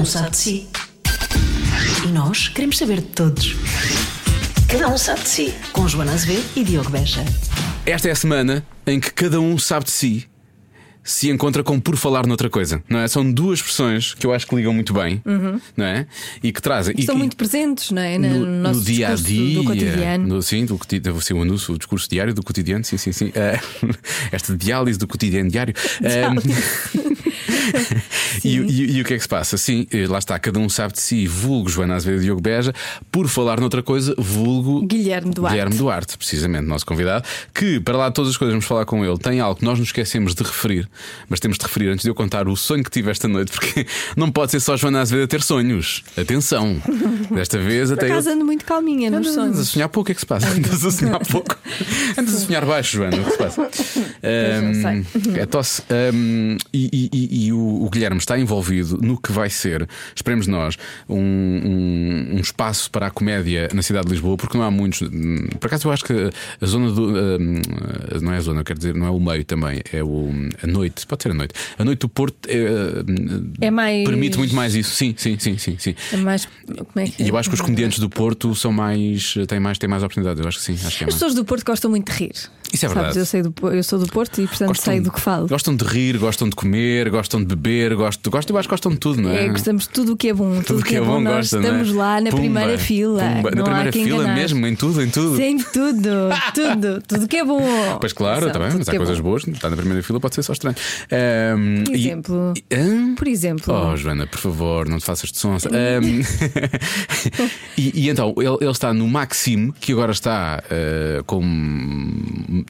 um sabe de si. E nós queremos saber de todos. Cada um sabe de si. Com Joana Azevedo e Diogo Beja. Esta é a semana em que cada um sabe de si se encontra com por falar noutra coisa, não é? São duas expressões que eu acho que ligam muito bem, não é? E que trazem. e Estão que- muito presentes, não é? No, no, nosso no dia a dia, do cotidiano. no, sim, do sim, o anúncio, o discurso diário do cotidiano, sim, sim, sim. Eh, esta diálise do cotidiano diário. Eh, e, e- e o que é que se passa? Sim, eh, lá está, cada um sabe de si, vulgo Joana Azevedo e Diogo Beja, por falar noutra coisa, vulgo Guilherme Duarte. Guilherme Duarte, precisamente, nosso convidado, que para lá de todas as coisas vamos falar com ele, tem algo que nós nos esquecemos de referir, mas temos de referir antes de eu contar o sonho que tive esta noite, porque não pode ser só Joana Azevedo a ter sonhos. Atenção, desta vez até eu. acaso ando muito calminha nos Andas a sonhos. sonhar pouco, o que é que se passa? Andas a sonhar pouco. Andas a sonhar baixo, Joana, o que se passa? Ahm, é tosse. E e- e- e o, o Guilherme está envolvido no que vai ser, esperemos nós, um, um- um espaço para a comédia na cidade de Lisboa, porque não há muitos. hum, Por acaso eu acho que a zona do. ahm, não é a zona, quer dizer, não é o meio também, é o, a noite, pode ser a noite. A noite do Porto é, hum, É mais. permite muito mais isso. Sim, sim, sim, sim. sim. É mais. Como é que E eu acho que os comediantes do Porto são mais. têm mais, têm mais oportunidades. Eu acho que sim. Acho que é As mais. pessoas do Porto gostam muito de rir. Isso é Sabes, verdade. eu, sei do, eu sou do Porto e, portanto, sei do que falo. Gostam de rir, gostam de comer, gostam de beber, gostam, gostam, eu acho que gostam de tudo, não é? É, gostamos de tudo o que é bom. Tudo o que é bom, nós gosta, é? estamos lá na Pumba, primeira fila. pumba. Na primeira fila enganar. mesmo, em tudo, em tudo. Sim, tudo, tudo, tudo que é bom. Pois claro, está bem, tudo mas há é coisas bom. boas, está na primeira fila, pode ser só estranho. Ahm, Por exemplo. e-? Por exemplo. Oh, Joana, por favor, não te faças de sonsa. Ahm, e, e então, ele, ele está no Maxime, que agora está eh, com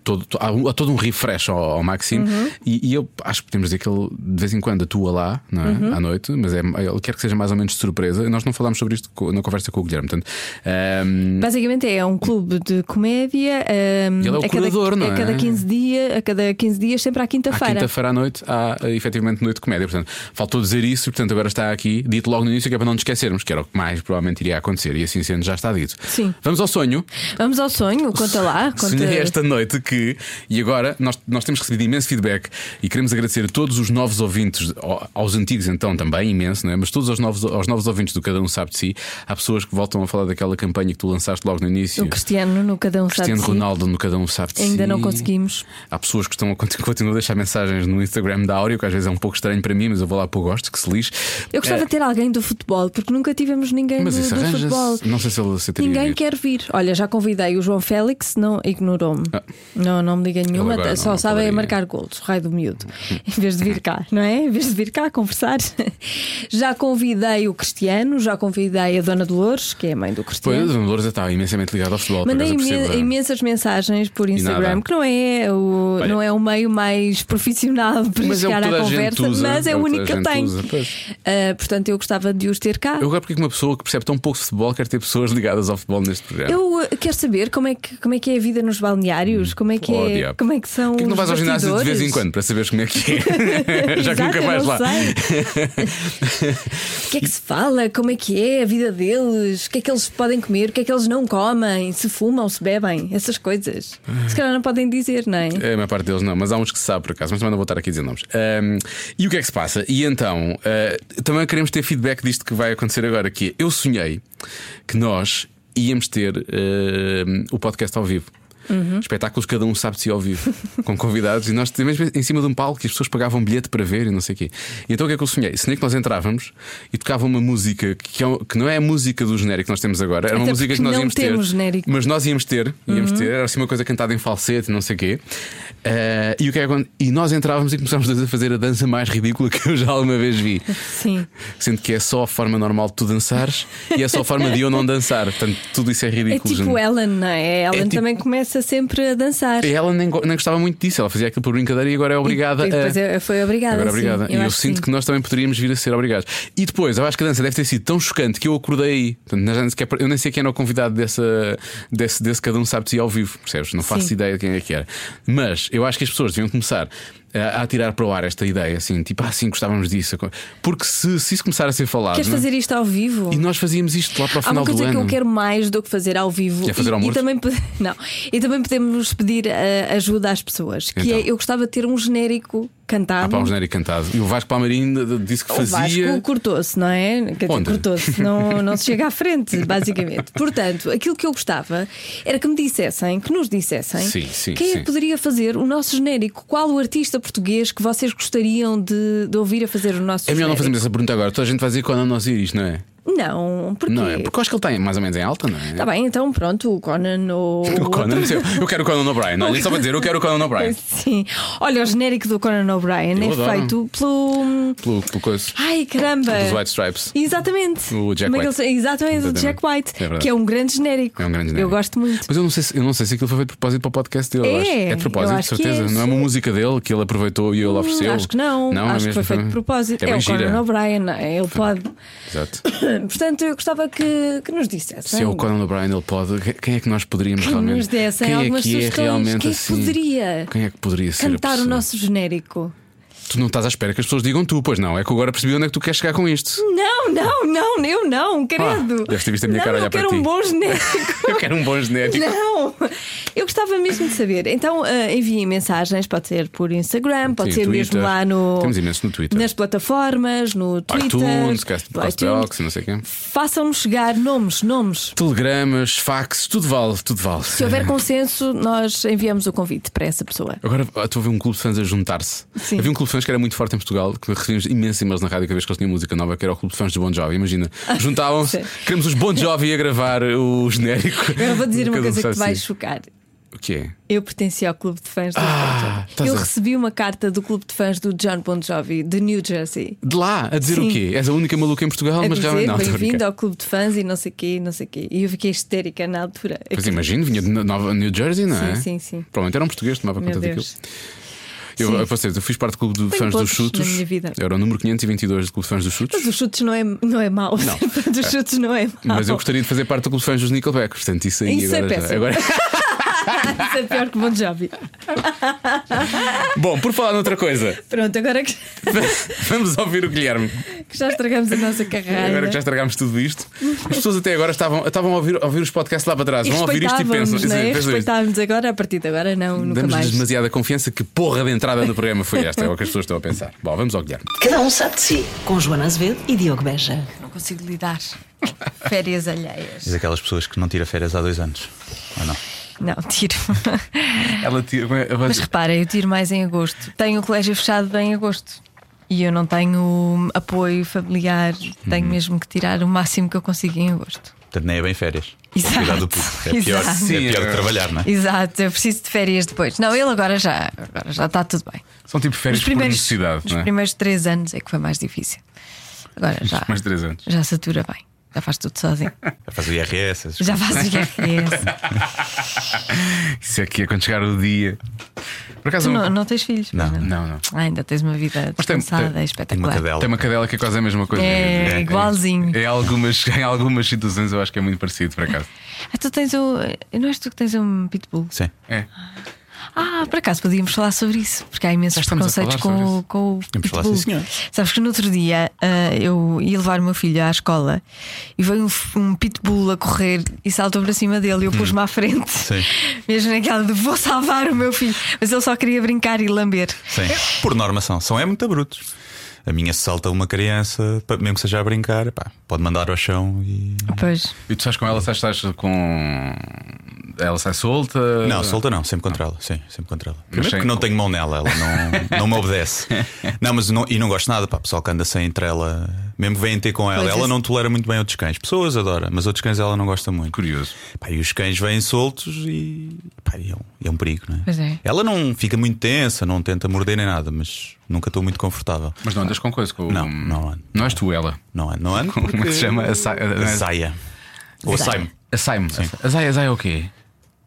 todo, há um- todo um refresh ao, ao Maxime. Uhum. E, e eu acho que podemos dizer que ele de vez em quando atua lá, é? Uhum. À noite, mas é, ele quer que seja mais ou menos de surpresa. Nós não falámos sobre isto na conversa com o Guilherme. Portanto, ahm, Basicamente é um clube de comédia. um, Ele é o a cada, curador, não a cada é? 15 dias, a cada 15 dias, sempre à À quinta-feira. quinta-feira à noite há eh, efetivamente noite de comédia. Portanto, faltou dizer isso e, portanto, agora está aqui, dito logo no início, que é para não nos esquecermos, que era o que mais provavelmente iria acontecer. E assim sendo, já está dito. Sim. Vamos ao sonho. Vamos ao sonho, conta lá. Conta... Sonhei esta noite que, e agora nós, nós temos recebido imenso feedback e queremos agradecer a todos os novos ouvintes, ao- aos antigos então também, imenso, não é? mas todos aos novos, aos novos ouvintes do Cada Um Sabe de Si. Há pessoas que voltam a falar daquela campanha que tu lançaste logo no início. O Cristiano no Cada Um Cristiano Sabe de Si. Ronaldo no Cada Um Sabe de Ainda Si. não conseguimos. Há pessoas que estão a continu- continuam a deixar mensagens no Instagram da Áurea, que às vezes é um pouco estranho para mim, mas eu vou lá para o gosto, que se lixe. Eu gostava Eh, de ter alguém do futebol, porque nunca tivemos ninguém Mas do, isso do futebol. Não sei se ele aceitaria. Ninguém quer vir. Olha, já convidei o João Félix, não ignorou-me. Ah. Não, não me liga nenhuma, agora só não sabe é marcar golos, o raio do miúdo. Em vez de vir cá, não é? Em vez de vir cá conversar. Já convidei o Cristiano, já convidei a Dona Dolores, que é a mãe do Pois, Cristiano. a Dona Dolores está imensamente ligada ao futebol. Mandei imen- é. imensas mensagens por Instagram, que não é, o, Olha. não é o meio mais profissional para Mas é chegar toda à conversa, usa, mas é, é o único que eu tenho. usa, pois. Ah, portanto, eu gostava de os ter cá. Eu agora porque é que uma pessoa que percebe tão pouco de futebol quer ter pessoas ligadas ao futebol neste programa. Eu uh, quero saber como é, que, como é que é a vida nos balneários, como é que, Oh, é, como é que são que não vais ao ginásio de vez em quando para saberes como é que é? Já que nunca vais lá. O que é que se fala? Como é que é a vida deles? O que é que eles podem comer? O que é que eles não comem? Se fumam, se bebem? Essas coisas. Se calhar não podem dizer, não é? É, a maior parte deles não, mas há uns que se sabe por acaso, mas também não vou estar aqui a dizer nomes. Ahm, e o que é que se passa? E então, ah, também queremos ter feedback disto que vai acontecer agora, que é, eu sonhei que nós íamos ter ah, o podcast ao vivo. Uhum. Espetáculos cada um sabe de si ao vivo, com convidados, e nós temos em cima de um palco que as pessoas pagavam bilhete para ver e não sei o quê. E então o que é que eu sonhei? Sonhei que nós entrávamos e tocava uma música que, é que não é a música do genérico que nós temos agora, era uma Até música porque que nós não íamos ter. genérico. Mas nós íamos ter, íamos ter, era assim uma coisa cantada em falsete, não sei o quê. Eh, e, o que é que e nós entrávamos e começámos dois a fazer a dança mais ridícula que eu já alguma vez vi. Sim. Sendo que é só a forma normal de tu dançares e é só a forma de eu não dançar. Portanto, tudo isso é É ridículo. tipo gente. Ellen, não é? Ellen tipo- também começa sempre a dançar. E ela nem, nem gostava muito disso, ela fazia aquilo por brincadeira e agora é obrigada E depois a. é- foi obrigada. Agora sim. obrigada. e eu sinto sim. que nós também poderíamos vir a ser obrigados. E depois, eu acho que a dança deve ter sido tão chocante que eu acordei eu nem sei quem era o convidado dessa, desse, desse cada um sabe de si ao vivo, percebes? Não faço Sim. ideia de quem é que era. Mas eu acho que as pessoas deviam começar a, tirar para o ar esta ideia, assim, tipo, ah, sim, gostávamos disso. Porque se, se isso começar a ser falado. Queres fazer isto ao vivo? E nós fazíamos isto lá para o Há final uma coisa do que ano. eu quero mais do que fazer ao vivo é fazer e, ao e morto? também não e também podemos pedir eh, ajuda às pessoas que Então. é eu gostava de ter um genérico cantado. Há para um genérico cantado. E o Vasco Palmeirinho disse que O fazia. Vasco cortou-se, não é? Cortou-se, não, não se chega à frente, basicamente. Portanto, aquilo que eu gostava era que me dissessem, que nos dissessem Sim, sim, quem é sim. poderia fazer o nosso genérico. Qual o artista português que vocês gostariam de, de ouvir a fazer o nosso É melhor não fazermos essa pergunta agora. Toda a gente vai dizer quando não ouvir isto, não é? Não, porque. Não é? Porque eu acho que ele está mais ou menos em alta, não é? Tá bem, então pronto, o Conan ou. O Conan, outro- eu quero o Conan O'Brien. Olha, só para dizer, eu quero o Conan O'Brien. Sim. Olha, o genérico do Conan O'Brien Eu é adoro. feito pelo. Pelo, pelo coisa. Ai, caramba! Dos White Stripes. Exatamente. O Jack é White. ele se- Exatamente, o Exatamente. Jack White, É que é um grande genérico. É um grande genérico. Eu gosto muito. Mas eu não sei se, eu não sei se aquilo foi feito de propósito para o podcast dele. eu É, é de eu propósito, de certeza. é, não é uma música dele que ele aproveitou e ele ofereceu. Acho que não, Não, é acho que foi feito de propósito. É, É, o. Conan O'Brien, ele pode. Exato. Portanto, eu gostava que, que nos dissessem. Se é o Conan O'Brien, ele pode. Quem é que nós poderíamos que realmente. nos dessem quem é algumas que é realmente Quem é que assim? poderia Quem é que poderia cantar o nosso genérico? Tu não estás à espera que as pessoas digam tu, pois não. É que eu agora percebi onde é que tu queres chegar com isto. Não, não, não, eu não, credo. deves ter visto a minha não, cara olhar eu para quero ti. um bom genérico. Eu quero um bom genérico. Não, eu gostava mesmo de saber. Então uh, enviem mensagens, pode ser por Instagram, pode Sim, ser Twitter. mesmo lá no. Temos imenso no Twitter. Nas plataformas, no Twitter, iTunes, Castbox, não sei quê. Façam-nos chegar nomes, nomes. Telegramas, fax, tudo vale, tudo vale. Se houver consenso, nós enviamos o convite para essa pessoa. Agora ah, estou a ver um clube de fãs a juntar-se. Sim. Havia um clube de fãs que era muito forte em Portugal, que recebíamos imensos e-mails na rádio cada vez que eles tinham música nova, que era o clube de fãs do Bon Jovi. Imagina, juntavam-se, queremos os Bon Jovi a gravar o genérico. Agora vou dizer uma um coisa que te vai assim. chocar. O que é? Eu pertenci ao clube de fãs do Ah, Bon Jovi. Eu a- recebi uma carta do clube de fãs do John Bon Jovi, de New Jersey. De lá, a dizer Sim. o quê? És a única maluca em Portugal, A mas dizer realmente não. bem-vindo ao clube de fãs e não sei quê, não sei quê. E eu fiquei histérica na altura. Pois imagino, vinha de Nova New Jersey, não é? Sim, sim, sim. Provavelmente era um português, tomava Meu conta daquilo. Eu, eu, dizer, eu fiz parte do clube de Tenho fãs dos chutos. na minha vida. Era o número 522 do clube de fãs dos chutos. Mas os chutes não é, não é mau. dos chutes não é mau. Mas eu gostaria de fazer parte do clube de fãs dos Nickelback. Portanto, isso aí Isso é agora, já- péssimo. agora... Isso é pior que Bon Jovi. Bom, por falar noutra coisa, Pronto, agora que, vamos ouvir o Guilherme. que já estragamos a nossa carreira. Agora que já estragámos tudo isto, as pessoas até agora estavam, estavam a, ouvir, a ouvir os podcasts lá para trás. E Vão ouvir isto e pensam. é? pensam isto. Respeitávamos agora, a partir de agora, não, nunca Damos-lhes mais. demasiada confiança que porra de entrada no programa foi esta. É o que as pessoas estão a pensar. Bom, vamos ao Guilherme. Cada um sabe de si. Com Joana Azevedo e Diogo Beja. Não consigo lidar. Férias alheias. Diz aquelas pessoas que não tira férias há dois anos. Ou não? Não, tiro. Ela tira. Mas repara, eu tiro mais em agosto. Tenho o colégio fechado em agosto. E eu não tenho apoio familiar. Tenho Uhum. mesmo que tirar o máximo que eu consigo em agosto. Portanto, nem é bem férias. Exato. Cuidado do público. É pior, Exato. é Sim, pior é. que trabalhar, não é? Exato, eu preciso de férias depois. Não, ele agora já, agora já está tudo bem. São tipo férias por necessidade, os não é? primeiros três anos é que foi mais difícil. Agora já, Mais três anos. já satura bem. Já faz tudo sozinho. Já faz o IRS. Já faz o IRS. Isso é que é quando chegar o dia. Por acaso. Tu não, não tens filhos? Não. Não, não. Ah, ainda tens uma vida tem- descansada, tem- é Tenho uma espetacular. cadela. Tem uma cadela que é quase a mesma coisa. É, igualzinho. Em algumas, em algumas situações eu acho que é muito parecido, por acaso. Ah, tu tens um. Não és tu que tens um pitbull? Sim. É. Ah, por acaso podíamos falar sobre isso, porque há imensos preconceitos com, com o Podemos falar, pitbull. sim, senhor. Sabes que no outro dia ah, eu ia levar o meu filho à escola e veio um, um pitbull a correr e saltou para cima dele e eu pus-me à frente, Sim. mesmo naquela de vou salvar o meu filho, mas ele só queria brincar e lamber. Sim. Por norma são. São é muito brutos. A minha se salta uma criança, mesmo que seja a brincar, pá, pode mandar ao chão e. Pois. E tu estás com ela, estás, estás com. Ela sai solta? Não, solta não, sempre contra ela. Sim, sempre contra ela. Primeiro porque não tenho mão nela, ela não, não me obedece. Não, mas não, e não gosto nada, pá, pessoal que anda sem entre ela, mesmo vêm ter com ela, Pois, ela esse- não tolera muito bem outros cães. Pessoas adora, mas outros cães ela não gosta muito. Curioso. Pá, e os cães vêm soltos e, pá, e é, um, é um perigo, não é? Pois é. Ela não fica muito tensa, não tenta morder nem nada, mas nunca estou muito confortável. Mas não andas com coisa? Com... Não, não ando. Não és tu ela. Não ando, não ando. Como é que se chama? A, sa... A Zaya. Ou a Saime. A Saime. A Zaya, a Zaya é o quê?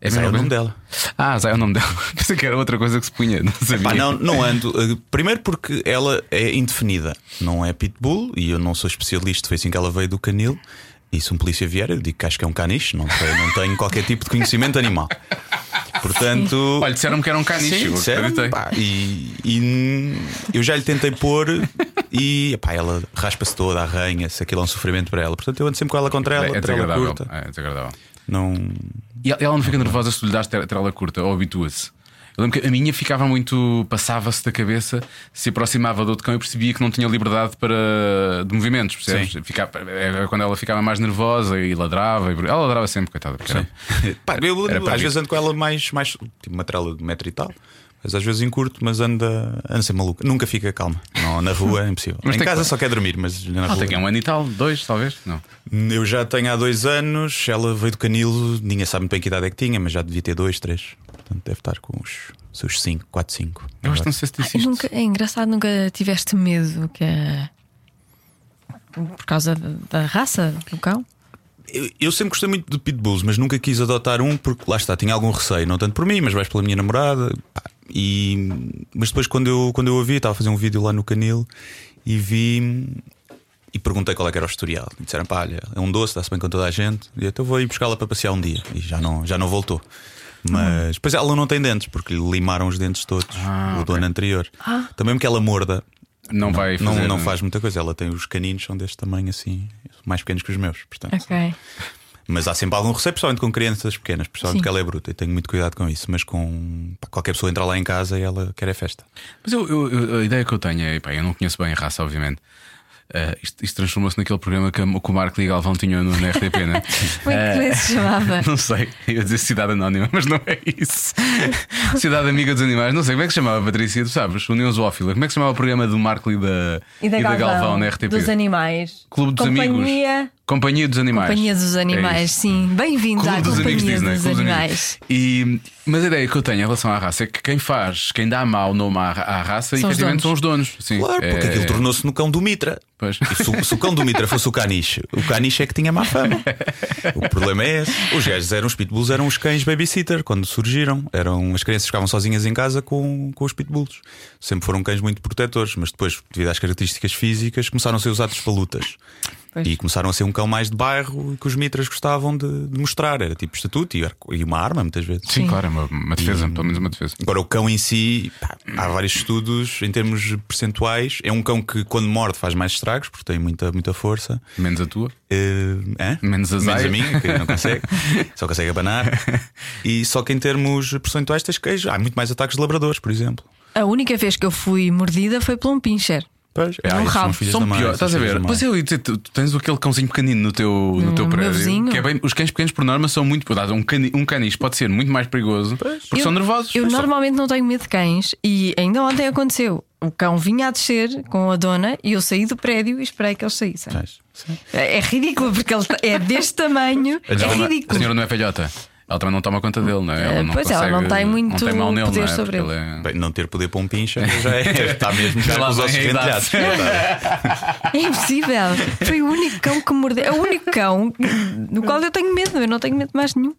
É a Zaya é o nome dela. Ah, Zaya é o nome dela. Pensei que era outra coisa que se punha. Não sabia. Pá, não, não ando. Uh, Primeiro porque ela é indefinida, não é pitbull e eu não sou especialista. Foi assim que ela veio do canil. E se um polícia vier, eu digo que acho que é um caniche, não, sei, não tenho qualquer tipo de conhecimento animal. Portanto. Olha, disseram-me que era um caniche. Sim, acreditei. pá, e, e eu já lhe tentei pôr e pá, ela raspa-se toda, arranha-se, aquilo é um sofrimento para ela. Portanto, eu ando sempre com ela contra ela, É, é para ela desagradável. curta. É desagradável. Não. E ela- não fica nervosa se tu lhe ter- trela curta ou habitua-se? Eu lembro que a minha ficava muito. passava-se da cabeça, se aproximava do outro cão e percebia que não tinha liberdade para de movimentos, percebes? Ficava, era quando ela ficava mais nervosa e ladrava. E, ela ladrava sempre, coitada. era- Pá, eu às vezes ando com ela mais, mais tipo uma trela de metro e tal. Mas às vezes encurto, mas anda, anda sempre maluca. Nunca fica calma. Não, na rua é impossível. Mas em casa que- só quer dormir, mas na Ela rua. tem que é um ano e tal, dois, talvez? Não. Eu já tenho há dois anos, ela veio do canilo, ninguém sabe muito bem que idade é que tinha, mas já devia ter dois, três. Portanto, deve estar com os seus cinco, quatro, cinco. Eu acho que não sei se disse isto. nunca- é engraçado, nunca tiveste medo que é por causa da, raça do cão? Eu, eu sempre gostei muito de pitbulls, mas nunca quis adotar um porque lá está, tinha algum receio, não tanto por mim, mas mais pela minha namorada. Pá, E, mas depois, quando eu, quando eu a vi, estava a fazer um vídeo lá no canil e vi e perguntei qual é que era o historial. E disseram, pá, olha, é um doce, dá-se bem com toda a gente. E eu então vou ir buscá-la para passear um dia. E já não, já não voltou. Mas depois ela não tem dentes, porque lhe limaram os dentes todos Ah, o dono anterior. Também porque ela morda. Não, vai fazer. Não, não faz muita coisa. Ela tem os caninos, são deste tamanho assim, mais pequenos que os meus. Portanto, Ok. Mas há sempre algum receio, principalmente com crianças pequenas, principalmente Sim. porque ela é bruta. E tenho muito cuidado com isso. Mas com pá, qualquer pessoa entra lá em casa e ela quer é festa. Mas eu, eu- a ideia que eu tenho é, pá, eu não conheço bem a raça, obviamente. Eh, isto isto transformou-se naquele programa que, que o Marco e Galvão tinham no, na RTP, né? Como é que Eh, se chamava? Não sei, eu ia dizer Cidade Anónima, mas não é isso. Cidade Amiga dos Animais, não sei como é que se chamava, Patrícia, tu sabes? União Zoófila. Como é que se chamava o programa do Marco e da, E da, Galvão, na RTP? Dos animais. Clube dos Companhia... Amigos. Companhia dos Animais. Companhia dos É Animais, isso. sim. Bem-vindos à dos Companhia Disney. dos Clube dos Animais. Amigos. E, mas a ideia que eu tenho em relação à raça é que quem faz, quem dá mau nome à, à raça, São os efetivamente donos. são os donos. Sim, Claro, porque é- aquilo tornou-se no cão do Mitra. Pois. Se, o- se o cão do Mitra fosse o caniche, o caniche é que tinha má fama. O problema é esse. Os gajos eram os pitbulls, eram os cães babysitter quando surgiram. Eram as crianças que ficavam sozinhas em casa com, com os pitbulls. Sempre foram cães muito protetores, mas depois, devido às características físicas, começaram a ser usados para lutas. Pois. E começaram a ser um cão mais de bairro que os mitras gostavam de, de mostrar. Era tipo estatuto e, e uma arma, muitas vezes. Sim, Sim. claro, é uma, uma defesa, pelo menos uma defesa. Agora, o cão em si, pá, há vários estudos em termos percentuais. É um cão que, quando morde, faz mais estragos, porque tem muita, muita força. Menos a tua. Hã? Menos a Menos a minha, que não consegue, só consegue abanar. E só que em termos percentuais tens queijo. Há muito mais ataques de labradores, por exemplo. A única vez que eu fui mordida foi por um pincher. Pois, É um esses rabo. são São da mãe, pior, são estás a filhos ver? da mãe. Pois eu ia dizer, tu, tu tens aquele cãozinho pequenino no teu, no teu meu prédio. Que é bem, os cães pequenos, por norma, são muito. Um, cani, um caniche pode ser muito mais perigoso porque Eu- são nervosos. Eu Pois normalmente não tenho medo de cães e ainda ontem aconteceu. O cão vinha a descer com a dona e eu saí do prédio e esperei que eles saíssem. Pois, sim. É é ridículo porque ele é deste tamanho. É não- A ridículo. senhora não é velhota. Ela também não toma conta dele, não é? Ela não Pois, ela consegue, não tem muito não tem nele, poder não é? sobre ele. é- Bem, não ter poder para um pincha já é, está mesmo já com os ossos rentelhados. É impossível. Foi o único cão que mordeu. É o único cão no qual eu tenho medo. Eu não tenho medo de mais nenhum.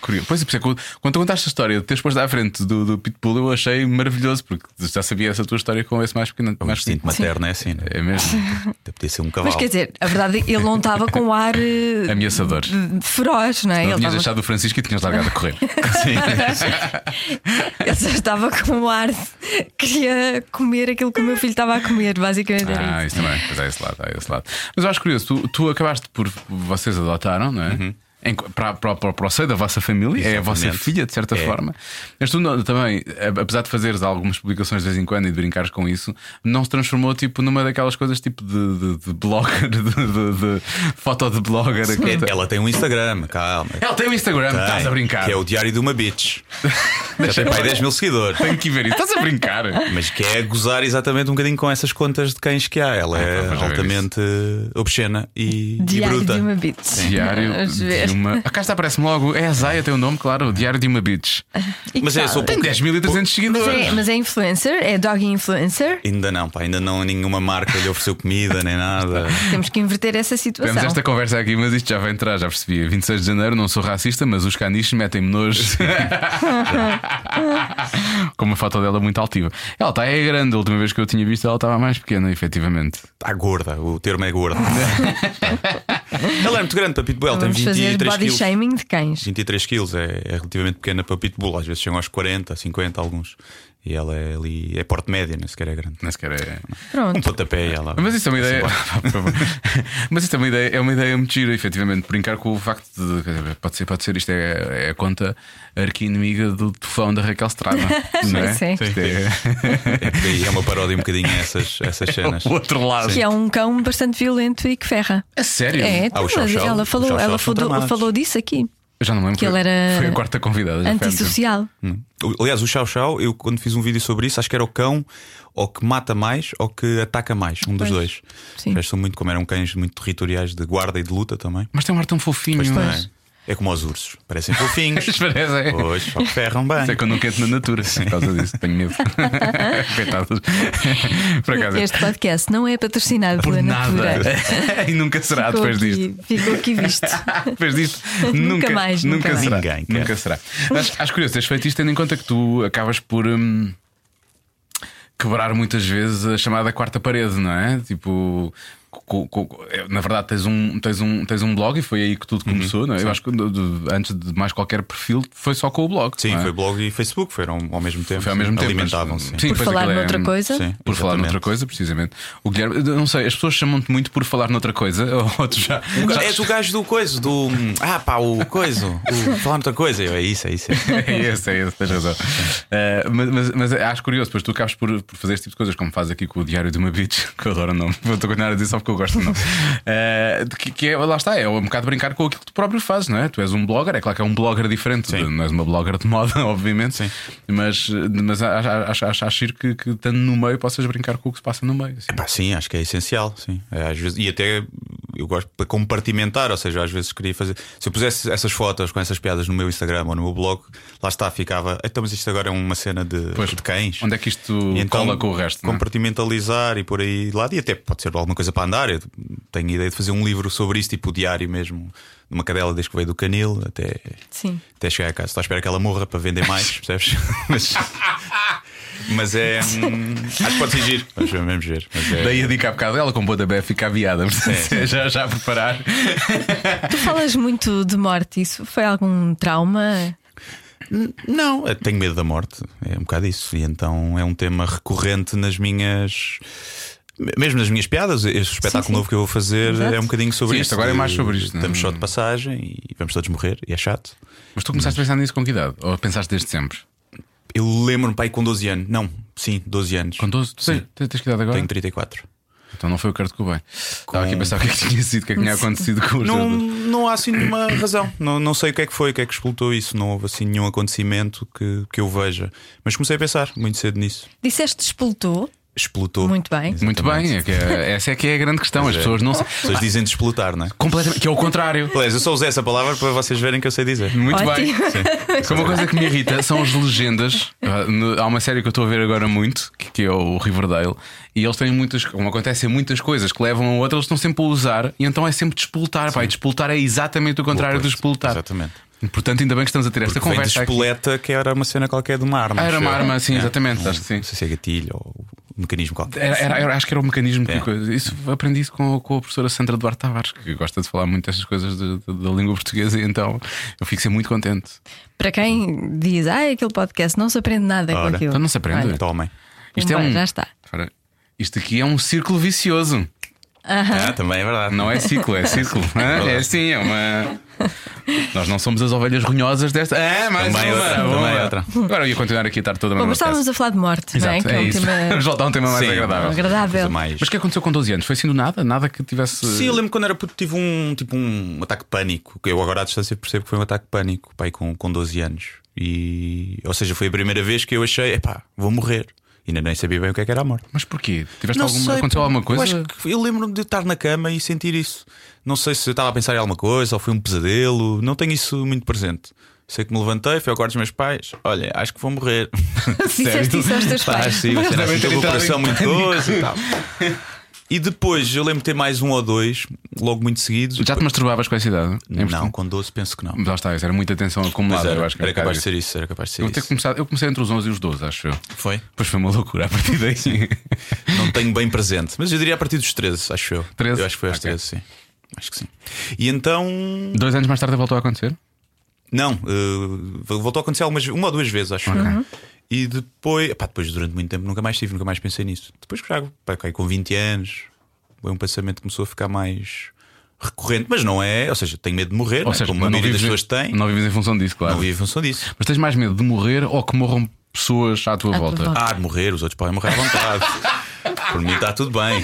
Curioso. Pois é, por isso é que quando- quando tu contaste a história de teres posto à frente do, do Pitbull, eu achei maravilhoso, porque já sabia essa tua história com esse mais pequeno. O Mais instinto pequeno. materno é assim, não é? É mesmo. Até podia ser um cavalo. Mas quer dizer, a verdade é ele não estava com ar eh, Ameaçador. feroz, não é? Não Ele tinhas estava, deixado o Francisco e tinhas largado a correr. ele só estava com um ar queria comer aquilo que o meu filho estava a comer, basicamente Ah, isso. isso também. Pois é, esse lado, é esse lado. Mas eu acho curioso, tu, tu acabaste por. Vocês adotaram, não é? Em- para, para, para, para o seio da vossa família, é a vossa. Exatamente. filha, de certa É. forma. Mas tu não- também, apesar de fazeres algumas publicações de vez em quando e de brincares com isso, não se transformou tipo numa daquelas coisas tipo de, de, de blogger, de, de, de foto de blogger. aquilo- Ela tem um Instagram, calma. Ela tem um Instagram, Tem, estás a brincar. Que é o Diário de uma Bitch. Já tem pai 10 mil seguidores. Tenho que ver isso, estás a brincar. Mas que é gozar exatamente um bocadinho com essas contas de cães que há. Ela Ah, é ver altamente obscena e, e Diário bruta. de uma bit. Diário Vamos ver. De uma. A cá está, parece-me logo. É a Zaya, tem o nome, claro. o Diário de uma bitch. E Mas é só Tem 10.300 mas seguidores. é, mas é influencer, é doggy influencer. Ainda não, pá, ainda não nenhuma marca lhe ofereceu comida nem nada. Temos que inverter essa situação. Tivemos esta conversa aqui, mas isto já vai entrar, já percebi. 26 de janeiro, não sou racista, mas os caniches metem-me nojo. Com uma foto dela muito altiva. Ela está é grande, a última vez que eu tinha visto ela estava mais pequena, efetivamente. Está gorda, o termo é gorda. Ela é muito grande para Pitbull, ela tem Vamos fazer 23 body quilos. shaming de cães. 23 quilos é, é relativamente pequena para Pitbull, às vezes chegam aos 40, 50, alguns. E ela é ali, é porte média, nem sequer é grande. Nem sequer é. Um Pronto. pontapé e ela. Mas isso é uma ideia. Assim, favor. Mas isso é uma ideia, é uma ideia muito gira, efetivamente, brincar com o facto de. Pode ser, pode ser isto é, é a conta arqui-inimiga do tufão da Raquel Estrada. não é? Sim. É, É, é uma paródia um bocadinho a essas, essas cenas. o outro lado. Que é um cão bastante violento e que ferra. A sério? É, Ah, ela falou, ela falou, falou disso aqui. Eu já não lembro. Que ele era Foi a quarta convidada. Antissocial. Aliás, o Chau Chau, eu quando fiz um vídeo sobre isso, acho que era o cão ou que mata mais ou que ataca mais, um dos Pois. dois. Sim. Eles são muito, como eram cães muito territoriais de guarda e de luta também. Mas tem um ar tão fofinho. Pois não é? como os ursos, parecem fofinhos. Parece, é. Pois, só que ferram bem. Isso é que eu não quero na natura por causa disso, tenho medo. Coitados. Por acaso. Este podcast não é patrocinado Por pela nada. Natura. e nunca será Ficou depois aqui- disto. Ficou aqui visto. Depois disto, Nunca nunca, mais, nunca nunca mais. será. Ninguém quer. nunca será. Mas acho curioso teres feito isto tendo em conta que tu acabas por hum, quebrar muitas vezes a chamada quarta parede, não é? Tipo. Co- na verdade, tens um, tens, um, tens um blog e foi aí que tudo Uhum. começou, não é? Eu acho que antes de mais qualquer perfil foi só com o blog. Sim, é? foi blog e Facebook, foram ao mesmo tempo. Foi ao mesmo tempo. Alimentavam-se. mas- sim. Por falar aquilo é- noutra coisa. Sim, Por falar exatamente. noutra coisa, precisamente. O Guilherme, não sei, as pessoas chamam-te muito por falar noutra coisa, ou tu já. O ga- já- És o gajo do coisa, do. Ah, pá, o coisa, o falar outra coisa. Eu, é isso, é isso. É. É esse, é esse, tens razão. Eh, mas, mas, mas acho curioso, pois tu acabas por, por fazer este tipo de coisas, como faz aqui com o Diário de uma Bitch, que eu adoro o nome. Vou continuar a dizer só porque eu gosto nome. Eh, de que, que é, lá está, é um bocado brincar com aquilo que tu próprio fazes, não é? Tu és um blogger, é claro que é um blogger diferente, Sim. não és uma blogger de moda, obviamente, Sim. mas, mas acho, acho, acho, que, que estando no meio possas brincar com o que se passa no meio. assim. Sim, acho que é essencial. Sim. É, às vezes, e até eu gosto de compartimentar, ou seja, às vezes queria fazer. Se eu pusesse essas fotos com essas piadas no meu Instagram ou no meu blog, lá está, ficava. Então, mas isto agora é uma cena de, Pois, de cães. Onde é que isto E então, cola com o resto? é? Compartimentalizar e por aí de lado, e até pode ser alguma coisa para andar. Eu tenho a ideia de fazer um livro sobre isso, tipo diário mesmo, de uma cadela desde que veio do canil até, Sim. até chegar a casa. Estou à espera que ela morra para vender mais, percebes? mas, mas é. hum, acho que pode ser giro. Vamos ver, vamos ver. Mas é- Daí a dica há bocado, ela com pontapé fica aviada, É. já, já a preparar. Tu falas muito de morte, isso foi algum trauma? Não, eu tenho medo da morte. É um bocado isso. E então é um tema recorrente nas minhas. Mesmo nas minhas piadas, este espetáculo sim. novo que eu vou fazer Exato. é um bocadinho sobre Sim, isto. agora é mais sobre isto, não é? Estamos só de passagem e vamos todos morrer, e é chato. Mas tu começaste a pensar nisso com que idade? Ou pensaste desde sempre? Eu lembro-me, pai, com 12 anos. Não, sim, 12 anos. Com 12? Tu Sim. tens, tens que idade agora? Tenho 34. Então não foi o Kurt Cobain. Estava aqui a pensar o que é que tinha sido, o que é que tinha acontecido com os Não, não há assim nenhuma razão. Não, não sei o que é que foi, o que é que explotou isso. Não houve assim nenhum acontecimento que, que eu veja. Mas comecei a pensar muito cedo nisso. Disseste explotou. Explotou. Muito bem. Muito bem, é que é- essa é que é a grande questão. As é. pessoas não As pessoas dizem de explotar, não é? Completamente, que é o contrário. Aliás, eu só usei essa palavra para vocês verem que eu sei dizer. Muito bem. Ótimo. Sim. Uma coisa que me irrita são as legendas. Ah, Há uma série que eu estou a ver agora muito, que, é o Riverdale, e eles têm muitas, como acontecem muitas coisas que levam a outras, eles estão sempre a usar, e então é sempre despoltar. Pá, e despoltar é exatamente o contrário do expoltar. Exatamente. Portanto, ainda bem que estamos a ter esta Porque vem de conversa. aqui. que era uma cena qualquer de uma arma. Ah, era uma arma, sim, É. exatamente, acho que sim. Não sei se é gatilho ou um mecanismo qualquer. Era, era- era- acho que era o mecanismo que É. coisa. Isso aprendi isso com, com a professora Sandra Duarte Tavares, que gosta de falar muito destas coisas de- de- da língua portuguesa, e então eu fico sempre muito contente. Para quem diz, ah, aquele podcast não se aprende nada com Ora, aquilo. então não se aprende. Olha, Tomem. Isto é um. já está. Isto aqui é um círculo vicioso. Ah, também é verdade. Não é ciclo, é círculo. Hã? é assim, é uma. Nós não somos as ovelhas runhosas desta. Ah, mais Também uma. outra, também outra. Agora eu ia continuar aqui a estar toda a Bom, estávamos a falar de morte, é? Exato, Que é, é um isso. tema Vamos voltar a um tema mais Sim, agradável. agradável. Mais- Mas o que aconteceu com 12 anos? Foi assim do nada? Nada que tivesse. Sim, eu lembro quando era puto tive um, tipo um ataque de pânico. Que eu agora à distância percebo que foi um ataque de pânico, pai, com, com 12 anos. E, ou seja, foi a primeira vez que eu achei, epá, vou morrer. E ainda nem sabia bem o que é que era a morte. Mas porquê? Tiveste Não alguma... sei, Aconteceu alguma coisa? Eu, acho que eu lembro-me de estar na cama e sentir isso. Não sei se eu estava a pensar em alguma coisa ou foi um pesadelo. Não tenho isso muito presente. Sei que me levantei, fui ao quarto dos meus pais. Olha, acho que vou morrer. Disseste isso aos teus Pá, pais. sim, uma cena devem assim, ter com o entrado e depois eu lembro de ter mais um ou dois, logo muito seguidos. Já te masturbavas com essa idade? Não, com 12 penso que não. Lá está, isso era muita Mas acumulada. era, eu acho que era bocado capaz de ser isso, era capaz de ser Eu, ter isso. começado, eu comecei entre os 11 e os 12, acho eu. Foi? Depois foi uma loucura a partir daí. Não tenho bem presente, mas eu diria a partir dos 13, acho eu. 13? Eu acho que foi aos Ok. 13, sim. Acho que sim. E então. Dois anos mais tarde voltou a acontecer? Não, eh, voltou a acontecer algumas, uma ou duas vezes, acho. eu. E depois, pá, depois durante muito tempo nunca mais tive, nunca mais pensei nisso. Depois já, pá, com 20 anos, foi um pensamento que começou a ficar mais recorrente, mas não é, ou seja, tenho medo de morrer, Ou não é? seja, como a maioria das vives, pessoas tem, não vives em função disso, claro. não vive em função disso. Mas tens mais medo de morrer ou que morram pessoas à tua À tua volta? volta. Ah, de morrer, os outros podem morrer à vontade. Por mim está tudo bem.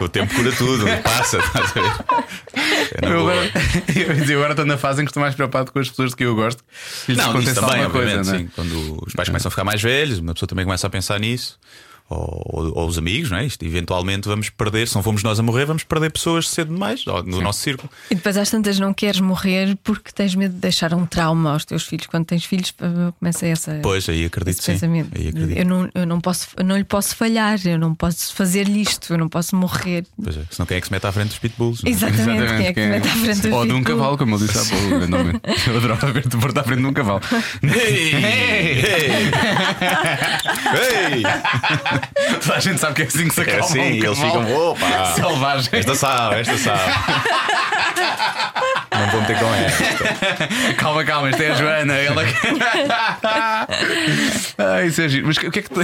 O tempo cura tudo, passa. estás a ver? Eu agora, eu estou na fase em que estou mais preocupado com as pessoas de que eu gosto. E lhes Não, isso também, coisa, não é? sim. Quando os pais começam a ficar mais velhos, uma pessoa também começa a pensar nisso. Ou, ou- os amigos, não é? Isto, eventualmente vamos perder, se não fomos nós a morrer, vamos perder pessoas cedo demais no nosso círculo. E depois às tantas não queres morrer porque tens medo de deixar um trauma aos teus filhos. Quando tens filhos, começa essa. Pois, aí acredito sim. pensamento. Aí acredito. Eu, não, eu, não posso, eu não lhe posso falhar, eu não posso fazer-lhe isto, eu não posso morrer. Pois é, senão quem é que se mete à frente dos pitbulls? não é? Exatamente, quem é que mete à frente do Ou de um cavalo, como eu disse há pouco. eventualmente. Eu adorava ver-te pôr-te à frente de um cavalo. Ei! Ei! Ei! Toda a gente sabe que é assim que se É acalma assim, um eles ficam, opa! Selvagem. Esta sabe, esta sabe. Não meter com esta. Calma, calma, isto é a Joana. Ela... ah, isso é giro. Mas o que é que te...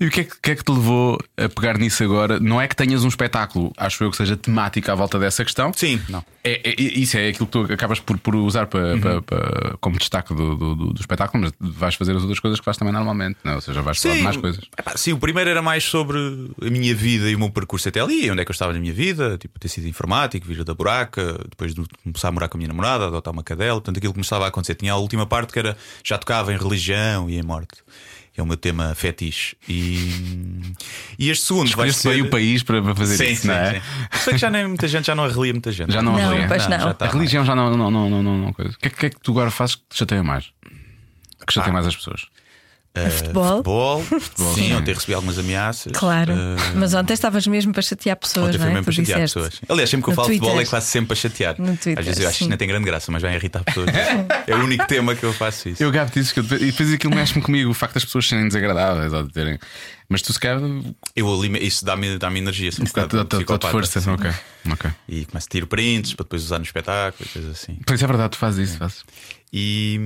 e o que é que, que é que te levou a pegar nisso agora? Não é que tenhas um espetáculo, acho eu que seja temático à volta dessa questão. Sim, não. É, é- isso é aquilo que tu acabas por, por usar para, para- para- como destaque do, do, do- do espetáculo, mas vais fazer as outras coisas que fazes também normalmente, não? é? ou seja, vais falar de mais coisas. Epá, sim, o primeiro era mais sobre a minha vida e o meu percurso até ali, onde é que eu estava na minha vida, tipo, ter sido informático, vir da buraca, depois de começar a morar com a minha namorada, adotar uma cadela, portanto aquilo que começava a acontecer. Tinha a última parte que era já tocava em religião e em morte. É o meu tema fetiche. E, e este segundo vai Escolheste ser. bem o país para, para fazer Sim, isso, sim, não é? sim. Sei que já nem muita gente já não arrelia muita gente. Já não, Não, pois não. já tá A religião já não, não, não, não, não, não coisa. O que, é, que é que tu agora fazes que te chateia mais? Que chateia Ah. mais as pessoas? Eh, futebol? futebol. Sim, ontem recebi algumas ameaças. Claro. Eh, Mas ontem estavas mesmo para chatear pessoas, Ontem não foi é? mesmo para Tu chatear disseste. pessoas. Aliás, sempre que eu No falo de futebol é Twitter. quase sempre para chatear. No Twitter, Às vezes eu acho que sim. isto não tem grande graça, mas vai irritar pessoas. é o único tema que eu faço isso. Eu gabo disso que eu, e depois aquilo mexe-me comigo, o facto das pessoas serem desagradáveis ou de terem. Mas tu se calhar Eu alime- isso dá-me dá energia, um dá-te força. Ok, ok. E começo a tirar prints para depois usar no espetáculo e coisas assim. Pois é verdade, tu fazes isso. Fazes. E,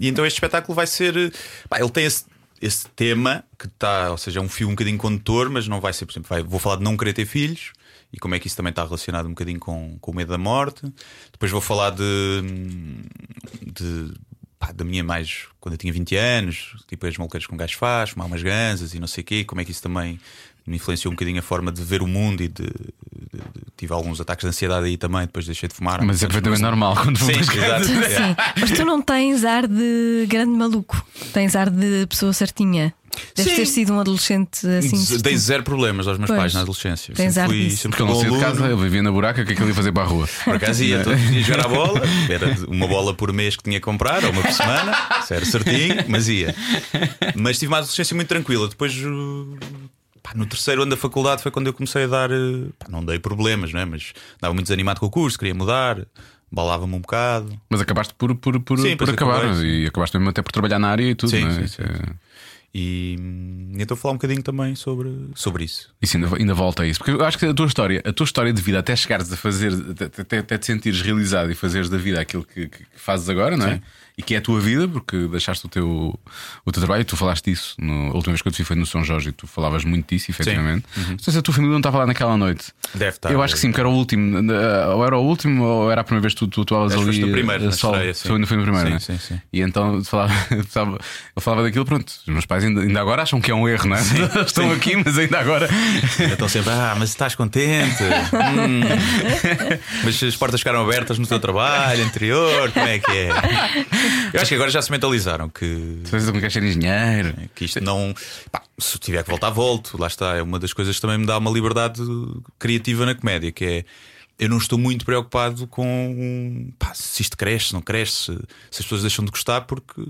e então este espetáculo vai ser. pá, ele tem esse, esse tema que está, ou seja, é um fio um bocadinho condutor, mas não vai ser, por exemplo, vai- vou falar de não querer ter filhos e como é que isso também está relacionado um bocadinho com, com o medo da morte. Depois vou falar de. de pá, da minha mais. quando eu tinha 20 anos, tipo as maluqueiras com gás faz, fumar umas ganzas e não sei o quê, como é que isso também me influenciou um bocadinho a forma de ver o mundo e de. de- de- tive alguns ataques de ansiedade aí também, depois deixei de fumar. Mas é perfeitamente normal quando Sim, exato. Sim, É. mas tu não tens ar de grande maluco, tens ar de pessoa certinha. Deves ter sido um adolescente assim. Dei zero problemas aos meus Pois. pais na adolescência. Tens sempre fui, sempre Porque eu não saí de casa, eu vivia na buraca, o que é que ele ia fazer para a rua? Por acaso ia todos os dias jogar a bola, era uma bola por mês que tinha que comprar, ou uma por semana, isso era certinho, mas ia. Mas tive uma adolescência muito tranquila. Depois, pá, no terceiro ano da faculdade, foi quando eu comecei a dar. uh, pá, não dei problemas, não é? mas estava muito desanimado com o curso, queria mudar, balava-me um bocado. Mas acabaste por, por, por, Sim, por acabar acabei, e acabaste mesmo até por trabalhar na área e tudo, Sim, não é? sim, sim, é- E então falar um bocadinho também sobre, sobre isso. Isso ainda, ainda volta a isso, porque eu acho que a tua história, a tua história de vida, até chegares a fazer, até, até, até te sentires realizado e fazeres da vida aquilo que, que fazes agora, não é? E que é a tua vida, porque deixaste o teu, o teu trabalho, tu falaste disso. No, a última vez que eu te vi foi no São Jorge e tu falavas muito disso, efetivamente. Não sei se a tua família não estava lá naquela noite. Deve estar. Eu acho que sim, porque era o último. eh, Ou era o último, ou era a primeira vez que tu, tu atuavas ali. foste no primeiro, eh, solo. estreia, sim. Foi, foi no primeiro, Sim, né? sim, sim. E então eu falava, eu falava, daquilo, pronto. Os meus pais ainda, ainda agora acham que é um erro, não é? Estão aqui, mas ainda agora. Estão sempre, ah, mas estás contente? Hum. mas as portas ficaram abertas no teu trabalho anterior, como é que é? Eu acho que agora já se mentalizaram que, Tu não queres ser engenheiro. que isto não. pá, se tiver que voltar, volto. Lá está. É uma das coisas que também me dá uma liberdade criativa na comédia, que é. Eu não estou muito preocupado com pá, se isto cresce, se não cresce, se, as pessoas deixam de gostar, porque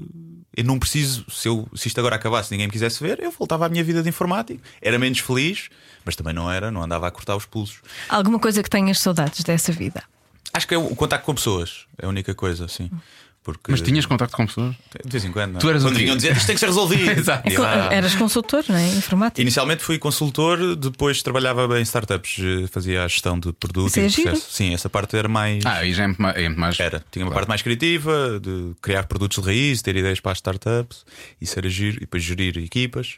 eu não preciso. Se, eu, se isto agora acabasse e ninguém me quisesse ver, eu voltava à minha vida de informático. Era menos feliz, mas também não era, não andava a cortar os pulsos. Alguma coisa que tenhas saudades dessa vida? Acho que é o contacto com pessoas, é a única coisa, assim. Porque Mas tinhas contacto com pessoas? De vez em quando. não é? Tu eras quando um vinham dizer isto tem que ser resolvido. Exato. E lá- Eras consultor, não é? Informático. Inicialmente fui consultor, depois trabalhava em startups, eh, fazia a gestão de produto Isso e é de giro. processo. Sim, essa parte era mais. Ah, aí já é muito mais. É muito mais Era, tinha uma Claro. parte mais criativa, de criar produtos de raiz, ter ideias para as startups, isso era giro, e depois gerir equipas.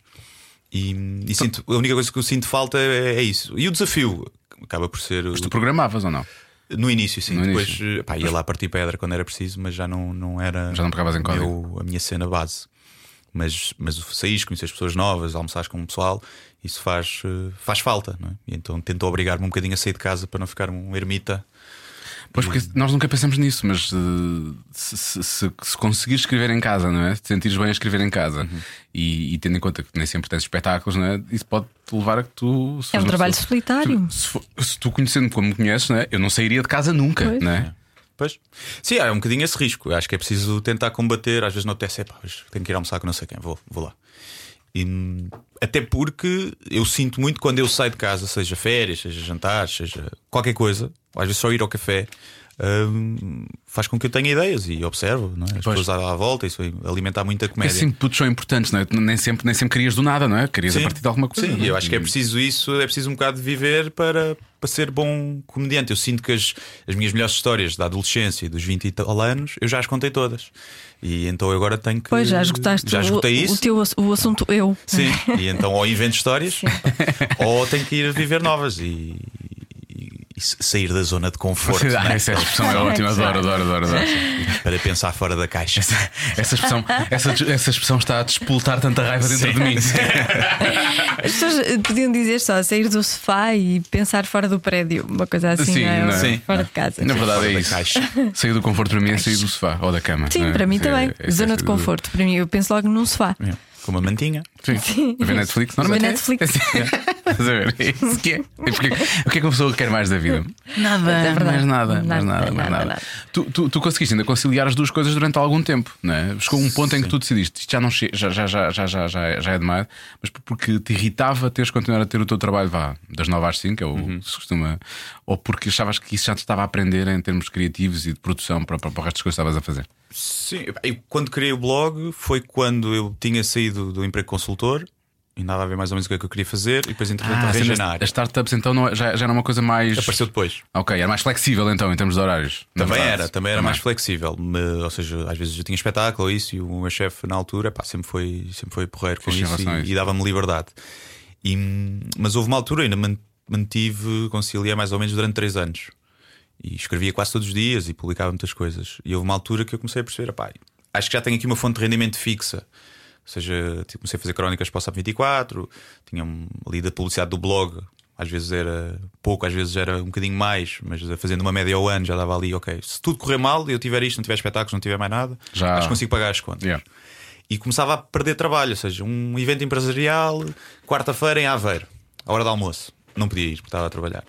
E, e sinto, a única coisa que eu sinto falta é, é isso. E o desafio acaba por ser. o- Mas tu programavas ou não? No início, sim. No Depois início. eh, pá, ia lá partir pedra quando era preciso, mas já não, não era. Já não pegavas em código. meu- a minha cena base. Mas, mas saís, conhecer as pessoas novas, almoçares com o pessoal, isso faz, eh, faz falta. Não é? E então tento obrigar-me um bocadinho a sair de casa para não ficar um ermita. Pois porque nós nunca pensamos nisso, mas eh, se, se, se, se conseguires escrever em casa, não é? Se te sentires bem a escrever em casa Uhum. e, e tendo em conta que nem sempre tens espetáculos, não é? Isso pode te levar a que tu. se É um trabalho pessoa- solitário. Se, for- se tu conhecendo como me conheces, não é? Eu não sairia de casa nunca, Pois. não é? Pois. Sim, é um bocadinho esse risco. Eu Acho que é preciso tentar combater. Às vezes não apetece, "Epá, hoje tenho que ir almoçar com não sei quem, vou, vou lá. E, até porque eu sinto muito quando eu saio de casa, seja férias, seja jantares, seja qualquer coisa, às vezes só ir ao café, hum, faz com que eu tenha ideias e observo não é? as Pois. pessoas à, à volta. Isso alimenta muita comédia. Esses inputs são importantes, não é? Nem sempre, nem sempre querias do nada, não é? Querias a Sim. partir de alguma coisa. Sim, é? eu acho que é preciso isso, é preciso um bocado de viver para, para ser bom comediante. Eu sinto que as, as minhas melhores histórias da adolescência e dos 20 e tal anos eu já as contei todas. E então eu agora tenho que. Pois já esgotaste Já o- esgotei o, isso. teu, o assunto eu. Sim, e então ou invento histórias ou tenho que ir viver novas e sair da zona de conforto Ah, né? essa expressão é ótima, adoro, adoro, adoro. adoro. para pensar fora da caixa. Essa expressão, essa, essa expressão está a despoltar tanta raiva dentro Sim. de mim. As pessoas podiam dizer só sair do sofá e pensar fora do prédio, uma coisa assim, Sim, não é? não é? Sim. fora de casa. Na verdade é isso. caixa. Sair do conforto para mim é sair do sofá ou da cama. Sim, é? para mim É- também. é- é Zona de do- conforto. Para mim, eu penso logo num sofá. É, Com uma mantinha. Sim. A ver Netflix, Ver normalmente. Netflix. Estás a ver? É isso que é. E porquê- o que é que uma pessoa quer mais da vida? Nada, É verdade. mais nada, mais Nada, nada, mais nada, nada. nada. Tu, tu, tu conseguiste ainda conciliar as duas coisas durante algum tempo, não é? Chegou um ponto em que tu decidiste, isto já não che- já, já, já, já, já, já, é- já é demais, mas porque te irritava teres continuado a ter o teu trabalho vá, das 9 às 5, é o Uhum. que se costuma, ou porque achavas que isso já te estava a aprender em termos criativos e de produção para, para, para o resto das coisas que estavas a fazer. Sim, eu, quando criei o blog foi quando eu tinha saído do emprego consultor e andava a ver mais ou menos o que eu queria fazer e depois entretanto Ah, arranjei cenas- na área. as startups então não, é- já, já era uma coisa mais. Apareceu depois. Ok, era mais flexível então em termos de horários. Também era, também era mais flexível. Ou seja, às vezes eu tinha espetáculo ou isso, e o meu chefe na altura pá, sempre, foi, sempre foi porreiro com isso e, e dava-me liberdade. E, mas houve uma altura, ainda man- mantive, conciliei mais ou menos durante três anos. E escrevia quase todos os dias e publicava muitas coisas. E houve uma altura que eu comecei a perceber: pá, acho que já tenho aqui uma fonte de rendimento fixa. Ou seja, tipo, comecei a fazer crónicas para o SAP 24, tinha um- ali da publicidade do blog. Às vezes era pouco, às vezes era um bocadinho mais, mas fazendo uma média ao ano já dava ali, ok. Se tudo correr mal e eu tiver isto, não tiver espetáculos, não tiver mais nada, Já- acho que consigo pagar as contas. Yeah. E começava a perder trabalho, ou seja, um evento empresarial, quarta-feira em Aveiro, à hora do almoço. Não podia ir, porque estava a trabalhar.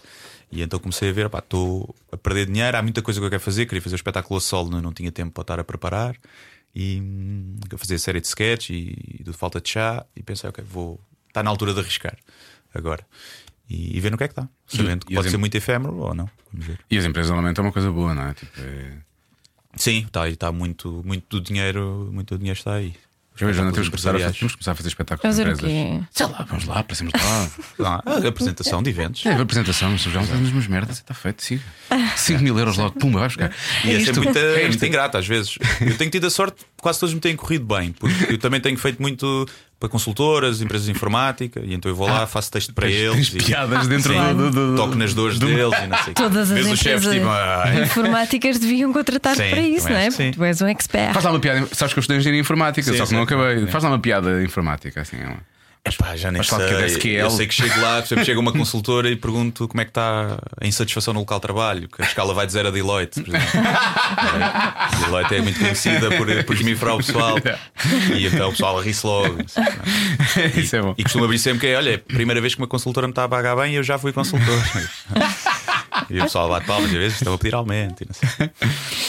E então comecei a ver, pá, estou a perder dinheiro, há muita coisa que eu quero fazer, queria fazer o espetáculo a solo, não, não tinha tempo para estar a preparar. E hum, a fazer série de sketch e, e de falta de chá. E pensei, ok, vou. Está na altura de arriscar agora. E, e ver no que é que está. Sabendo que pode ser em- muito efêmero ou não. Vamos ver. E as empresas normalmente é uma coisa boa, não é? Tipo, é... Sim, está aí, está muito, muito do dinheiro, muito do dinheiro está aí. Eu Joana temos que, começar a fazer, temos que começar a fazer espetáculos Fazer de empresas. quê? Sei lá, vamos lá, aparecemos lá. Ah, apresentação de eventos. É, apresentação, mas já fazemos umas merdas está feito, siga. 5 mil euros logo, pumba, vai buscar. E É é, É é muito ingrato às vezes. Eu tenho tido a sorte, quase todos me têm corrido bem, porque eu também tenho feito muito para consultoras, empresas de informática, e então eu vou lá, faço texto para eles. tens e- piadas dentro Sim, do- do- do- Toco nas dores do- deles e não sei. Todas as empresas tipo, "Ai". informáticas deviam contratar Sim, para isso, não é? Tu és um expert. Faz lá uma piada, sabes que eu estudei engenharia informática, Sim, só que não sim. acabei. Faz lá uma piada informática, assim. É Epá, já nem Mas fala que é sei. Eu sei que chego lá, sempre chega uma consultora e pergunto como é que está a insatisfação no local de trabalho, que a escala vai de zero a Deloitte, por exemplo. É, Deloitte é muito conhecida por, por esmifrar o pessoal. E então o pessoal ri-se logo. Isso é bom. E costumo abrir sempre que é: olha, é a primeira vez que uma consultora me está a pagar bem e eu já fui consultor. E o pessoal bate palmas e às vezes estão a pedir aumento. E não sei.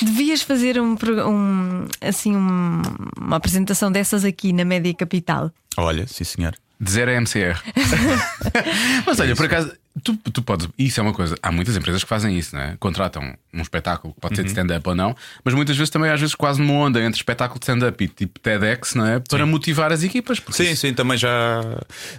Devias fazer um, um- assim um- uma apresentação dessas aqui na Média Capital. Olha, sim senhor. De zero a MCR. Mas olha, por acaso, Tu, tu podes, isso é uma coisa. Há muitas empresas que fazem isso, não é? Contratam um espetáculo, pode Uhum. ser de stand-up ou não, mas muitas vezes também, às vezes, quase numa onda entre espetáculo de stand-up e tipo TEDx, não é? Para motivar as equipas. Sim, sim, também já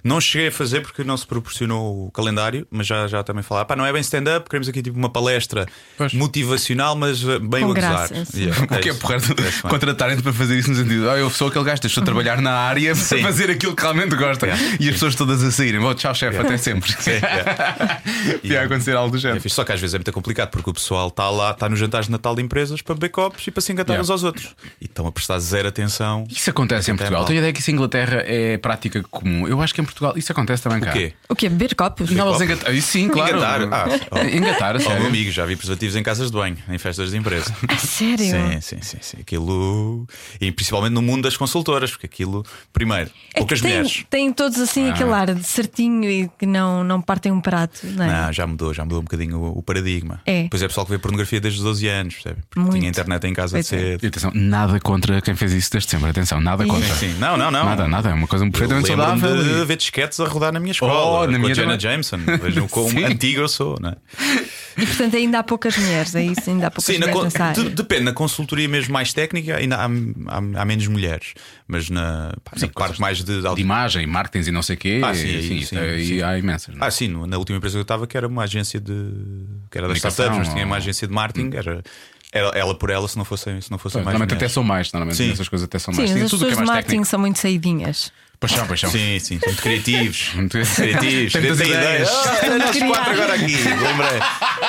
não cheguei a fazer porque não se proporcionou o calendário, mas já, já também falar, pá, não é bem stand-up, queremos aqui tipo uma palestra Pois. motivacional, mas uh, bem Com a gozar. sim. Yeah, O que é isso. porra bem. contratarem-te para fazer isso no sentido, ah, eu sou aquele gajo, estou a trabalhar na área para Sim. fazer aquilo que realmente gosta. Yeah. E as pessoas todas a saírem, bom, tchau, chefe, até sempre. Ia acontecer algo do É género. fixe, só que às vezes é muito complicado porque o pessoal está lá, está nos jantares de Natal de empresas para beber copos e para se engatar Yeah. uns aos outros. E estão a prestar zero atenção. Isso acontece em Portugal. Tenho a ideia que isso em Inglaterra é prática comum. Eu acho que em Portugal isso acontece também O cá. quê? O quê? Beber copos? Não, eles engatar. Sim, claro. Engatar. Ah, oh. Engatar, a Oh, meu sério. amigo, já vi preservativos em casas de banho, em festas de empresa. A sério? Sim, sim, sim, sim. Aquilo. E principalmente no mundo das consultoras, porque aquilo, primeiro, É poucas que tem, mulheres. têm todos assim Ah. aquele ar de certinho e que não, não partem um prato, não é? Não, já mudou, já mudou um bocadinho o, o paradigma. É. Pois é, pessoal que vê pornografia desde os 12 anos, percebe? Porque Muito. tinha internet em casa Pois é. cedo. E atenção, nada contra quem fez isso desde sempre. Atenção, nada contra. Sim, não, não, não. Nada, nada. É uma coisa perfeitamente saudável. de e- ver disquetes a rodar na minha escola, Oh, na com minha a Jenna. Jameson. Vejam quão Sim. antigo eu sou, não é? E portanto ainda há poucas mulheres, é isso? Ainda há poucas Sim, na mulheres área. de- depende, na consultoria mesmo mais técnica ainda há, há- há menos mulheres, mas na, pá, na parte mais de, De imagem, marketing e não sei o quê. Ah, sim, e, sim, sim, aí sim. há imensas. não é? Ah, sim, no- na última empresa que eu estava, que era uma agência de. que era das startups, mas tinha uma agência de marketing, era, era ela por ela, se não fossem, se não fossem mais. Normalmente até são mais, normalmente Sim. essas coisas até são Sim, mais. Sim, as que pessoas é de marketing técnico. são muito saidinhas. Paixão, paixão. Sim, sim, muito criativos. Muito- criativos. Tem muitas ideias. Nós quatro agora aqui. Lembrei.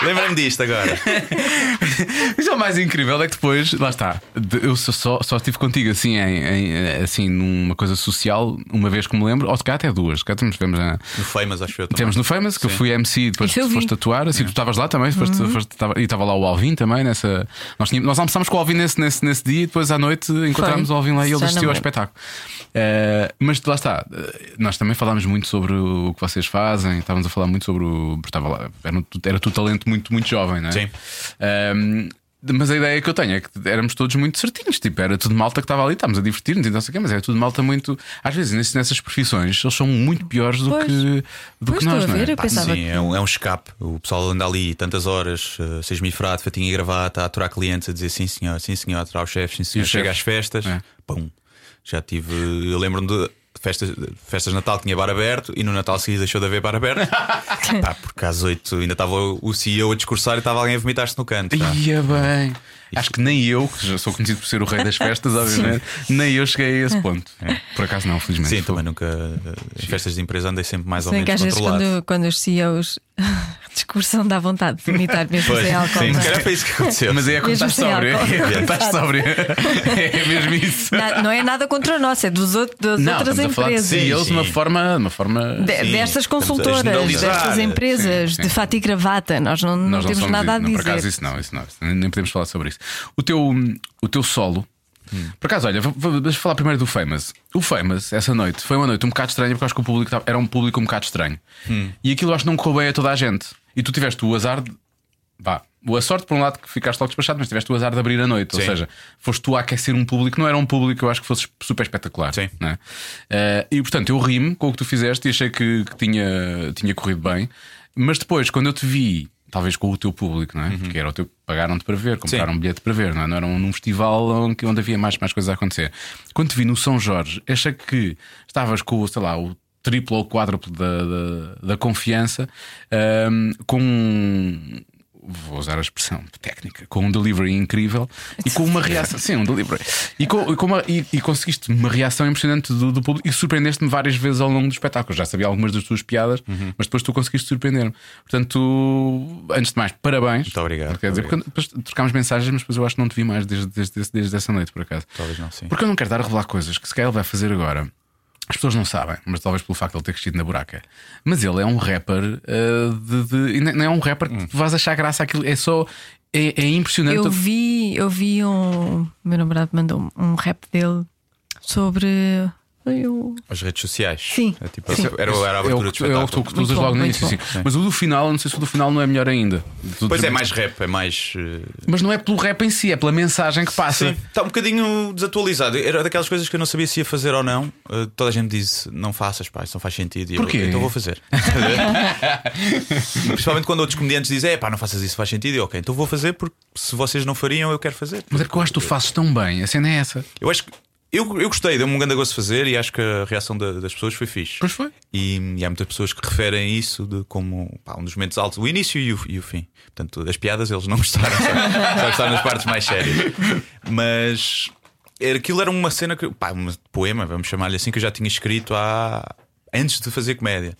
Lembrei-me disto agora. Mas é o mais incrível é que depois, lá está, eu só, só, estive contigo assim, em, em- assim, numa coisa social, uma vez que me lembro, ou se calhar até duas, se calhar temos, tivemos, na- No Famous, acho eu. também. tivemos no Famous, que eu Sim. fui MC e depois Isso eu tu vi. foste atuar, assim, tu estavas lá também, foste, foste- tava- e estava lá o Alvin também nessa. Nós, tínhamos- nós almoçámos com o Alvin nesse, nesse, nesse dia e depois à noite encontramos Foi. o Alvin lá e ele Já assistiu ao me lembro. espetáculo. Eh, mas lá está, nós também falámos muito sobre o que vocês fazem, estávamos a falar muito sobre o. porque Estava lá, era, um- era tu talento muito, muito jovem, não é? Sim. Ahm, mas a ideia que eu tenho é que éramos todos muito certinhos, tipo, era tudo malta que estava ali, estávamos a divertir-nos e não sei o quê, mas era tudo malta muito. Às vezes, nessas- profissões, eles são muito piores do Pois. que, do Pois que nós, a não é? ver, eu Pá, pensava sim, que- é um, é um escape. O pessoal anda ali tantas horas, uh, seis mifrado, fatinha e gravata, a aturar clientes, a dizer sim senhor, sim senhor, a aturar os chefes, sim senhor. Chega às festas, É. pum. Já tive, eu lembro-me de festas, festas de Natal tinha bar aberto e no Natal seguinte deixou de haver bar aberto. Pá, porque às oito ainda estava o CEO a discursar e estava alguém a vomitar-se no canto. pá. Ia bem. Acho que nem eu, que já sou conhecido por ser o rei das festas, obviamente, nem eu cheguei a esse ponto. Por acaso não, felizmente. Sim, também nunca. Em festas de empresa andei sempre mais ou Sei que menos às vezes controlado. quando, quando os CEOs discursam dá vontade de vomitar mesmo Pois, sem álcool. sim, não se é? calhar foi isso que aconteceu. Mas é quando estás sóbrio. É estás sóbrio. É mesmo isso. Na- Não é nada contra o nosso, é dos outros, das Não, outras estamos a falar de empresas. Uma Sim. forma. de Uma forma... De- Sim, destas consultoras, destas empresas, Sim, sim. de fato e gravata, nós não, não Nós temos somos nada a. Não, dizer. por acaso, isso não, isso não. Nem- Nem podemos falar sobre isso. O teu, o teu solo. Por acaso, olha, eu falar primeiro do Famous. O Famous, essa noite, foi uma noite um bocado estranha porque acho que o público era um público um bocado estranho. E aquilo acho que não correu bem a toda a gente. E tu tiveste o azar de. Vá, a sorte por um lado que ficaste logo despachado, mas tiveste o azar de abrir a noite. Ou Sim. seja, foste tu a aquecer um público, não era um público, eu acho que fosse super espetacular. Sim. é? Eh, e portanto, eu ri-me com o que tu fizeste e achei que, que tinha, tinha corrido bem. Mas depois, quando eu te vi, talvez com o teu público, não é? Porque era o teu pagaram-te para ver, compraram um bilhete para ver, não, é? não era um, num festival onde, onde havia mais, mais coisas a acontecer. Quando te vi no São Jorge, achei que estavas com, sei lá, o triplo ou quádruplo da, da, da confiança, ahm, com um- Vou usar a expressão técnica, com um delivery incrível e com uma reação. Sim, um delivery. E, com, e, com uma- e- e conseguiste uma reação impressionante do, do público e surpreendeste-me várias vezes ao longo do espetáculo. Já sabia algumas das tuas piadas, Uhum. mas depois tu conseguiste surpreender-me. Portanto, antes de mais, parabéns. Muito obrigado, Quer dizer, obrigado. porque depois trocámos mensagens, mas depois eu acho que não te vi mais desde, desde, desde, desde essa noite, por acaso. Talvez não, sim. Porque eu não quero dar a revelar coisas que se calhar ele vai fazer agora. As pessoas não sabem, mas talvez pelo facto de ele ter crescido na buraca. Mas ele é um rapper eh, de, de- não é um rapper que tu vais achar graça àquilo. É só. É, é impressionante. Eu vi, eu vi um. Meu namorado mandou um rap dele sobre Eu... As redes sociais. Sim. É tipo, Sim. Era, era a É o, abertura do que- é o que tu, espetáculo. que tu usas bom, logo no início. Mas o do final, não sei se o do final não é melhor ainda. Tu- Pois é, mais rap, é mais. eh, Mas não é pelo rap em si, é pela mensagem que passa. Sim, está um bocadinho desatualizado. Era daquelas coisas que eu não sabia se ia fazer ou não. Uh, toda a gente disse: não faças, pá, isso não faz sentido. E eu, Porquê? então vou fazer. Principalmente quando outros comediantes dizem: é pá, não faças isso, faz sentido. E eu, ok, então vou fazer porque se vocês não fariam, eu quero fazer. Mas é porque eu acho que tu fazes tão bem, a cena é essa. Eu acho que. Eu, eu gostei, deu-me um grande gosto de fazer e acho que a reação da- das pessoas foi fixe. Pois foi. E, e há muitas pessoas que referem isso de como pá, um dos momentos altos, o início e o, e o fim. Portanto, as piadas eles não gostaram, só, só gostaram nas partes mais sérias. Mas aquilo era uma cena que, pá, um poema, vamos chamar-lhe assim, que eu já tinha escrito há, antes de fazer comédia.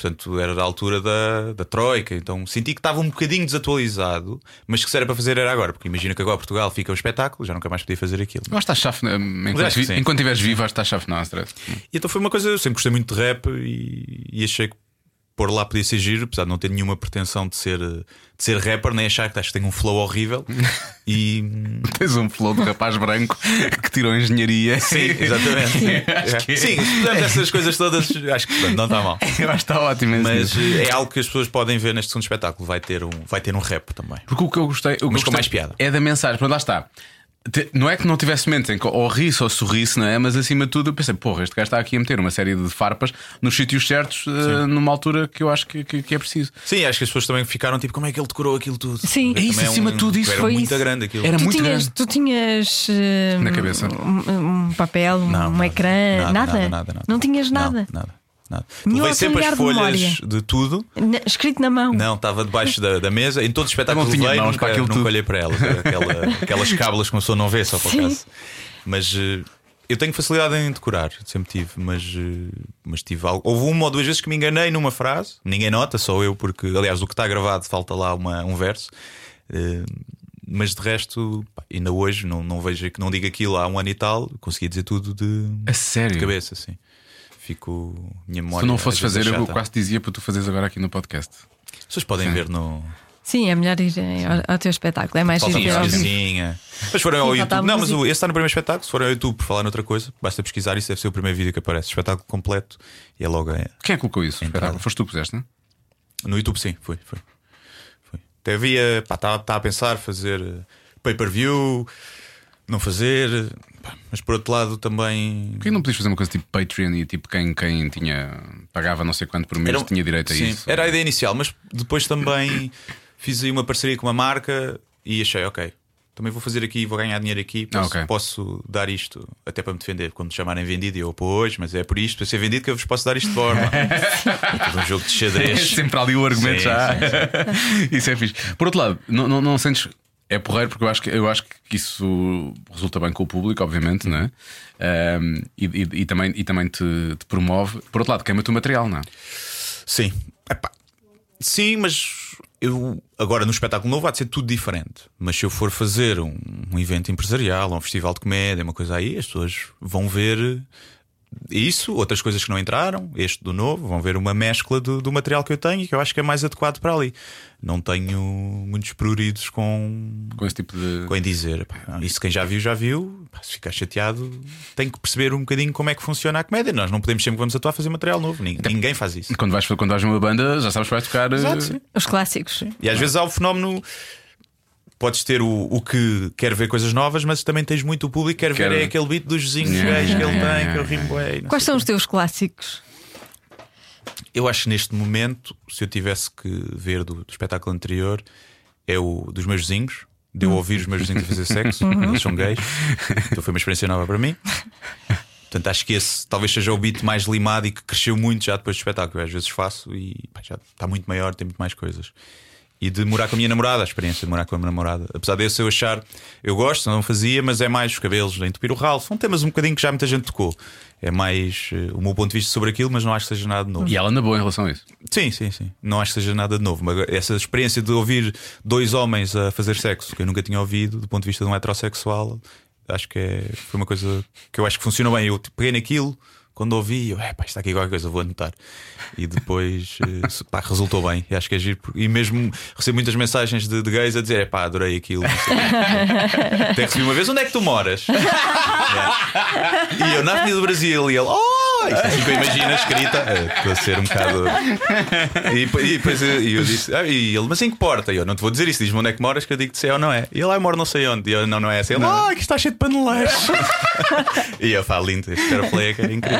Portanto, era da altura da, da Troika, então senti que estava um bocadinho desatualizado, mas que se era para fazer era agora, porque imagina que agora Portugal fica o espetáculo, já nunca mais podia fazer aquilo. Que estás chave. Enquanto, vi- estiveres vivo, estás chave. Não, stress. E então foi uma coisa, eu sempre gostei muito de rap e, e achei que pôr lá podia ser giro, apesar de não ter nenhuma pretensão de ser, de ser rapper, nem achar que acho que tenho um flow horrível. E Tens um flow de rapaz branco que tirou engenharia. sim, exatamente. É. Sim, se fizermos essas coisas todas, acho que pronto, não está mal. Eu acho que está ótimo Mas eh, é algo que as pessoas podem ver neste segundo espetáculo. Vai ter um, vai ter um rap também. Porque o que eu gostei. O que eu Mas com gostei mais piada. É da mensagem. Pronto, lá está. Não é que não tivesse mente em que ou risse ou sorrisse, não é? Mas acima de tudo eu pensei, porra, este gajo está aqui a meter uma série de farpas nos sítios certos eh, numa altura que eu acho que, que- que é preciso. Sim, acho que as pessoas também ficaram tipo, como é que ele decorou aquilo tudo? Sim. É isso, acima de tudo, isso era foi muito isso. grande aquilo. Era tu muito tinhas, grande. Tu tinhas eh, Na cabeça. Um, um papel, um Não, nada. ecrã, Nada, nada, nada, nada, nada. Não tinhas Não, nada. Nada. Nenhum Levei sempre as de folhas memória. de tudo. Na- escrito na mão. Não, estava debaixo da, da mesa. Em todo o espetáculo não que tinha levei, mãos nunca, para aquilo nunca tudo. olhei para elas. Aquela, aquelas cábulas que uma pessoa não vê, só para o Sim. caso. Mas eh, eu tenho facilidade em decorar, sempre tive. Mas, eh, mas tive algo. Houve uma ou duas vezes que me enganei numa frase. Ninguém nota, só eu, porque aliás, o que está gravado falta lá uma, um verso. Eh, mas de resto, pá, ainda hoje, não, não vejo que não diga aquilo há um ano e tal, consegui dizer tudo de, A sério. de cabeça, assim. Fico. Minha Se memória. tu não fosses é fazer, eu quase dizia para tu fazeres agora aqui no podcast. As pessoas podem ver no. Sim, é melhor ir ao, ao teu espetáculo. É mais Falta giro musiquinha. Mas forem ao Sim, YouTube. Não, mas o- esse está no primeiro espetáculo. Se forem ao YouTube por falar noutra coisa, basta pesquisar. Isso deve ser o primeiro vídeo que aparece. Espetáculo completo. E é logo. É. Quem é que colocou isso? Espetáculo. Foste tu que puseste, não? é? No YouTube, sim, foi. foi, foi. Até havia. Pá, estava estava a pensar fazer eh, pay-per-view, não fazer. Pá, mas por outro lado também. Por que não podias fazer uma coisa tipo Patreon e tipo quem, quem tinha pagava não sei quanto por mês um- tinha direito a sim, isso? Era a ideia inicial, mas depois também fiz aí uma parceria com uma marca e achei, ok, também vou fazer aqui, vou ganhar dinheiro aqui, posso, Ah, ok. posso dar isto até para me defender. Quando me chamarem vendido, eu, pois, mas é por isto, para ser vendido, que eu vos posso dar isto de forma. é um jogo de É xadrez. sempre ali o argumento Sim, já. sim, isso é fixe. Por outro lado, não, não, não sentes. É porreiro porque eu acho, que, eu acho que isso resulta bem com o público, obviamente, não é? Ahm, e, e- e também, e também te, te promove. Por outro lado, queima-te o material, não é? Sim, Epá, sim, mas eu agora no espetáculo novo vai ser tudo diferente. Mas se eu for fazer um, um evento empresarial, um festival de comédia, uma coisa aí, as pessoas vão ver isso, outras coisas que não entraram, este do novo, vão ver uma mescla do, do material que eu tenho e que eu acho que é mais adequado para ali. Não tenho muitos pruridos com. Com esse tipo de. Com em dizer, pá, isso quem já viu, já viu. Pá, se ficar chateado, tem que perceber um bocadinho como é que funciona a comédia. Nós não podemos sempre que vamos atuar fazer material novo. Ninguém, ninguém faz isso. Quando vais, quando vais numa banda, já sabes que vais tocar. Exato, eh, sim. Os clássicos. E às vezes há o fenómeno. Podes ter o, o que quer ver coisas novas, mas também tens muito o público que quer, Quer- ver é aquele beat dos vizinhos Yeah, gays que ele yeah, tem, yeah, que eu rimo bem. Quais são os teus clássicos? Eu acho que neste momento, se eu tivesse que ver do, do espetáculo anterior, é o dos meus vizinhos. De eu ouvir os meus vizinhos a fazer sexo, eles são gays. Então foi uma experiência nova para mim. Portanto, acho que esse talvez seja o beat mais limado e que cresceu muito já depois do espetáculo. Eu às vezes faço e pá, já está muito maior, tem muito mais coisas. E de morar com a minha namorada, a experiência de morar com a minha namorada. Apesar desse eu achar, eu gosto, não fazia, mas é mais os cabelos, entupir o ralo. São temas um bocadinho que já muita gente tocou. É mais eh, o meu ponto de vista sobre aquilo, mas não acho que seja nada de novo. E ela anda boa em relação a isso. Sim, sim, sim. Não acho que seja nada de novo. Mas essa experiência de ouvir dois homens a fazer sexo, que eu nunca tinha ouvido, do ponto de vista de um heterossexual, acho que é, foi uma coisa que eu acho que funcionou bem. Eu peguei naquilo. Quando ouvi, eu, é pá, está aqui qualquer coisa, vou anotar. E depois eh, pá, resultou bem. E acho que é E mesmo recebo muitas mensagens de, de gays a dizer: é pá, adorei aquilo. Até recebi uma vez: onde é que tu moras? Yeah. E eu na Avenida do Brasil. E ele: oh! Isto é assim que eu imagino a escrita. eh, Estou a ser um bocado. E, depois- e depois eu, eu disse, ah, e ele, mas em que porta? E eu não te vou dizer isso, diz-me onde é que moras, que eu digo se é ou não é. E ele, ah, moro não sei onde. E eu, não, não é essa. Ele, ah, que está cheio de paneleiros. e eu falo, lindo, este fairplay é que é incrível.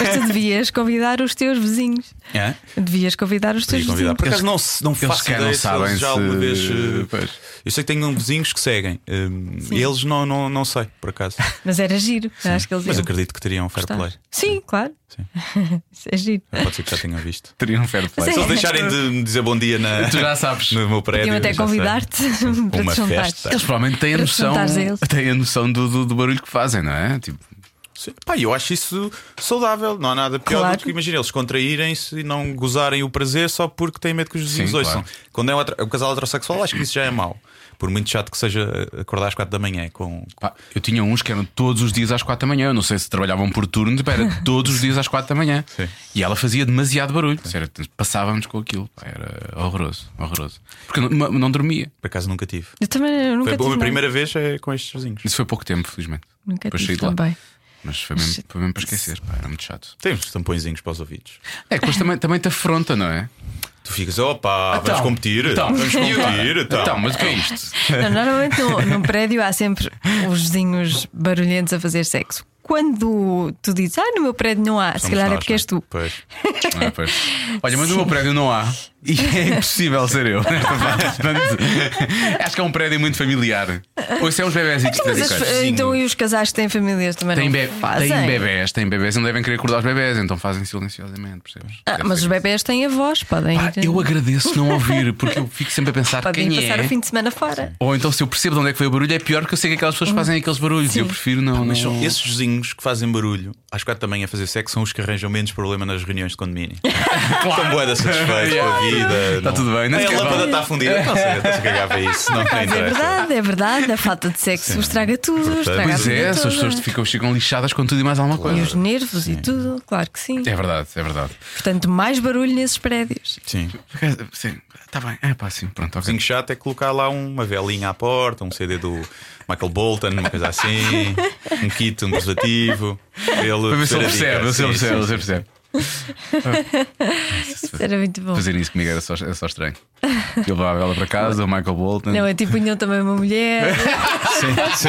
Mas tu devias convidar os teus vizinhos. É? Devias convidar os teus convidar. vizinhos. Por acaso não, se- não Eles faço que não ideia se sabem já se- alguma vez. eh, Pois. Eu sei que tenho vizinhos que seguem. hum, eles não, não, não sei, por acaso. Mas era giro. Acho que eles Mas iam acredito que teriam fair gostar. play. Sim, claro. Sim. Isso é giro. Pode ser que já tenham visto. Teria um fair play. Se eles deixarem de me dizer bom dia na, Tu já sabes. no meu prédio. Podiam até convidar-te para Uma te festa. Eles provavelmente têm a noção, têm a noção do, do, do barulho que fazem, não é? Tipo, Sim. Pá, eu acho isso saudável. Não há nada pior Claro. do que imagina eles contraírem-se e não gozarem o prazer só porque têm medo que os vizinhos Sim, ouçam. claro. Quando é um, um casal heterossexual, acho que isso já é mau. Por muito chato que seja acordar às quatro da manhã com. pá, eu tinha uns que eram todos os dias às quatro da manhã. Eu não sei se trabalhavam por turnos, mas era todos os dias às quatro da manhã. Sim. E ela fazia demasiado barulho. Passávamos com aquilo. Pá, era horroroso, horroroso. Porque eu não, não dormia. Por acaso nunca tive. Eu também eu nunca Foi a tive minha nada. primeira vez é com estes vizinhos. Isso foi pouco tempo, felizmente. Nunca Depois tive de lá. também. Mas foi mesmo, foi mesmo para esquecer. Pá, era muito chato. Temos tampõezinhos para os ouvidos. É, depois também, também te afronta, não é? Tu ficas, opa, Então, vamos competir. então, vamos competir. Então. Então, mas o que é isto? Não, normalmente no, num prédio há sempre os vizinhos barulhentos a fazer sexo. Quando tu dizes, ah, no meu prédio não há, se Somos calhar é nós, porque não és tu. Pois. Ah, pois. Olha, mas no meu prédio não há. E é impossível ser eu. Portanto, acho que é um prédio muito familiar. Ou se é uns bebés e as- então e os casais que têm famílias também Tem, não be fazem? tem bebés, tem bebés e não devem querer acordar os bebés, então fazem silenciosamente, percebes? Ah, Deve mas os bebés têm a voz, podem Pá, ir, eu agradeço não ouvir, porque eu fico sempre a pensar podem quem passar é. o fim de semana fora. Ou então se eu percebo de onde é que foi o barulho, é pior porque eu sei que aquelas pessoas fazem aqueles barulhos e eu prefiro não. Mas não... são esses vizinhos que fazem barulho às quatro também a fazer sexo são os que arranjam menos problema nas reuniões de condomínio. Estão boeda satisfeitos com a vida. Tá não- tudo bem, nem Ai, a lâmpada está fundida. Não sei, não se cagava isso. Não, não Mas é verdade, é verdade. A falta de sexo estraga tudo. Estraga a Pois é, as pessoas ficam, ficam lixadas com tudo e mais alguma E coisa. os nervos e tudo, claro que sim. É verdade, é verdade. Portanto, mais barulho nesses prédios. Sim. Sim, está bem. É pá, sim, pronto, ok. Vizinho chato é colocar lá uma velinha à porta, um CD do Michael Bolton, uma coisa assim, um kit, um preservativo. Ele Para ver se ele perceber a percebe, se ele Sim, percebe, sim. se ele percebe. Isso era muito bom. Fazer isso comigo era só, era só estranho. Eu levava a vela para casa, o Michael Bolton. Não, é tipo punham também uma mulher. Sim, sim.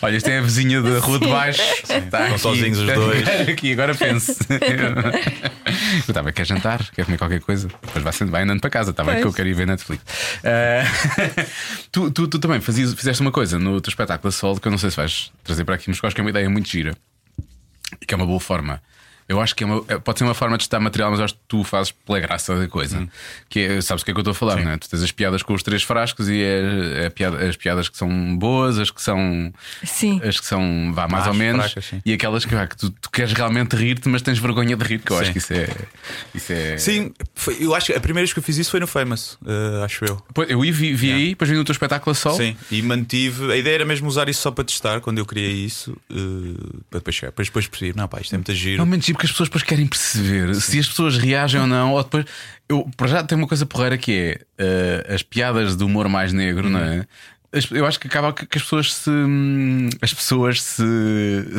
Olha, isto é a vizinha da rua de baixo. Estão sozinhos os dois. Aqui, agora pense. Eu estava, quer jantar? Quer comer qualquer coisa? Depois vai, vai andando para casa, está bem Pois. que eu quero ir ver Netflix. Ah, tu, tu, tu também fazias, fizeste uma coisa no teu espetáculo a solo que eu não sei se vais trazer para aqui, mas eu acho que é uma ideia muito gira e que é uma boa forma. Eu acho que é uma- é- pode ser uma forma de estar material, mas acho que tu fazes pela graça da coisa. Que é, sabes o que é que eu estou a falar, não é? Tu tens as piadas com os três frascos e é, é piada- as piadas que são boas, as que são Sim. as que são vá, mais ou menos fracas, e aquelas que, vá, que tu, tu queres realmente rir-te, mas tens vergonha de rir, que eu Sim. acho que isso é. Isso é... Sim, foi- eu acho que a primeira vez que eu fiz isso foi no Famous, eh, acho eu. Pois, Eu vi, vi, vi aí, depois vi no teu espetáculo a sol. Sim, e mantive. A ideia era mesmo usar isso só para testar quando eu criei isso. eh, para depois chegar. Depois, depois percebi, não, pá, isto é muito giro. Giro porque as pessoas depois querem perceber se as pessoas reagem ou não. Ou depois, eu, para já tem uma coisa porreira que é eh, as piadas de humor mais negro, não é? As- Eu acho que acaba que que as pessoas se. hum, As pessoas se.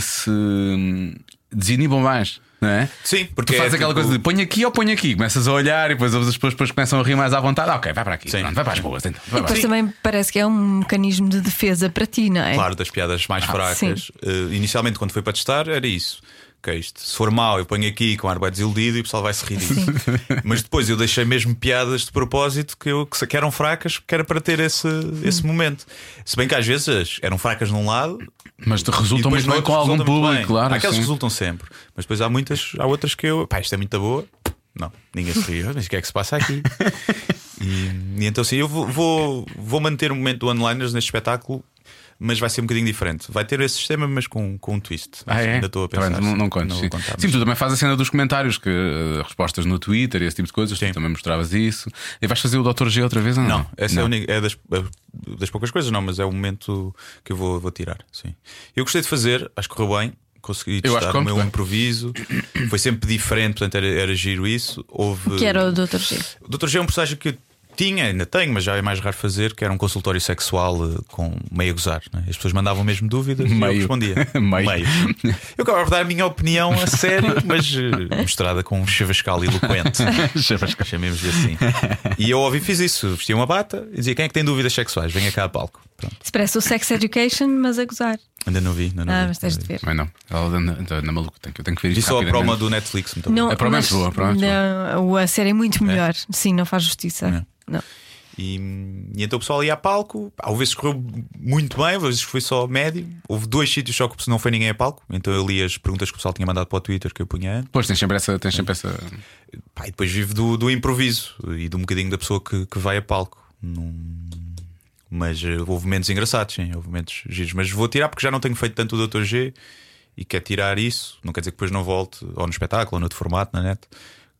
se hum, desinibam mais, não é? Sim, porque Tu fazes é aquela tipo- coisa de põe aqui ou põe aqui, começas a olhar e depois as pessoas depois começam a rir mais à vontade. Ah, ok, vai para aqui, Sim. pronto, vai para as boas, então. Vai Depois também parece que é um mecanismo de defesa para ti, não é? Claro, das piadas mais fracas. sim. Eh, inicialmente, quando foi para testar, era isso. Ok, isto, se for mau, eu ponho aqui com ar bem desiludido e o pessoal vai se rir disso. Mas depois eu deixei mesmo piadas de propósito que, eu, que eram fracas, que era para ter esse, esse momento. Se bem que às vezes eram fracas num lado, Mas te resultam muito bem com algum público, claro. Há aquelas sim. que resultam sempre. Mas depois há muitas, há outras que eu. Pá, isto é muito boa. Não, ninguém se ri. Mas o que é que se passa aqui? e, e então sim, eu vou, vou, vou manter o momento do onliners neste espetáculo. Mas vai ser um bocadinho diferente. Vai ter esse sistema, mas com, com um twist. Ah, é? Ainda estou a pensar. bem, não, não contes. sim. contar, Sim, tu também fazes a cena dos comentários, que eh, respostas no Twitter e esse tipo de coisas. Sim. Tu também mostravas isso. E vais fazer o Dr. G outra vez ou não? Não, essa é, a única- é das, das poucas coisas, não, mas é o momento que eu vou, vou tirar. Sim. Eu gostei de fazer, acho que correu bem. Consegui Eu acho testar que o meu bem. improviso. Foi sempre diferente, portanto era, era giro isso. Houve. Que era o Dr. G. O Dr. G é um personagem que eu Tinha, ainda tenho, mas já é mais raro fazer, que era um consultório sexual eh, com meio a gozar. Né? As pessoas mandavam mesmo dúvidas e eu Meio. respondia. Meio. Eu acabava de dar a minha opinião a sério, mas eh, misturada com um chavascal eloquente. Chamemos-lhe assim. E eu ouvi fiz isso. Vestia uma bata e dizia: quem é que tem dúvidas sexuais? Venha cá a palco. Pronto. Se parece o Sex Education, mas a gozar. Ainda não vi. Ainda não Ah, vi. mas tens de ver. Mas não, ela anda, anda maluco. Tenho, que- eu tenho que ver Vi isto. só a promo do Netflix. Muito Não, A prova é mas- boa, a prova é muito não, a série é muito melhor. Sim, não faz justiça. Não. E, e então o pessoal ia a palco. Há vezes correu muito bem, às vezes foi só médio. Houve dois sítios só que não foi ninguém a palco. Então eu li as perguntas que o pessoal tinha mandado para o Twitter que eu punha. Pois tens sempre essa. Tens sempre essa... Pá, e depois vive do, do improviso e de um bocadinho da pessoa que, que vai a palco. Num- Mas eh, houve momentos engraçados, sim, houve momentos giros. Mas vou tirar porque já não tenho feito tanto o Dr. G e quer tirar isso. Não quer dizer que depois não volte ou no espetáculo ou no outro formato na net.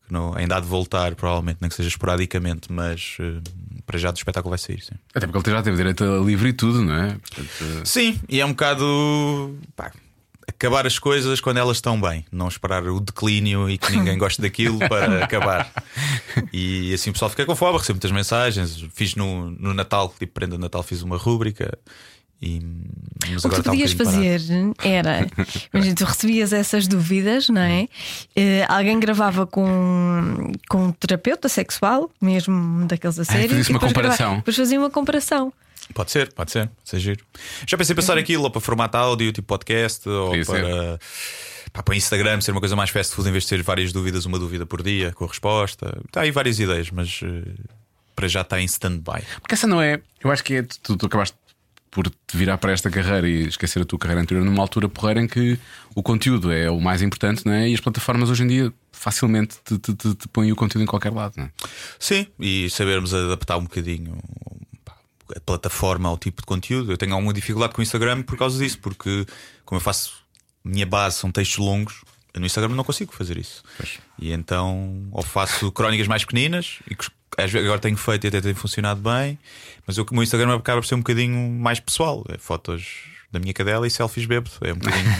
Que não, ainda há de voltar, provavelmente, nem que seja esporadicamente, mas eh, para já do espetáculo vai sair, sim. Até porque ele já teve direito a livre e tudo, não é? Portanto, eh, Sim, e é um bocado pá, acabar as coisas quando elas estão bem, não esperar o declínio e que ninguém goste daquilo para acabar. E assim o pessoal fica com fome, recebo muitas mensagens. Fiz no, no Natal, tipo prenda de Natal, fiz uma rúbrica. E, mas O que tu um podias parado. fazer era, imagina, tu recebias essas dúvidas, não é? Eh, alguém gravava com, com um terapeuta sexual, mesmo daqueles a sério. fazia-se e uma comparação. Depois fazia uma comparação. Pode ser, pode ser, pode ser giro. Já pensei em passar aquilo ou para formato áudio, tipo podcast, ou Podia ser. para, pá, para Instagram ser uma coisa mais fast food em vez de ter várias dúvidas, uma dúvida por dia com a resposta. Está aí várias ideias, mas eh, para já está em stand-by. Porque essa não é. Eu acho que é. Tu, tu acabaste por te virar para esta carreira e esquecer a tua carreira anterior numa altura porreira em que o conteúdo é o mais importante, não é? E as plataformas hoje em dia facilmente te, te, te, te põem o conteúdo em qualquer lado, não é? Sim, e sabermos adaptar um bocadinho a plataforma ao tipo de conteúdo. Eu tenho alguma dificuldade com o Instagram por causa disso, porque como eu faço, minha base são textos longos, no Instagram não consigo fazer isso. E então, ou faço crónicas mais pequeninas, e agora tenho feito e até tem funcionado bem, mas o meu Instagram acaba por ser um bocadinho mais pessoal. É fotos da minha cadela e selfies bebo. É um bocadinho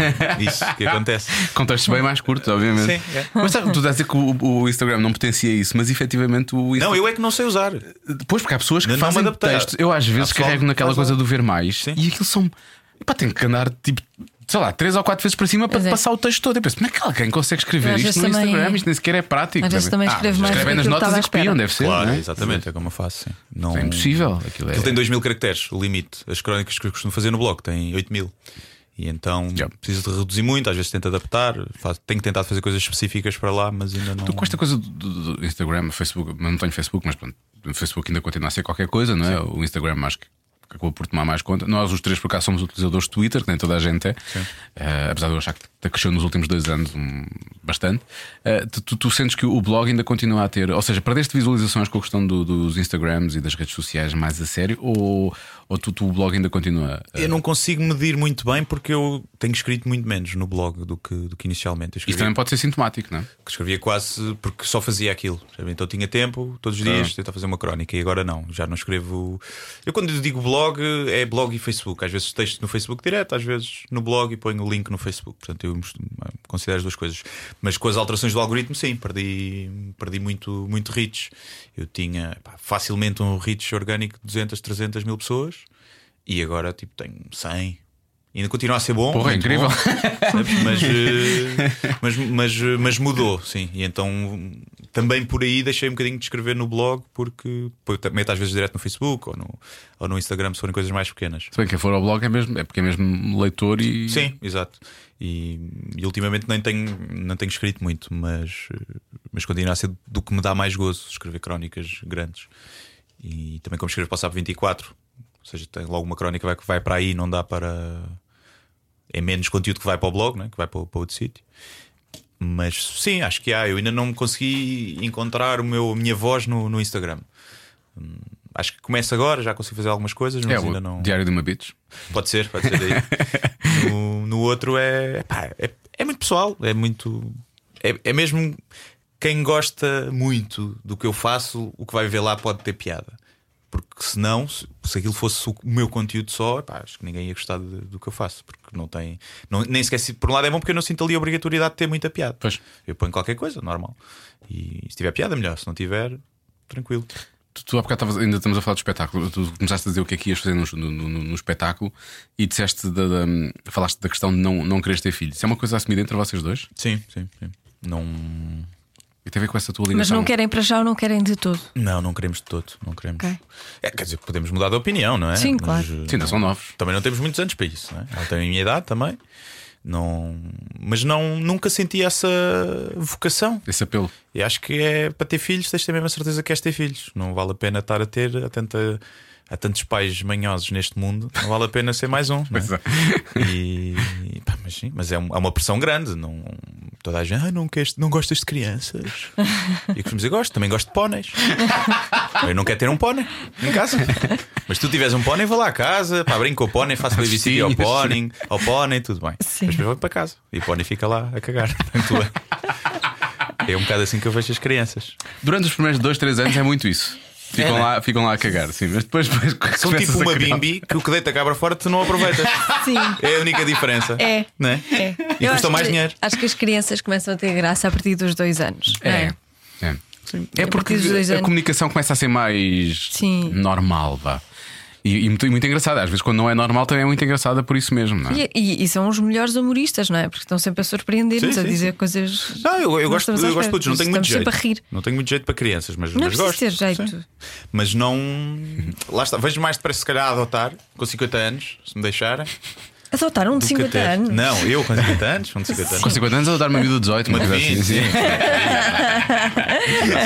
isso que acontece. Contextos bem mais curtos, obviamente. Sim, é. Mas sabe, tu estás a dizer que o, o Instagram não potencia isso, mas efetivamente o Insta- Não, eu é que não sei usar. Depois, porque há pessoas que não fazem textos. Eu às vezes carrego que naquela coisa do ver mais Sim. e aquilo são. Epá, tenho que andar tipo, sei lá, três ou quatro vezes para cima para é. passar o texto todo. Eu penso, como é que alguém consegue escrever isto no Instagram? Isto nem sequer é prático. Às vezes também escreve mais do escrevem nas notas e copiam, deve ser. Claro, é? exatamente, é como eu faço. Sim. Não... É impossível. Aquilo é. Aquilo tem 2 mil caracteres, o limite. As crónicas que eu costumo fazer no blog têm 8 mil. E então Já. preciso de reduzir muito, às vezes tento adaptar. Faço- tenho tentado fazer coisas específicas para lá, mas ainda não. Tu com esta coisa do, do- do Instagram, Facebook, mas não tenho Facebook, mas pronto, o Facebook ainda continua a ser qualquer coisa, não é? O Instagram acho que acabou por tomar mais conta. Nós, os três, por acaso, somos utilizadores de Twitter, que nem toda a gente é. Eh, apesar de eu achar que cresceu nos últimos dois anos um, bastante. Eh, tu, tu- tu sentes que o blog ainda continua a ter, ou seja, perdeste visualizações com a questão do- dos Instagrams e das redes sociais mais a sério, ou, ou tu, tu o blog ainda continua a. Eu não consigo medir muito bem porque eu tenho escrito muito menos no blog do que, do que inicialmente. Eu Isso escrevia, também pode ser sintomático, não é? que escrevia quase porque só fazia aquilo. Então tinha tempo todos os dias, tentar fazer uma crónica e agora não, já não escrevo. Eu quando digo blog, é blog e Facebook. Às vezes texto no Facebook direto, às vezes no blog e ponho o link no Facebook. Portanto, eu considero as duas coisas. Mas com as alterações do algoritmo, sim, perdi, perdi muito, muito reach. Eu tinha pá, facilmente um reach orgânico de 200, 300 mil pessoas e agora tipo tenho 100. E ainda continua a ser bom. Porra, é incrível. bom, sabes? mas, eh, mas, mas, eh, mas mudou, sim. E então também por aí deixei um bocadinho de escrever no blog, porque meto às vezes direto no Facebook ou no, ou no Instagram se forem coisas mais pequenas. Se bem que for ao blog é, mesmo, é porque é mesmo leitor e. Sim, exato. E, e ultimamente nem tenho, não tenho escrito muito, mas, mas continua a ser do que me dá mais gozo escrever crónicas grandes. E também como escrevo para o SAP 24, ou seja, tem logo uma crónica que vai para aí, não dá para. É menos conteúdo que vai para o blog, né? que vai para, para outro sítio. Mas sim, acho que há. Eu ainda não consegui encontrar o meu, a minha voz no, no Instagram. Acho que começa agora, já consigo fazer algumas coisas, mas É ainda não. Diário de uma Bitch. Pode ser, pode ser daí. no, no outro é, pá, é. É muito pessoal, é muito. É, é mesmo quem gosta muito do que eu faço, o que vai ver lá pode ter piada. Porque senão, se, se aquilo fosse o meu conteúdo só, acho que ninguém ia gostar de- do que eu faço. Porque não tem. Não, nem sequer. se- Por um lado é bom porque eu não sinto ali a obrigatoriedade de ter muita piada. Pois. Eu ponho qualquer coisa, normal. E se tiver piada, melhor. Se não tiver, tranquilo. Tu, tu há bocado estavas- ainda estamos a falar do espetáculo. Tu começaste a dizer o que é que ias fazer no, no, no- no espetáculo e disseste da, da- falaste da questão de não, não quereres ter filhos. Isso é uma coisa assumida entre vocês dois? Sim, sim, sim. Não, E tem a ver com essa tua Mas ligação. não querem para já ou não querem de todo. não, não queremos de todo. Não queremos. Ok. É, quer dizer, podemos mudar de opinião, não é? Sim, Mas, claro. eh, Sim, ainda são novos. Também não temos muitos anos para isso, não é? Ela tem a minha idade também. Não, mas não, nunca senti essa vocação. Esse apelo. E acho que é para ter filhos, tens de ter mesmo a certeza que queres ter filhos. Não vale a pena estar a ter há, tanta, há tantos pais manhosos neste mundo, não vale a pena ser mais um. não é? É. E, pá, mas sim, mas é, um- é uma pressão grande. Não, toda a gente, ah, não, queres, não gostas de crianças. E eu costumo dizer, gosto, também gosto de póneis. Eu não quero ter um pônei em casa. Mas se tu tiveres um pônei, vou lá à casa, pá, brinco com o pônei, faço babysitter ao pônei, ao pônei, tudo bem. Sim. Mas depois vou para casa e o pônei fica lá a cagar. tua. É um bocado assim que eu vejo as crianças. Durante os primeiros dois, três anos é muito isso. Ficam, É, né? lá, ficam lá a cagar, sim. Mas depois, depois São tipo a uma criar- bimbi que o que deita a cabra fora tu não aproveitas. Sim. É a única diferença. É. Não é? É. E Eu custa mais que- dinheiro. Acho que as crianças começam a ter graça a partir dos dois anos. É. É, é A porque a anos. comunicação começa a ser mais Sim. normal, vá. E, e muito, muito engraçada. Às vezes, quando não é normal, também é muito engraçada por isso mesmo, não é? E, e- são os melhores humoristas, não é? Porque estão sempre a surpreender-nos, a dizer sim. coisas. Não, eu, eu gosto, eu gosto de todos, não tenho muito jeito. Não tenho muito jeito para crianças, mas, Não mas gosto. ter jeito. Sim. Mas não. Lá está, vejo mais depressa, se calhar, a adotar com 50 anos, se me deixarem. Adotar um de do que 50 ter. anos. Não, eu com 50 anos, um de 50 Com anos. 50 anos, dar uma vida de 18, uma coisa assim. 20, sim.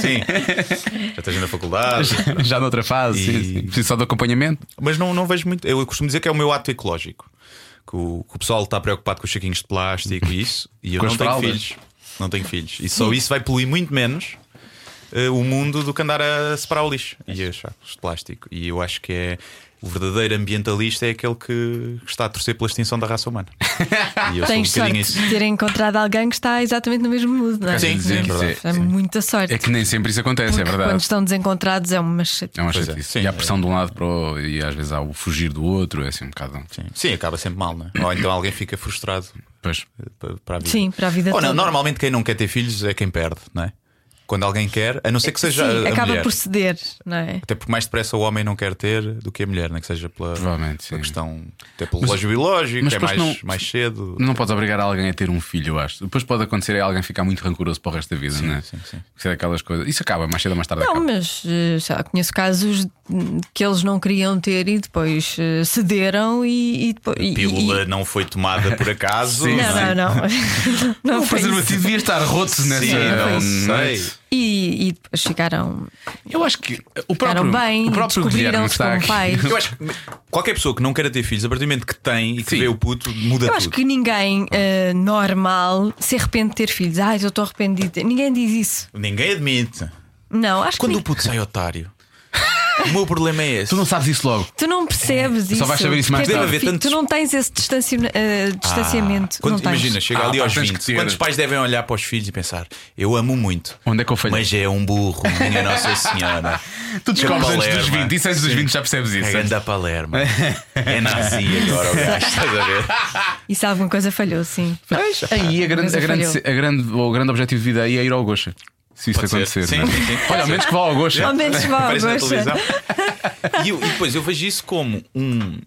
Sim. Já estás na faculdade. Já noutra fase, sim, E- sim. Preciso só de acompanhamento. Mas não, não vejo muito. Eu costumo dizer que é o meu ato ecológico. Que o, que o pessoal está preocupado com os saquinhos de plástico e isso. E eu Com não tenho fraldas. filhos. Não tenho filhos. E só isso vai poluir muito menos eh, o mundo do que andar a separar o lixo e os sacos de plástico. E eu acho que é. O verdadeiro ambientalista é aquele que está a torcer pela extinção da raça humana. E eu sou um Tens sorte isso. de ter encontrado alguém que está exatamente no mesmo mood, não é? Sim, sim, é. É muita sorte. É que nem sempre isso acontece, é Porque verdade. Quando estão desencontrados é uma chatice. É uma é, chatice. sim, e há é. pressão de um lado para o... e às vezes há o fugir do outro, é assim um bocado. Sim. Sim, acaba sempre mal, não é? Ou então alguém fica frustrado Pois. para, para a vida. Sim, para a vida Ou não, toda. normalmente quem não quer ter filhos é quem perde, não é? Quando alguém quer, a não ser que seja Sim, a, a acaba mulher. por ceder, não é? Até porque mais depressa o homem não quer ter do que a mulher, nem que seja pela, Provavelmente, sim. pela questão, até pelo Mas- relógio biológico, mas é mais, não- mais cedo. Não podes obrigar alguém a ter um filho, eu acho. Depois pode acontecer é alguém ficar muito rancoroso para o resto da vida, não é? sim, sim. Isso é daquelas coisas. Isso acaba, mais cedo ou mais tarde Não, acaba. mas eh, sei lá, conheço casos que eles não queriam ter e depois eh, cederam e, e depois. e- A pílula e- não foi tomada por acaso. Sim, Não, não, não. não O foi isso. preservativo devia estar roto nessa. Sim, não não é? sei. E, e depois ficaram, Eu acho que o próprio, bem, o próprio Guilherme descobriram-se está aqui. pais. Eu acho que qualquer pessoa que não queira ter filhos, a partir do momento que tem e que Sim. vê o puto, muda Eu tudo. acho que ninguém eh, normal se arrepende de ter filhos. Ai, eu estou arrependido. de ter-" Ninguém diz isso. Ninguém admite. Não, acho Quando que o puto sai otário, o meu problema é esse. Tu não sabes isso logo. tu não percebes isso. Só vais saber isso mais é tarde. Deve haver tantos- Tu não tens esse eh, distanciamento. Ah, quando- não tens. imagina, chega Ah, ali pá, aos tens que 20. ter. Quantos pais devem olhar para os filhos e pensar: Eu amo muito, Onde é que eu falhei? mas é um burro, minha Nossa Senhora. tu descobres É antes dos Palerma. 20. Isso antes dos 20 já percebes isso. É ganda Palerma. É nazi agora, o gajo, estás a ver? E se alguma coisa falhou, sim. Aí a grande, a grande, falhou. a grande, o grande objetivo de vida aí é ir ao Gocha. Se isso Pode acontecer. Sim, não é? sim, sim. Olha, ao menos que vá ao Gocha. Ao menos vá ao televisão. E, eu- e depois eu vejo isso como um,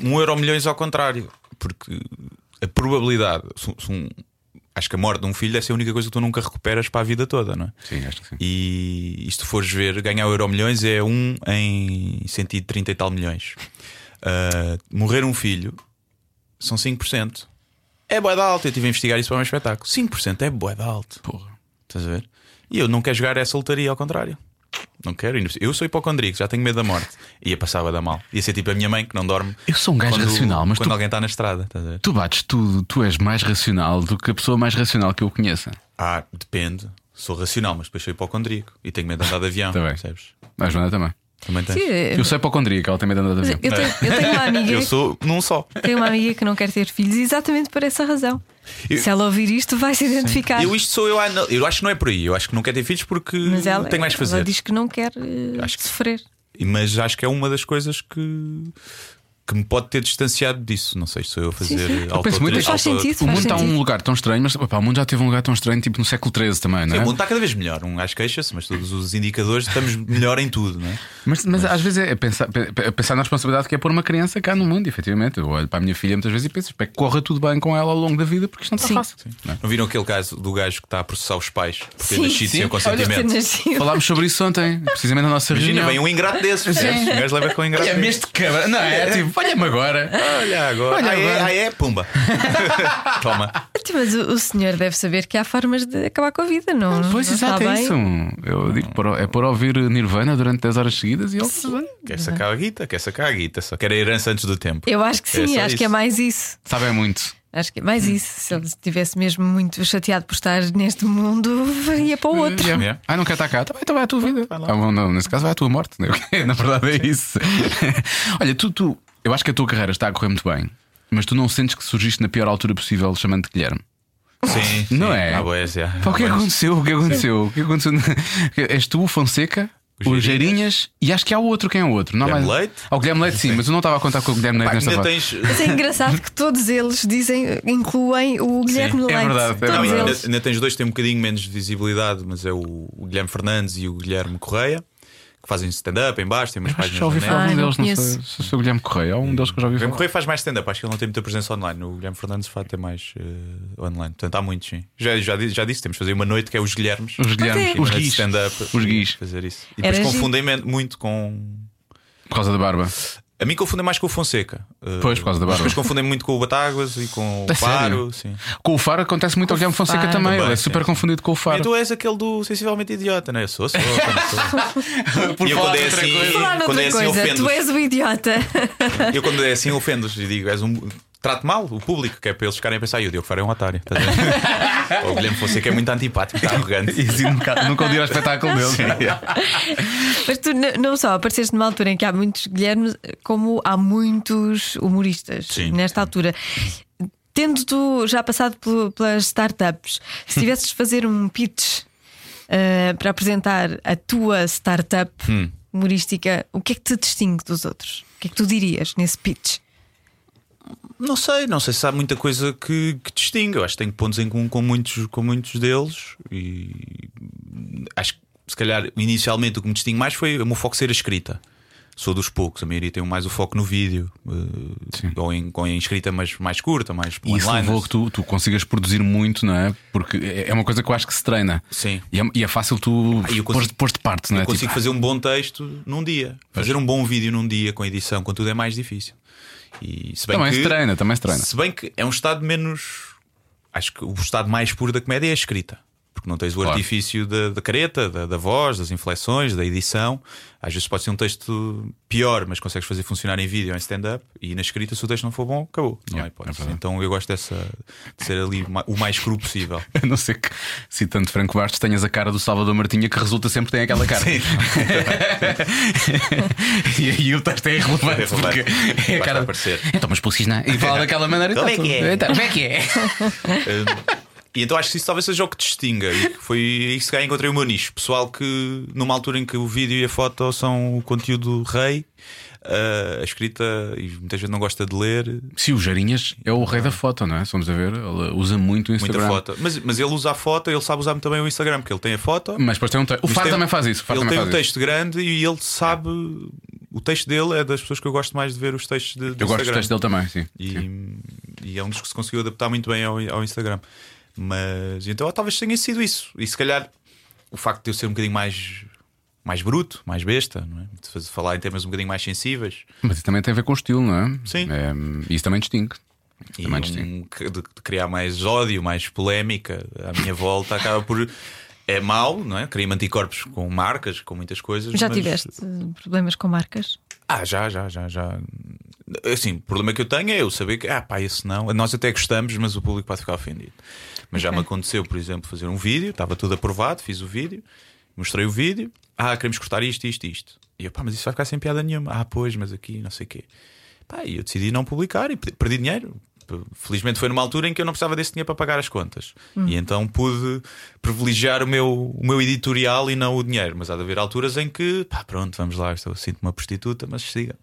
um euro milhões ao contrário, porque a probabilidade, se- se um- acho que a morte de um filho deve ser a única coisa que tu nunca recuperas para a vida toda, não é? Sim, acho que sim. E, e se tu fores ver, ganhar o euro milhões é um em 130 e tal milhões. Ah, morrer um filho são 5%. É bué de alto. Eu estive a investigar isso para o meu espetáculo. 5% é bué de alto. Porra. Estás a ver? E eu não quero jogar essa lotaria, ao contrário. Não quero. Eu sou hipocondríaco, já tenho medo da morte. Ia passar a da mal. Ia ser tipo a minha mãe que não dorme. Eu sou um gajo quando, racional, mas quando tu- alguém está na estrada. Estás a ver? Tu bates tudo, tu és mais racional do que a pessoa mais racional que eu conheça. Ah, depende. Sou racional, mas depois sou hipocondríaco e tenho medo de andar de avião. Tá bem. percebes? A Joana também. Também tens. Sim, Eu sou hipocondríaca, ela também anda de mas avião. eu, tenho, eu tenho uma amiga Eu sou num só. tenho uma amiga que não quer ter filhos exatamente por essa razão. Eu- Se ela ouvir isto, vai se identificar. Eu isto sou eu. ah, não, Eu acho que não é por aí. Eu acho que não quer ter filhos porque Mas ela, tenho mais que ela fazer. diz que não quer eh, Acho que- sofrer. Mas acho que é uma das coisas que que me pode ter distanciado disso. Não sei se sou eu a fazer Eu penso muito, Mas faz auto- sentido, o mundo está a um lugar tão estranho, mas opá, o mundo já teve um lugar tão estranho, tipo no século XIII também, não Sim, é? o mundo está cada vez melhor. Um gajo queixa-se, mas todos os indicadores estamos melhor em tudo, não é? Mas, mas às vezes é pensar, é pensar na responsabilidade que é pôr uma criança cá no mundo, efetivamente. Eu olho para a minha filha muitas vezes e penso, espero que corra tudo bem com ela ao longo da vida, porque isto não está Sim. fácil. não é? Não viram aquele caso do gajo que está a processar os pais por ter Sim, nascido sem sim. o consentimento? Falámos sobre isso ontem, precisamente na nossa Imagina, reunião. vem um ingrato desses? O gajo leva com um ingrato desses. este cabra, não é? Tipo, olha-me agora. Olha agora. Olha ah, é, agora. ah, é? Pumba. Toma. Mas o, o senhor deve saber que há formas de acabar com a vida, não? Pois não exato, é isso. Eu digo, por- é por ouvir Nirvana durante 10 horas seguidas e ele. Quer sacar a guita, quer sacar a guita. Só quer a herança antes do tempo. Eu acho que É sim, só acho que é isso. mais isso. Sabe é muito. Acho que é mais isso. Se ele estivesse mesmo muito chateado por estar neste mundo, ia para o outro. Yeah. Yeah. Ah, não quer estar cá? Tá bem, então vai à tua vida. Ah, bom, não, nesse caso vai à tua morte. né? Na verdade é isso. Olha, tu, tu, eu acho que a tua carreira está a correr muito bem, mas tu não sentes que surgiste na pior altura possível chamando-te Guilherme? Sim, Não sim. é? Ah, é, já. Pá, o que é que aconteceu? O que aconteceu? O que aconteceu? És tu, o Fonseca, O Geirinhas. Geirinhas e acho que há o outro. Quem é o outro? Não Guilherme mais... Leite? Ah, o Guilherme Leite, sim, mas eu não estava a contar com o Guilherme Leite Pá, nesta ainda fase. tens. Mas é engraçado que todos eles dizem, incluem o Guilherme é Leite. verdade, é Não, ainda, tens dois que têm um bocadinho menos de visibilidade, mas é o, o Guilherme Fernandes e o Guilherme Correia, que fazem stand-up em baixo, têm umas páginas já ouvi falar de um deles, não sei se é o Guilherme Correia. Há um deles que eu já ouvi O Guilherme falar. Correia faz mais stand-up, acho que ele não tem muita presença online. O Guilherme Fernandes faz tem mais eh, online. Portanto, há muitos, sim. Já, já, já disse, temos de fazer uma noite que é os Guilhermes. Os Guilhermes, é. os guis. stand-up. Os guis. Fazer isso. E Era depois confundem muito com. Por causa da barba. A mim confundem mais com o Fonseca. Eh, Pois, por causa da mas barba. Depois confundem muito com o Batáguas e com o Faro. sério? Sim. Com o Faro acontece muito ao Guilherme Fonseca Faro. também. Ele Também, é super sim. confundido com o E Faro. tu és aquele do sensivelmente idiota, não é? Eu sou, sou. sou. Por E eu quando é assim- quando é assim, coisa, ofendo-os. tu és o idiota. Eu quando é assim ofendo-os e digo, és um. Trato mal o público, que é para eles ficarem a pensar, e o Diogo Faro é um otário. Ver? Ou o Guilherme Fonseca é muito antipático, está arrogante. E assim, nunca, nunca o dia ao espetáculo dele. Mas tu não só apareceste numa altura em que há muitos Guilhermes, como há muitos humoristas Sim. nesta altura. Tendo tu já passado pel- pelas startups, se tivesses de fazer um pitch eh, para apresentar a tua startup Hum. humorística, o que é que te distingue dos outros? O que é que tu dirias nesse pitch? Não sei, não sei se há muita coisa que, que distingue. Eu acho que tenho pontos em comum com muitos, com muitos deles e acho que se calhar inicialmente o que me distingue mais foi o meu foco ser a escrita. Sou dos poucos, a maioria tem mais o foco no vídeo, eh, ou em, ou em escrita mais, mais curta, mais E isso levou que tu, tu consigas produzir muito, não é? Porque é é uma coisa que eu acho que se treina. Sim. E é, e é fácil tu Ah, consigo- pôr de parte, não é? Eu consigo Tipo, fazer um bom texto num dia. Fazer um bom vídeo num dia com edição, com tudo é mais difícil. E se bem Também que, se treina, também se treina. Se bem que é um estado menos. Acho que o estado mais puro da comédia é a escrita. Porque não tens o Claro. artifício da, da careta, da, da voz, das inflexões, da edição. Às vezes pode ser um texto pior, mas consegues fazer funcionar em vídeo ou em stand-up. E na escrita, se o texto não for bom, acabou. Não Yeah, é então eu gosto dessa, de ser ali o mais cru possível. A não ser que, citando Franco Bastos, tenhas a cara do Salvador Martinha que resulta sempre tem aquela cara. e aí o texto é irrelevante. É porque é a cara. aparecer. Então, mas pulsis, não? E fala daquela maneira. Como então, é que é? Então, como é que é? E então acho que isso talvez seja o que distinga. E foi isso que eu encontrei o meu nicho. Pessoal que, numa altura em que o vídeo e a foto são o conteúdo rei, uh, a escrita, e muita gente não gosta de ler, Sim, o Jarinhas é o rei da foto, não é? Se vamos a ver, ele usa muito o muita Instagram. foto. Mas, mas ele usa a foto, ele sabe usar também o Instagram, porque ele tem a foto. Mas depois tem um texto. O Faro também faz isso. Ele tem um faz isso. texto grande e ele sabe. O texto dele é das pessoas que eu gosto mais de ver os textos de, do Eu gosto do texto dele também, sim. E, Sim. e é um dos que se conseguiu adaptar muito bem ao, ao Instagram. Mas então talvez tenha sido isso. E se calhar o facto de eu ser um bocadinho mais, mais bruto, mais besta, não é? de fazer- falar em temas um bocadinho mais sensíveis Mas isso também tem a ver com o estilo, não é? Sim. É, isso também distingue. e Também um- distingue. de, de criar mais ódio, mais polémica à minha volta, acaba por. É mau, não é? Cria-me anticorpos com marcas, com muitas coisas. Já mas- tiveste problemas com marcas? Ah, já, já, já, já. Assim, o problema que eu tenho é eu saber que, ah, pá, esse não. Nós até gostamos, mas o público pode ficar ofendido. Mas já Ok. me aconteceu, por exemplo, fazer um vídeo, estava tudo aprovado, fiz o vídeo, mostrei o vídeo, ah, queremos cortar isto, isto, isto. E eu, pá, mas isso vai ficar sem piada nenhuma. Ah, pois, mas aqui não sei o quê. Pá, e eu decidi não publicar e perdi- dinheiro. felizmente foi numa altura em que eu não precisava desse dinheiro para pagar as contas. Hum. E então pude privilegiar o meu, o meu editorial e não o dinheiro. Mas há de haver alturas em que, pá, pronto, vamos lá, eu sinto uma prostituta, mas siga.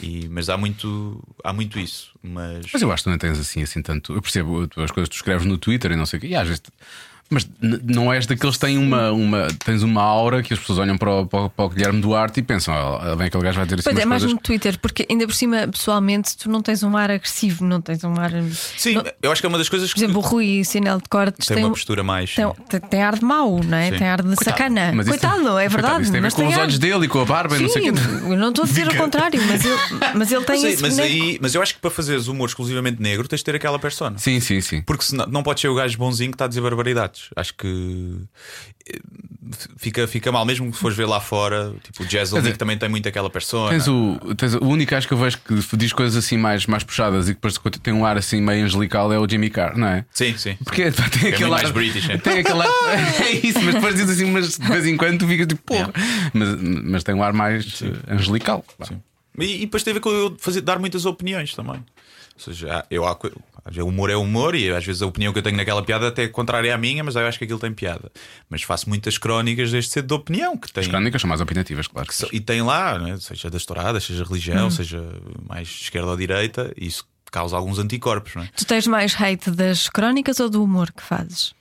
E, mas há muito, há muito isso. Mas, Mas eu acho que não tens assim, assim tanto. Eu percebo as coisas que tu escreves no Twitter e não sei o quê. E às vezes. Mas não és daqueles que têm uma, uma. Tens uma aura que as pessoas olham para o, para o- para o Guilherme Duarte e pensam, ah, bem, aquele gajo vai ter assim Pois é, mais coisas. no Twitter, porque ainda por cima, pessoalmente, tu não tens um ar agressivo, não tens um ar. sim, não- eu acho que é uma das coisas Por que exemplo, o Rui Sinel de Cortes tem tem, uma um- postura mais. tem, tem- ar de mau, não é? Sim. Tem ar de sacana. Mas isso- Coitado, é coitado, verdade. Isso tem a ver mas com tem os ar- olhos dele e com a barba e não sei o. Sim, eu não estou a dizer o contrário, mas ele, mas ele tem Mas, aí- esse mas, aí, mas eu acho que para fazeres humor exclusivamente negro tens de ter aquela persona. Sim, sim, sim. Porque senão, não pode ser o gajo bonzinho que está a dizer barbaridades. Acho que eh, fica, fica mal, mesmo que fores ver lá fora. Tipo, o Jazz dizer, também tem muito aquela persona. Tens o, tens, o único acho que eu vejo que diz coisas assim mais, mais puxadas e que depois tem um ar assim meio angelical é o Jimmy Carr, não é? Sim, sim. Porque pá, tem muito aquele mais ar. British, é? Tem aquele ar. É isso, mas depois diz assim, mas de vez em quando tu ficas tipo, porra. Mas, mas tem um ar mais eh, angelical. pá. E, e depois tem a ver com eu fazer, dar muitas opiniões também. Ou seja, eu, o humor é humor e às vezes a opinião que eu tenho naquela piada até é contrária à minha, mas eu acho que aquilo tem piada. Mas faço muitas crónicas desde cedo de opinião que tem. As crónicas são mais opinativas, claro. que são- e tem lá, né, seja das touradas, seja religião, seja mais esquerda ou direita, e isso causa alguns anticorpos, não é? Tu tens mais hate das crónicas ou do humor que fazes?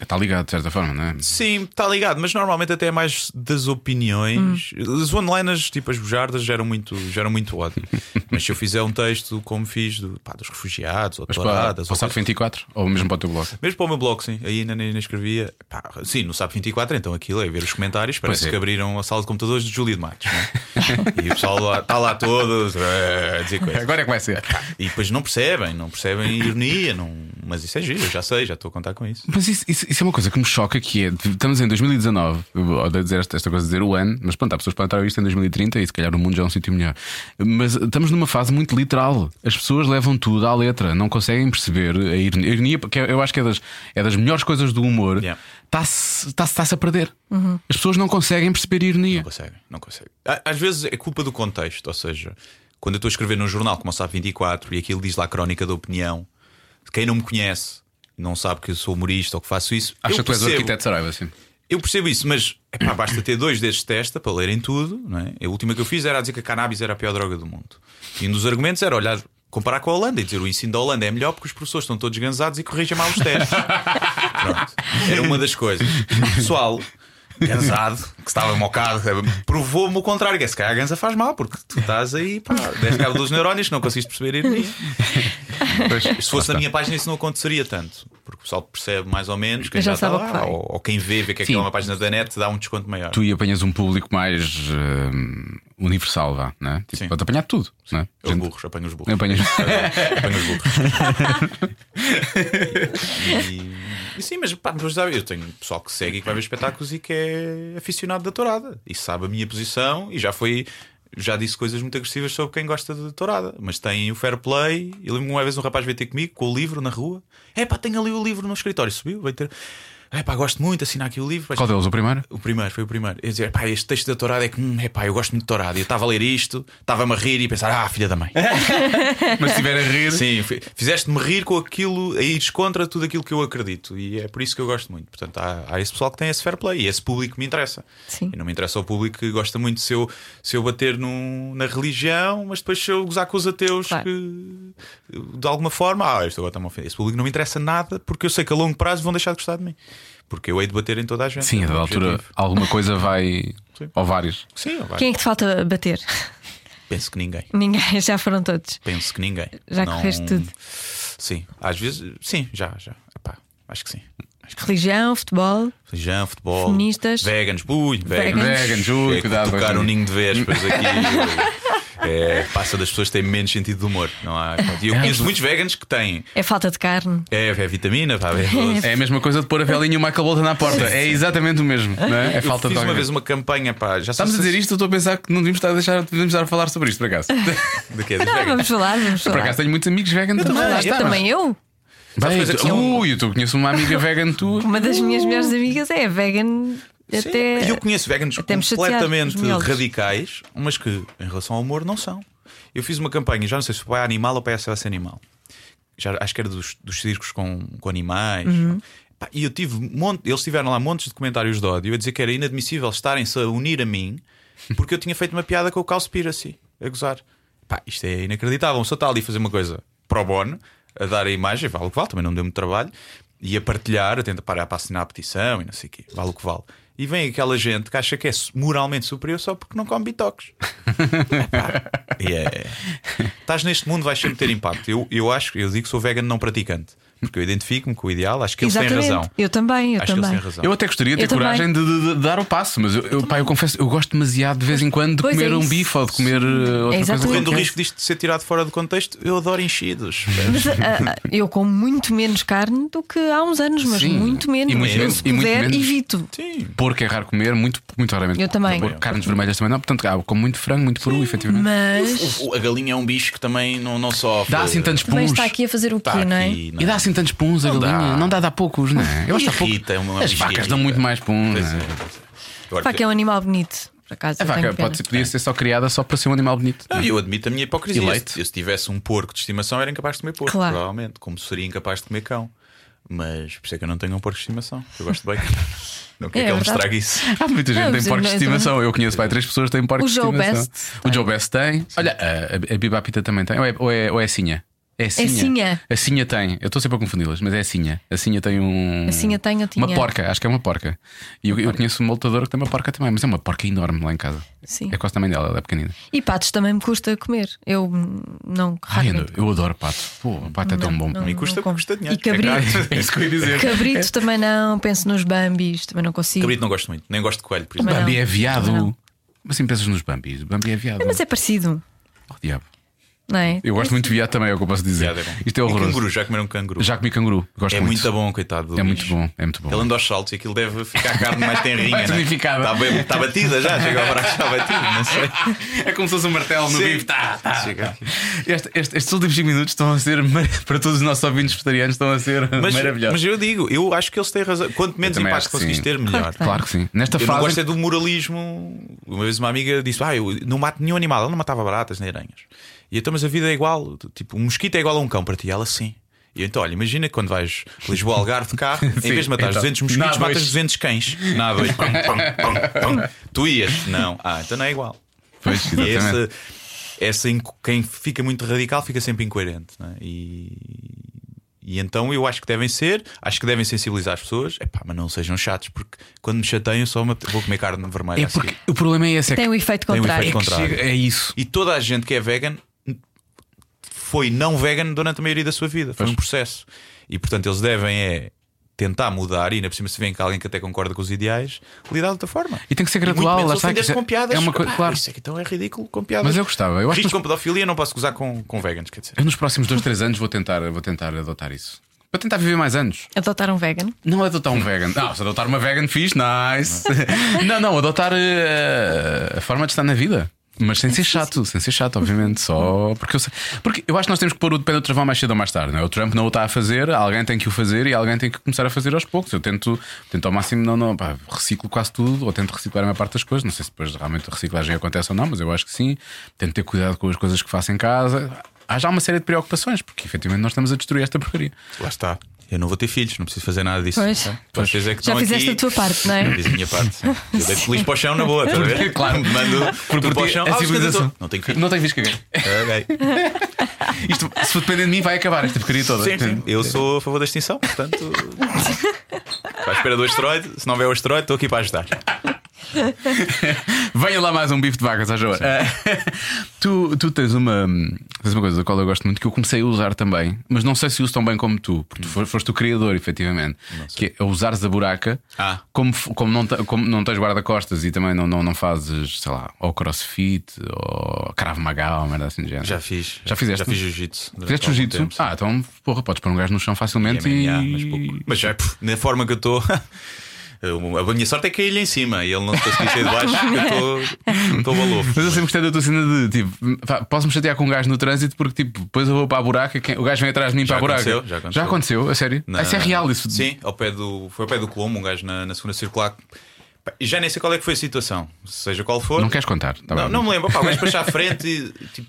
Está ligado, de certa forma, não é? Sim, está ligado, mas normalmente até é mais das opiniões. As one-liners, tipo as bujardas, geram muito, geram muito ódio. mas se eu fizer um texto como fiz do, pá, dos refugiados ou Mas para, touradas, para o SAP 24 ou mesmo para o teu blog? mesmo para o meu blog, sim, aí ainda nem, escrevia. Pá, sim, no SAP 24, então aquilo é ver os comentários. Parece é. que abriram a sala de computadores de Júlio de Matos. é? e o pessoal lá, está lá todo eh, a dizer coisas. Agora é que vai ser. E depois não percebem, não percebem ironia, não... mas isso é giro, eu já sei, já estou a contar com isso. Mas isso, isso- isso é uma coisa que me choca que é, estamos em 2019, eu odeio dizer esta, esta coisa de dizer o ano, mas pronto, há pessoas que podem estar isto em 2030 e se calhar o mundo já é um sítio melhor. Mas estamos numa fase muito literal. As pessoas levam tudo à letra, não conseguem perceber a ironia. A ironia porque eu acho que é das, é das melhores coisas do humor, Yeah. está-se está está a perder. As pessoas não conseguem perceber a ironia. Não conseguem, não conseguem. Às vezes é culpa do contexto, ou seja, quando eu estou a escrever num jornal como o SAP 24 e aquilo diz lá a crónica da opinião, quem não me conhece não sabe que eu sou humorista ou que faço isso, Acha que tu és o arquiteto Saraiva, assim. eu percebo isso, mas epá, basta ter dois destes testa para lerem tudo. Não é? A última que eu fiz era dizer que a cannabis era a pior droga do mundo. E um dos argumentos era olhar. Comparar com a Holanda e dizer o ensino da Holanda é melhor porque os professores estão todos gansados e corrigem mal os testes. Pronto. Era uma das coisas. O pessoal, gansado, que estava mocado, provou-me o contrário: que é se calhar a gansa faz mal, porque tu estás aí, pá, deste cabo dos neurónios não conseguiste perceber a ironia. Se fosse na minha página, isso não aconteceria tanto, porque o pessoal percebe mais ou menos, quem Já já, está sabe lá, ou, ou quem vê, vê que Sim. aquilo é uma página da net, dá um desconto maior. Tu e apanhas um público mais hum, universal, vá, não é? Tipo, Sim. pode apanhar tudo, não é? Os Gente- burros, apanho os burros. Apanhas. Apanho os burros. e, e sim, mas pá, mas eu tenho pessoal que segue e que vai ver espetáculos e que é aficionado da tourada e sabe a minha posição e já foi. Já disse coisas muito agressivas sobre quem gosta de tourada, mas tem o fair play. Eu lembro uma vez um rapaz veio ter comigo com o livro na rua. É pá, tenho ali o livro no escritório. Subiu, veio ter. É pá, gosto muito, assinar aqui o livro. Qual deles? O primeiro? O primeiro, foi o primeiro. Eu dizer, pá, este texto da Torada é que, hum, é pá, eu gosto muito de Torada. Eu estava a ler isto, estava-me a rir e a pensar, ah, filha da mãe. Mas se estiver a rir. Sim, fi- fizeste-me rir com aquilo, a ires contra tudo aquilo que eu acredito. E é por isso que eu gosto muito. Portanto, há, há esse pessoal que tem esse fair play e esse público que me interessa. Sim. E não me interessa o público que gosta muito se eu, se eu bater num- na religião, mas depois se eu gozar com os ateus Claro. que de alguma forma, ah, isto agora está-me a ofender. Esse público não me interessa nada porque eu sei que a longo prazo vão deixar de gostar de mim. Porque eu hei de bater em toda a gente. Sim, a É o dada altura objetivo. alguma coisa vai. Sim. Ou vários. Sim, vai. Quem é que te falta bater? Penso que ninguém. Ninguém, já foram todos. Penso que ninguém. Já correste tudo. Sim, às vezes, sim, já, já. Epá, acho que sim. Religião, futebol, Religião, futebol, Feministas. veganos, ui, veganos. Veganos. Veganos, ui, É, cuidado. Tocar um ninho de vésperas aqui. é, passa das pessoas que têm menos sentido de humor. Não há, e eu conheço muitos veganos que têm. é falta de carne. É, é vitamina, pá, é. É a mesma coisa de pôr a velinha e o Michael Bolton na porta. É exatamente o mesmo. Não é? É Eu falta de fiz uma qualquer vez uma campanha, pá, já Estamos a dizer isto, eu estou a pensar que não devíamos estar a, deixar, devíamos estar a falar sobre isto, por acaso. De quê? Dos veganos? vamos falar, vamos Por falar. acaso tenho muitos amigos vegan também. Também eu. Bem, tu- Ui, eu conheço uma amiga vegan tua. Uma das minhas melhores amigas é vegan Sim. até. E eu conheço veganos até completamente radicais, mas que em relação ao humor não são. Eu fiz uma campanha, já não sei se foi para animal ou para SOS Animal, já, acho que era dos, dos circos com, com animais. Uhum. Pá, e eu tive monte, eles tiveram lá montes de comentários de ódio a dizer que era inadmissível estarem-se a unir a mim porque eu tinha feito uma piada com o Cowspiracy a gozar. Pá, isto é inacreditável. Uma pessoa está ali a fazer uma coisa pro bono, a dar a imagem, vale o que vale, também não deu muito trabalho, e a partilhar, a tentar parar para assinar a petição e não sei o quê, vale o que vale. E vem aquela gente que acha que é moralmente superior só porque não come bitoques. é. Estás neste mundo, vais sempre ter impacto. Eu, eu acho, eu digo que sou vegan não praticante. Porque eu identifico-me com o ideal, acho que eles têm Exatamente. razão. Eu também, eu acho que eles também. têm razão. Eu até gostaria de ter Eu também. coragem de, de- de dar o passo, mas eu, eu, pá, eu confesso, eu gosto demasiado de vez em quando de Pois comer é um bife ou de comer uh, outra coisa. exatamente. Correndo o risco disto de ser tirado fora do contexto, eu adoro enchidos. Mas, ah, ah, eu como muito menos carne do que há uns anos, mas Sim. muito menos. E muito Eu, menos- se e muito puder, menos- evito. Sim. Porco é raro comer, muito, muito raramente. Eu também. Porco, Carnes vermelhas também não, portanto, ah, como muito frango, muito peru, efetivamente. Mas O- A galinha é um bicho que também não, não sofre. Dá assim tantos também puns. está aqui a fazer o quê, não é? E dá assim tantos puns a Não dá. galinha. Não dá, dá poucos, não é? Eu acho que dá pouco. Irrita, é uma As vacas irrita. dão muito mais puns. É? é. Que é um animal bonito, por acaso. A vaca pode, podia ser só criada só para ser um animal bonito. Não, eu admito a minha hipocrisia. E leite? Eu, se tivesse um porco de estimação, era incapaz de comer porco, Claro. provavelmente. Como seria incapaz de comer cão. Mas por isso é que eu não tenho um porco de estimação. Eu gosto de bacon. Não quero É que ele me estrague isso. Há muita gente que tem porcos de estimação. Eu conheço pai, três pessoas que têm porcos de estimação. Best O. Joe Best tem. Olha, a, a, a Biba Pita também tem. Ou é, ou é, ou é a Sinha? É Sinha. Sinha. A Sinha tem. Eu estou sempre a confundi-las, mas é a Sinha. A Sinha tem um. A Sinha tem, eu tinha. Uma porca, acho que é uma porca. E eu, eu conheço uma lutadora que tem uma porca também, mas é uma porca enorme lá em casa. Sim. É quase também dela, ela é pequenina. E patos também me custa comer. Eu não Ai, eu, raramente. eu adoro pato. Pô, o pato é tão bom. não. Me custa, como. custa dinheiro. E cabrito. É isso que eu ia dizer. Cabrito também não, penso nos bambis, também não consigo. Cabrito não gosto muito, nem gosto de coelho, por exemplo. não. Bambi é viado. Não. Mas assim pensas nos Bambis. Bambi é viado. Mas é parecido, Oh, diabo. Não é? Eu gosto muito de viado também, é o que eu posso dizer. Viado é bom. Isto é E horroroso. canguru, já comeram canguru? Já comi canguru. Gosto É muito. muito bom, coitado. do É muito bicho. bom, é muito bom. Ele anda aos saltos e aquilo deve ficar a carne mais tenrinha. Tonificada. Está, bem- está batida já, chega ao braço, está batida, não sei. É como se fosse um martelo no Sim. bife. Tá, tá. Chega. Este- este- estes últimos 5 minutos estão a ser, mar- para todos os nossos ouvintes vegetarianos, estão a ser Mas, maravilhosos. mas eu digo, eu acho que eles têm razão. Quanto menos também impacto que conseguis sim. ter, melhor. Claro que sim. Nesta Eu não fase. gosto é do moralismo. Uma vez uma amiga disse: Ah, eu não mato nenhum animal. Ela não matava baratas nem aranhas. E então, mas a vida é igual. Tipo, um mosquito é igual a um cão para ti. Ela sim. E eu, então, olha, imagina que quando vais Lisboa Algarve de carro, em vez de matar então, 200 mosquitos, matas dois. 200 cães. Nada. Pum, pum, pum, pum. Tu ias? Não. Ah, então não é igual. Pois, E essa, essa quem fica muito radical fica sempre incoerente. não é? E, e então eu acho que devem ser, acho que devem sensibilizar as pessoas, Epá, mas não sejam chatos, porque quando me chateiam só me- vou comer carne vermelha. É porque o problema é esse. É, Tem que, o efeito Tem o contrário. efeito é que contrário. chega- é isso. E toda a gente que é vegan foi não vegan durante a maioria da sua vida. Foi Pois. um processo. E portanto eles devem é tentar mudar, e ainda por cima se vem que alguém que até concorda com os ideais, lidar de outra forma. E tem que ser E muito gradual. menos Lá está, com piadas. é uma coisa. Claro. Isso é que então é ridículo com piadas. Mas eu gostava. Eu acho Risco que com pedofilia não posso gozar com, com veganos, quer dizer. eu nos próximos 2, 3 anos vou tentar, vou tentar adotar isso. Para tentar viver mais anos. Adotar um vegan. Não adotar um vegan. Não, se adotar uma vegan fixe, nice. Não, não, adotar eh, a forma de estar na vida. Mas sem ser chato, sem ser chato, obviamente. Só porque eu, sei- porque eu acho que nós temos que pôr o de pé do travão mais cedo ou mais tarde. Não é? O Trump não o está a fazer, alguém tem que o fazer e alguém tem que começar a fazer aos poucos. Eu tento, tento ao máximo, não, não, pá, reciclo quase tudo, ou tento reciclar a maior parte das coisas. Não sei se depois realmente a reciclagem acontece ou não, mas eu acho que sim. Tento ter cuidado com as coisas que faço em casa. Há já uma série de preocupações, porque efetivamente nós estamos a destruir esta porcaria. Lá está. Eu não vou ter filhos, não preciso fazer nada disso. Pois. tá? Vocês é que Já fizeste aqui. a tua parte, não é? Eu fiz a minha parte. sim. Eu deito feliz para o chão na boa, estás a ver? Claro. Mando Porque tudo para o por chão. a Ah, civilização. Não tenho filhos. Não tem visto que Ok. Isto, se for depender de mim, vai acabar esta porcaria toda. Sim, sim. Eu sou a favor da extinção, portanto. Estou à espera do asteroide. Se não houver o asteroide, estou aqui para ajudar. Venha lá mais um bife de vacas, às horas. tu, tu tens uma, tens uma coisa da qual eu gosto muito que eu comecei a usar também, mas não sei se uso tão bem como tu, porque tu foste, foste o criador, efetivamente. Que é usares a buraca Ah. como, como, não, como não tens guarda-costas e também não, não, não fazes, sei lá, ou crossfit ou Krav Maga ou merda assim de género. Já fiz. Já fizeste? Já fiz jiu-jitsu. Fizeste jiu-jitsu? Ah, então, porra, podes pôr um gajo no chão facilmente E e. MMA, mas pouco. Mas já, pff, na forma que eu estou. A minha sorte é cair-lhe em cima e ele não se conseguir sair de baixo porque eu estou- estou balofo. Mas eu sempre gostei da tua cena de tipo, posso-me chatear com um gajo no trânsito porque tipo, depois eu vou para a buraca, quem- o gajo vem atrás de mim Já para a buraca. já aconteceu. Já aconteceu, a sério? Na- Ah, Isso é real, isso. Sim, ao pé do, foi ao pé do Colombo, um gajo na, na segunda circular. E já nem sei qual é que foi a situação, seja qual for. Não queres contar? Tá não, bem. não me lembro, pá, o gajo para à frente e tipo,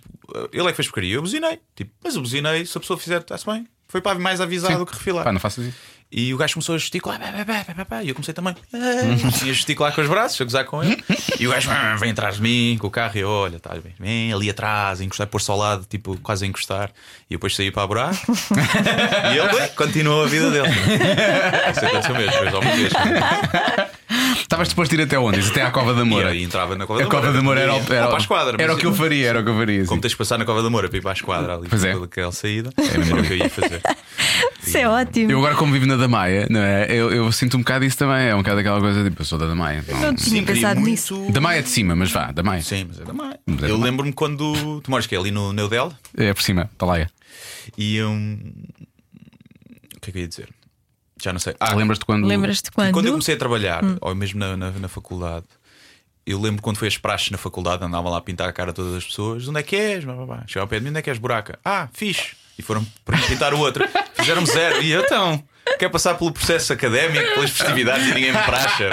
ele é que fez porcaria. Eu buzinei, tipo, mas eu buzinei, se a pessoa fizer, está-se bem. foi para mais avisar Sim. do que refilar. Pá, não faças isso. E o gajo começou a gesticular, e eu comecei também a gesticular com os braços, a gozar com ele. E o gajo "Ah, vem atrás de mim com o carro e eu, olha, tá bem, vem ali atrás, encostar, pôr-se ao lado, tipo, quase a encostar. E depois saí para a buraco e ele continuou a vida dele. Isso aconteceu mesmo, depois alguma vez. Estavas disposto a ir até onde? Até à Cova da E Moura. aí entrava na Cova A da Cova da Moura era, o- Ia era, para a esquadra. era o que eu faria, era o que eu faria. Como tens de passar na Cova da Moura para ir para a esquadra ali, Pois é. pela aquela saída, era o que eu ia fazer. Isso é ótimo. Eu agora, como vivo na Damaia, não é? eu, eu sinto um bocado isso também. É um bocado aquela coisa tipo, eu sou da Damaia. Não... Não tinha pensado muito- nisso. Damaia é de cima, mas vá, Damaia. Sim, mas é da Maia. Mas é Eu lembro-me quando tu moras que é ali no Neudel É por cima, para lá. é. e um... o que é que eu ia dizer? Já não sei. Ah, Lembras-te quando. Lembras-te quando? quando eu comecei a trabalhar, Hum. ou mesmo na, na, na faculdade, eu lembro quando foi as praxes na faculdade, andavam lá a pintar a cara a todas as pessoas. Onde é que és? Chegava ao pé de mim, onde é que és, buraca? Ah, fixe. E foram para pintar o outro. Fizeram zero. E eu, então, quer passar pelo processo académico, pelas festividades e ninguém me praxa.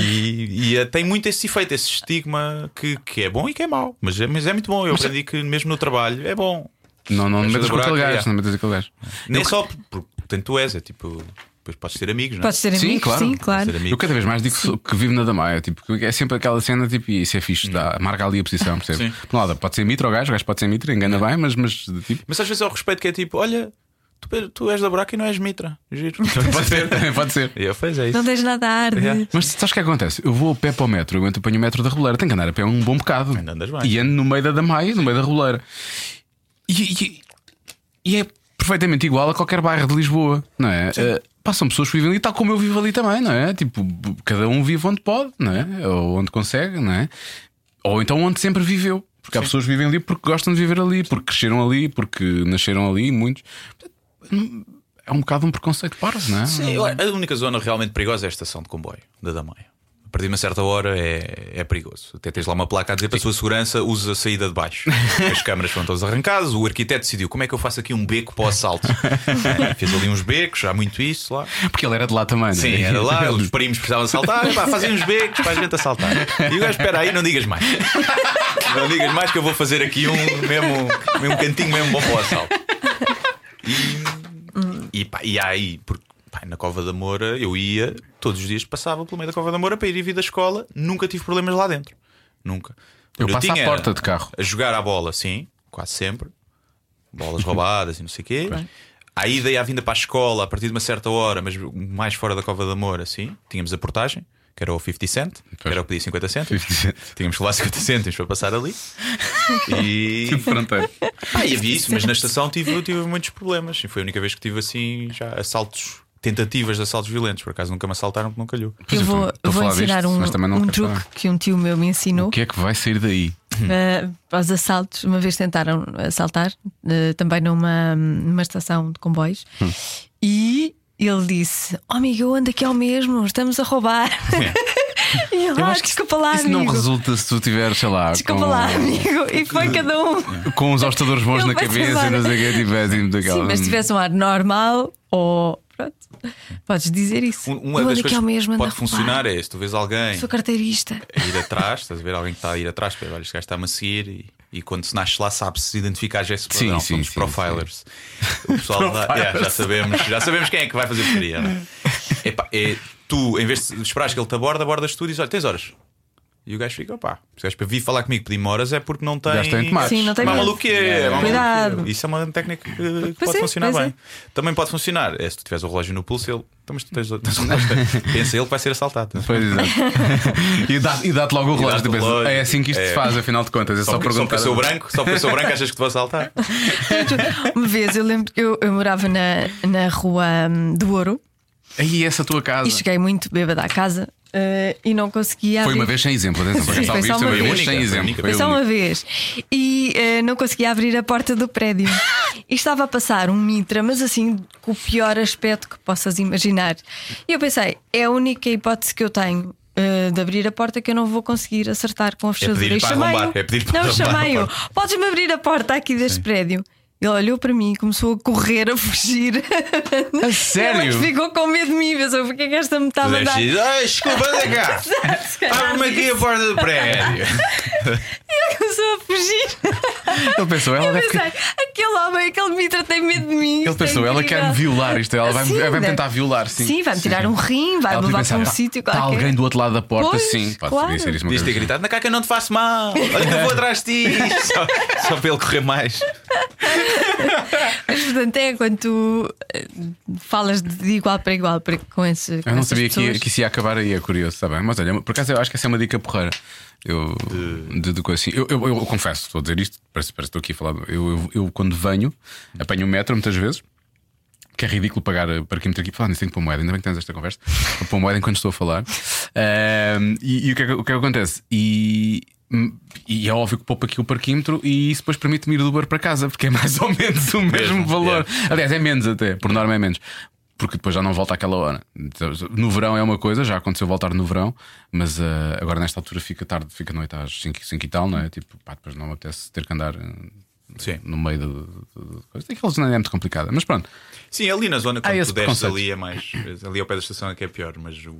E, e, eh, tem muito esse efeito, esse estigma que, que é bom e que é mau. Mas é, mas é muito bom. Eu aprendi que mesmo no trabalho é bom. Não, não Mas metas com aquele gajo, é. não metas aquele gajo. Nem só por- porque tanto tu és, é tipo. Depois podes ter amigos, não é? Podes ser Sim, amigo? claro. Sim, claro. Ser. Eu cada vez mais digo que, sou- que vivo na Damaia, tipo, que é sempre aquela cena, tipo, e isso é fixe, dá, marca ali a posição, percebes? Sim. Por um lado, pode ser mitra o gajo, o gajo pode ser mitra, engana bem, mas, mas tipo. Mas às vezes é o respeito que é tipo: olha, tu, tu és da buraca e não és mitra. Giro. Pode ser, pode ser. E eu fiz, é isso. Não tens nada a arde. Yeah. Mas sabes o que é que acontece? Eu vou a pé para o metro, eu entro, apanho o metro da Reboleira, tenho que andar a pé um bom bocado. Ainda andas bem. E ando no meio da Damaia, no meio da Reboleira. E, e- e é perfeitamente igual a qualquer bairro de Lisboa, não é? Eh, passam pessoas que vivem ali, tal como eu vivo ali também, não é? Tipo, cada um vive onde pode, não é? Ou onde consegue, não é? Ou então onde sempre viveu. Porque há pessoas que vivem ali porque gostam de viver ali, porque cresceram ali, porque nasceram ali, muitos. É um bocado um preconceito parvo, não é? Sim, eu- a única zona realmente perigosa é a estação de comboio da Damaia. A partir de uma certa hora é, é perigoso. Até tens lá uma placa a dizer para a sua segurança usa a saída de baixo. As câmaras foram todas arrancadas. O arquiteto decidiu como é que eu faço aqui um beco para o assalto. É, fez ali uns becos, há muito isso lá. Porque ele era de lá também, é? Sim, era lá, os primos precisavam assaltar, pá, fazem uns becos para a gente assaltar. E o gajo, espera aí, não digas mais. Não digas mais que eu vou fazer aqui um mesmo, um cantinho mesmo bom para o assalto. E, e, pá, e aí, porque pá, na Cova da Moura eu ia, todos os dias passava pelo meio da Cova da Moura para ir e vir da escola, nunca tive problemas lá dentro. Nunca. Eu Onde passo à porta de carro. A jogar à bola, sim, quase sempre. Bolas roubadas e não sei o quê. À ida e à vinda para a escola, a partir de uma certa hora, mas mais fora da Cova da Moura, sim. Tínhamos a portagem, que era o 50 cent, que era o que pedia 50 cêntimos. 50 cent. Tínhamos que levar 50 cêntimos para passar ali. E. Tipo fronteiro. Ah, e havia isso, mas na estação tive, tive muitos problemas. E foi a única vez que tive assim já assaltos, tentativas de assaltos violentos. Por acaso nunca me assaltaram porque não calhou. Eu eu vou, a vou ensinar disto, um, um truque falar. que um tio meu me ensinou O que é que vai sair daí? uh, para os assaltos. Uma vez tentaram assaltar, uh, também numa, numa estação de comboios, Hum. e ele disse: Oh, amigo, eu ando aqui ao mesmo, estamos a roubar. e ele, Eu ah, acho que desculpa lá, Isso amigo. não resulta se tu tiveres, sei lá, Desculpa com, lá, amigo. E foi cada um. com os hostadores bons na cabeça e não sei o que, tipo, é assim, daquela- Sim, mas se tivesse um ar normal, ou podes dizer isso. Um- Uma das coisas mesmo, que a pode funcionar é se tu vês alguém Sou carteirista. a ir atrás, estás a ver alguém que está a ir atrás, para olha, este gajo está-me a seguir e, e quando se nasce lá sabe-se identificar já esse Sim, padrão. sim, Somos sim, profilers. O pessoal dá- yeah, já, sabemos, já sabemos quem é que vai fazer porcaria. é? É, tu, em vez de esperares que ele te aborde, abordas tu e dizes: Olha, tens horas. E o gajo fica, opá, se o gajo para vir falar comigo pedir-me horas é porque não tem. Já tem tomates. Sim, não tem medo. maluco que é, Cuidado. é. Isso é uma técnica que, que Pois pode é, funcionar pois bem. é. Também pode funcionar. É se tu tiveres o relógio no pulso, ele. Então, mas tu tens, tens o relógio. Pensa ele que vai ser assaltado. Pois, exato. e dá- e dá-te logo o relógio. dá-te tu o pensas, relógio. é assim que isto É. se faz, afinal de contas. É só, Só, porque, só perguntar. porque eu sou branco, só porque eu sou branco achas que te vou assaltar. Uma vez eu lembro que eu, eu morava na, na rua hum, do Ouro Aí, essa tua casa. e cheguei muito bêbada à casa eh, e não conseguia Foi abrir. uma vez sem exemplo, atenção. Foi só uma vez vez. sem Foi exemplo. Foi Foi só uma vez e eh, não conseguia abrir a porta do prédio. e estava a passar um mitra, mas assim com o pior aspecto que possas imaginar. E eu pensei, é a única hipótese que eu tenho. eh, de abrir a porta que eu não vou conseguir acertar com a fechadura. pedir E para arrombar, é pedir para não, chamei-o. Podes-me abrir a porta aqui deste prédio? Ele olhou para mim e começou a correr, a fugir. A sério? Ele ficou com medo de mim, pensou: porque é que esta me está a Tu mandar? desculpa, anda cá. Abre-me aqui a porta do prédio. Ele começou a fugir. Ele pensou, ela Eu deve. pensei, aquele homem, aquele mitra tem medo de mim. Ele é pensou, ela incrível." quer me violar isto, ela vai, Sim, vai me né? tentar violar, sim. Sim, vai-me tirar um rim, vai-me levar para um "Tá- sítio tá qualquer. alguém do outro lado da porta, Pois, sim. Pode claro. ser isso Podias ter gritado: Na caca não te faço mal, olha que eu vou atrás de ti. Só, só para ele correr mais. Mas portanto é quando tu eh, falas de igual para igual para- com esse. com Eu não sabia que, pessoas. que isso ia acabar aí, é curioso, está bem. Mas olha, por acaso eu acho que essa é uma dica porreira. Eu, de, de coisa assim. Eu, eu, eu confesso, estou a dizer isto, parece, parece que estou aqui a falar. Eu, eu, eu, quando venho, apanho o metro muitas vezes. Que é ridículo pagar eh, parquímetro aqui. Falar nisso, tenho que pôr moeda. Ainda bem que tens esta conversa. Vou pôr moeda enquanto estou a falar. Ahm, e e o, que é, que- o que é que acontece? E, e é óbvio que poupa aqui o parquímetro e isso depois permite-me ir do Uber para casa, porque é mais ou menos o mesmo, valor. Aliás, é menos até, por norma é menos. Porque depois já não volta àquela hora. No verão é uma coisa, já aconteceu voltar no verão, mas ah, agora nesta altura fica tarde, fica noite às 5, e tal, não é? Tipo, pá, depois não me apetece ter que andar eh, Sim. no meio do coisa. Aqueles não é muito complicada, mas pronto. Sim, ali na zona, quando esse tu desces ali é mais. Ali ao pé da estação é que é pior, mas o.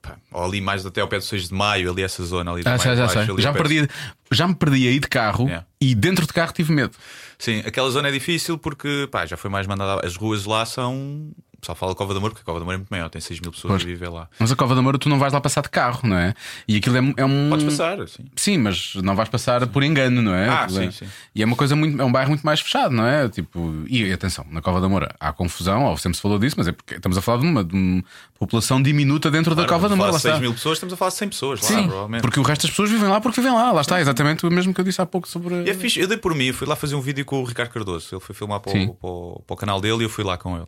pá, ou ali mais até ao pé do 6 de maio, ali essa zona ali. Ah, já baixo, sei. ali Já, me perdi, já me perdi aí de carro Yeah. e dentro de carro tive medo. Sim, aquela zona é difícil porque pá, já foi mais mandada. As ruas lá são. O pessoal fala de Cova de Amor, porque a Cova de Amor é muito maior, tem 6 mil pessoas Pois. a viver lá. Mas a Cova da Moura tu não vais lá passar de carro, não é? E aquilo é, é um. Podes passar, sim. Sim, mas não vais passar por engano, não é? Ah, é- sim, sim. E é uma coisa muito. É um bairro muito mais fechado, não é? Tipo, e atenção, na Cova da Moura há confusão, ou sempre se falou disso, mas é porque estamos a falar de uma, de uma população diminuta dentro da Cova da Moura. lá 6 está. mil pessoas, estamos a falar de 100 pessoas lá, Sim, provavelmente. porque o resto das pessoas vivem lá porque vivem lá, lá está, exatamente o mesmo que eu disse há pouco sobre. E é fixe, eu dei por mim, eu fui lá fazer um vídeo com o Ricardo Cardoso. Ele foi filmar para Sim. o, para o- para o canal dele e eu fui lá com ele.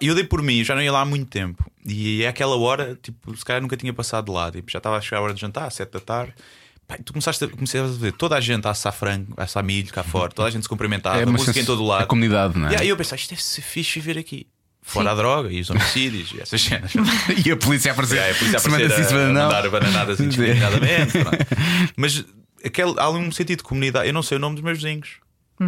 Eu dei por mim, já não ia lá há muito tempo. E é aquela hora, tipo, se calhar nunca tinha passado de lá. Tipo, já estava a chegar a hora de jantar, às 7 da tarde. E tu começaste a, comecei a ver toda a gente a assar frango, a assar milho cá fora, toda a gente se cumprimentava, é uma música em todo o lado. A comunidade, não é? E aí eu pensei, isto deve ser fixe viver aqui. Fora a droga e os homicídios e essas cenas. E a polícia a aparecer. Aí a polícia a aparecer se a, manda não. mandar bananadas indiscriminadamente. Mas aquele, há ali um sentido de comunidade. Eu não sei o nome dos meus vizinhos.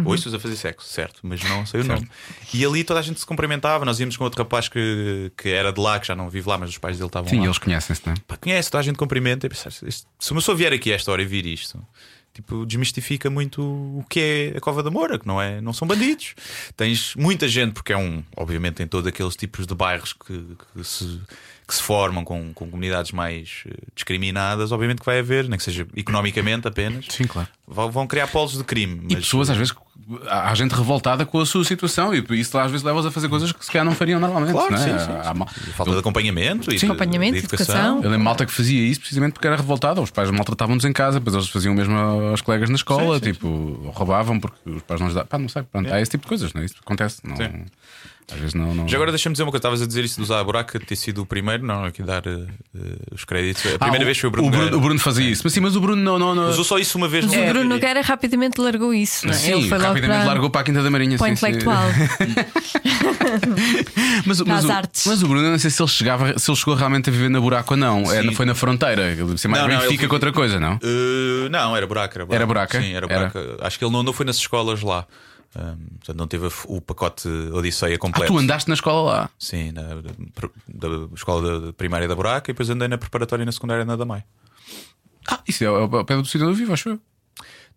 Ouço-os a fazer sexo, certo, mas não sei o nome. E ali toda a gente se cumprimentava. Nós íamos com outro rapaz que, que era de lá, que já não vive lá, mas os pais dele estavam Sim, lá. eles conhecem-se, não é? Pá, conhece, toda a gente cumprimenta. Pensar, se uma pessoa vier aqui a esta hora e vir isto, tipo, desmistifica muito o que é a Cova da Moura, que não, é, não são bandidos. Tens muita gente, porque é um, obviamente, tem todos aqueles tipos de bairros que, que se, que se formam com, com comunidades mais eh, discriminadas, obviamente que vai haver, nem que seja economicamente apenas. Sim, claro. Vão vão criar polos de crime. E mas- pessoas, às vezes, há gente revoltada com a sua situação e isso às vezes leva-os a fazer coisas que se calhar não fariam normalmente. Claro, não é? sim, sim, sim. Há Falta de acompanhamento e Sim. de, Acompanhamento, de educação. Eu lembro malta que fazia isso precisamente porque era revoltada. Os pais maltratavam-nos em casa, depois eles faziam o mesmo aos colegas na escola, Sim, sim, tipo, roubavam porque os pais não ajudavam. Pá, não sei, pronto, há esse tipo de coisas, não é? Isso acontece. Não, Sim. Às vezes não. não... Já agora deixa-me dizer uma coisa, estavas a dizer isso de usar a buraca, de ter sido o primeiro, não, aqui dar eh, os créditos. A Ah, primeira o- vez foi o Bruno. O Bruno, o Bruno fazia isso, mas sim, mas o Bruno não. não, não... Usou só isso uma vez Mas no o Bruno. Nogueira rapidamente largou isso, não é? Sim, Ele foi rapidamente para, largou para a Quinta da Marinha. para o intelectual. Mas, mas, as o, artes. mas o Bruno, eu não sei se ele, chegava, se ele chegou realmente a viver na buraco ou não. É, foi na fronteira. Ele ser mais Não, não, Benfica ele- que outra coisa, não? Eh, não, era buraca, era buraca. Era buraca? Sim, era Era. buraca. Acho que ele não andou, foi nas escolas lá. Ahm, portanto, não teve o pacote Odisseia Ah, completo. tu andaste na escola lá. Sim, na, da, da escola da primária da buraca e depois andei na preparatória e na secundária na Damai. Ah, isso é ao ao pé do Cidadão do Vivo, acho eu.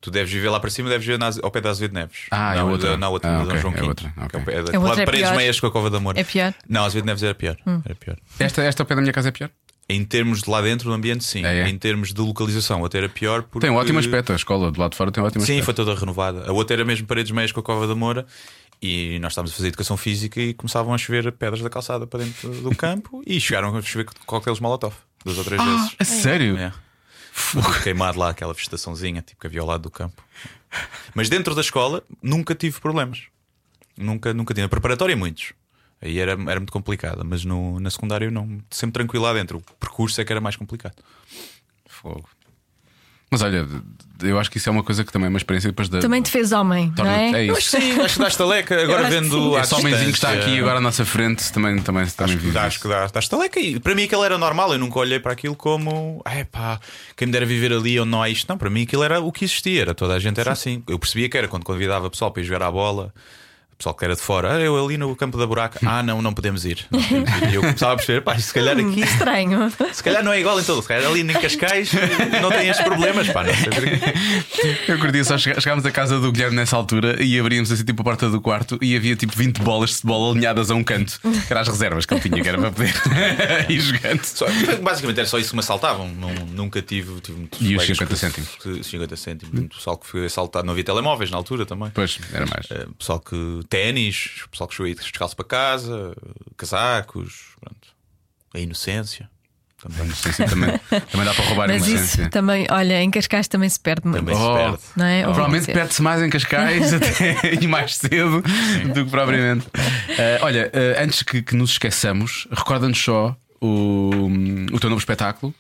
Tu deves viver lá para cima, deves viver na- ao pé da Azevedo Neves. Ah, é não, outra. da- Não, outra, Ah, da ok, Dom João é outra, que é da- É lá outra, de é Paredes pior. Meias com a Cova de Amor. É pior? Não, Azevedo Neves era pior. Era pior. Esta, esta ao pé da minha casa é pior. Em termos de lá dentro do ambiente, sim. É, é. Em termos de localização, até era pior porque. Tem um ótimo aspecto, a escola do lado de fora tem um ótimo Sim, aspecto. foi toda renovada. A outra era mesmo paredes meias com a Cova da Moura e nós estávamos a fazer educação física e começavam a chover pedras da calçada para dentro do campo e chegaram a chover coquetéis Molotov duas ou três Ah, vezes. a sério? É. Queimado lá aquela vegetaçãozinha tipo que havia ao lado do campo. Mas dentro da escola nunca tive problemas. Nunca, nunca tive. Na preparatória, muitos. Aí era, era muito complicada, mas no, na secundária não. Sempre tranquilo lá dentro. O percurso é que era mais complicado. Fogo. Mas olha, eu acho que isso é uma coisa que também é uma experiência depois da. Também te fez homem, não é? é isso. Sim, acho que dá estaleca. Agora acho que vendo. Esse homenzinho que está aqui agora à nossa frente também, também, também Acho acho que dá, dá estaleca. E para mim aquilo era normal. Eu nunca olhei para aquilo como. É pá, quem me dera viver ali onde não há isto. Não, para mim aquilo era o que existia. Era, toda a gente era assim. Eu percebia que era quando convidava pessoal para ir jogar à bola. O pessoal que era de fora, ah, eu ali no campo da buraca, ah, não, não podemos ir. Não podemos ir. E eu começava a perceber, pá, se calhar aqui, Estranho. se calhar não é igual em todo, se calhar ali em Cascais não tem estes problemas, pá, não sei porquê. Eu curti só chegámos à casa do Guilherme nessa altura e abríamos assim tipo a porta do quarto e havia tipo 20 bolas de futebol alinhadas a um canto, que eram as reservas que ele tinha, que era para poder ir jogando. Só- basicamente era só isso que me assaltavam. Não- nunca tive, tive E os colegas 50 que- cêntimos? que- 50 cêntimos. Pessoal que foi assaltado. Não havia telemóveis na altura também. Pois, era mais. Eh, pessoal que ténis, pessoal que chegou aí descalço para casa, casacos, pronto. A inocência também, Sim, sim, também, também dá para roubar a Mas inocência. isso também, olha, em Cascais também se perde muito. também se Oh. perde. Não é? Ouvi Provavelmente perde-se mais em Cascais até, e mais cedo do que propriamente. Eh, olha, eh, antes que, que nos esqueçamos, recorda-nos só o, o teu novo espetáculo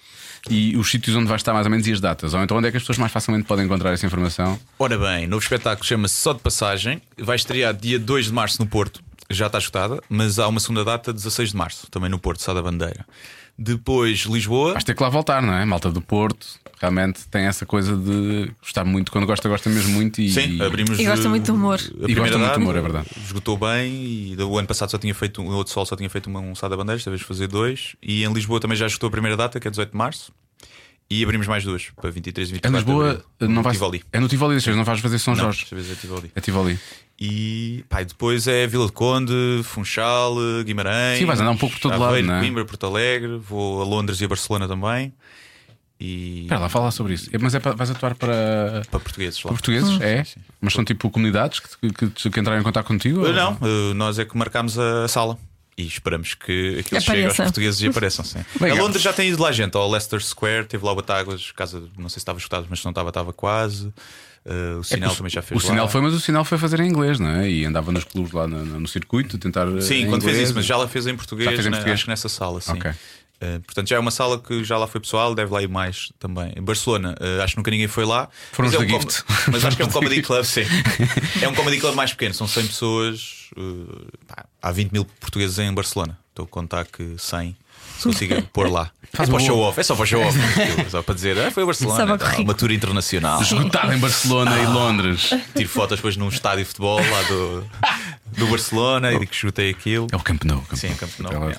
e os sítios onde vais estar mais ou menos e as datas. Ou então onde é que as pessoas mais facilmente podem encontrar essa informação. Ora bem, novo espetáculo chama-se Só de Passagem. Vai estrear dia 2 de março no Porto. Já está esgotada, mas há uma segunda data, 16 de março, também no Porto, Sá da Bandeira. Depois Lisboa. Vais ter que lá voltar, não é? Malta do Porto realmente tem essa coisa de gostar muito. Quando gosta, gosta mesmo muito. E, Sim, abrimos. E gosta eh, muito de humor. E gosta muito de data, humor, é verdade. Esgotou bem e o ano passado só tinha feito um outro sol, só tinha feito uma, um Bandeira, esta vez fazer dois. E em Lisboa também já esgotou a primeira data, que é 18 de março. E abrimos mais duas, para 23 e 24 Em Lisboa, de abril. não vais. Tivoli. É no Tivoli, desta vez não vais fazer São Não, Jorge. desta vez é Tivoli. É Tivoli. E pá, e depois é Vila de Conde, Funchal, Guimarães. Sim, vais andar um pouco por todo lado, Aveiro, não é? Coimbra, Porto Alegre, vou a Londres e a Barcelona também. E Espera lá, fala sobre isso. É, Mas é para, vais atuar para, para portugueses lá. para portugueses? É? Mas são tipo comunidades que, que, que, que entraram em contato contigo? Uh, ou- Não, uh, nós é que marcámos a sala. E esperamos que aquilo chegue aos portugueses e apareçam, sim. A é. Londres já tem ido lá gente, ao Leicester Square, teve lá o Batáguas, casa, não sei se estava escutado, mas se não estava, estava quase. Uh, o sinal também já fez O lá. sinal foi, mas o sinal foi fazer em inglês, não é? E andava nos clubes lá no, no circuito, tentar. eh, Sim, em quando fez inglês. isso, mas já lá fez em português, Já fez em na- português? acho que nessa sala, sim. Ok. Uh, portanto, já é uma sala que já lá foi pessoal, deve lá ir mais também. Em Barcelona, uh, acho que nunca ninguém foi lá. Foram mas é um Gift. com- Mas acho que é um comedy club, sim. É um comedy club mais pequeno, são 100 pessoas. uh, pá, há 20 mil portugueses em Barcelona. Estou a contar que 100 se consiga pôr lá. Faz é para show off, é só para o show off. só para dizer, ah, foi a Barcelona, tá, uma tour internacional. Esgotado em Barcelona e Londres. Tiro fotos depois num estádio de futebol lá do, do Barcelona e digo que chutei aquilo. É o Camp Nou. Camp Sim, Nou. Camp Nou, é.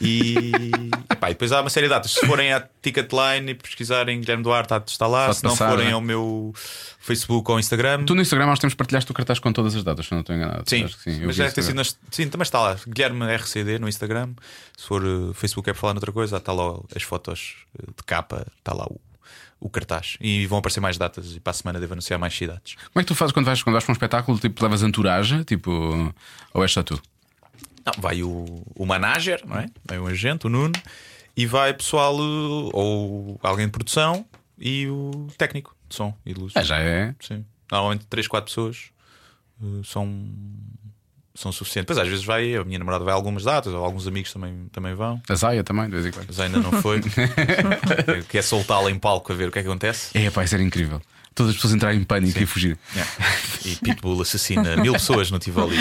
E, epá, e depois há uma série de datas. Se forem à Ticketline e pesquisarem Guilherme Duarte, está lá. Se não passar, forem né? ao meu Facebook ou Instagram. Tu no Instagram nós temos partilhaste o cartaz com todas as datas, se não estou enganado. Sim, Acho que sim, mas deve isso ter sido nas- Sim, também está lá. Guilherme RCD no Instagram. Se for uh, Facebook é para falar noutra coisa, está lá as fotos uh, de capa, está lá o, o cartaz. E vão aparecer mais datas e para a semana devo anunciar mais cidades. Como é que tu fazes quando vais, quando vais para um espetáculo? Tipo, levas entourage? Tipo, ou és só tu? Não, vai o, o manager, não é? Vai o agente, o Nuno, e vai pessoal uh, ou alguém de produção e o técnico de som e de luz. É, já é. Sim. Normalmente 3, 4 pessoas uh, são, são suficientes. Pois às vezes vai, a minha namorada vai a algumas datas, ou alguns amigos também, também vão. A Zaya também, de vez em quando. Mas ainda não foi. Quer soltá-la em palco a ver o que é que acontece. É, isso era incrível. Todas as pessoas entrarem em pânico e fugir. Yeah. E Pitbull assassina mil pessoas no Tivoli.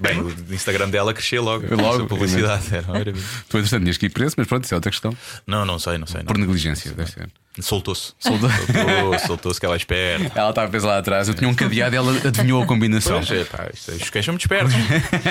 Bem, o Instagram dela cresceu logo. Logo, a publicidade. Era maravilha. Tu, entretanto, tinhas que ir preso, mas pronto, isso é outra questão. Não, não sei, não sei. Não. Por negligência, deve ser. Soltou-se. Soltou. Soltou-se, soltou-se que ela é esperta. Ela estava presa lá atrás, eu tinha um cadeado e ela adivinhou a combinação. Pois é, pá, isto- os cães são muito espertos.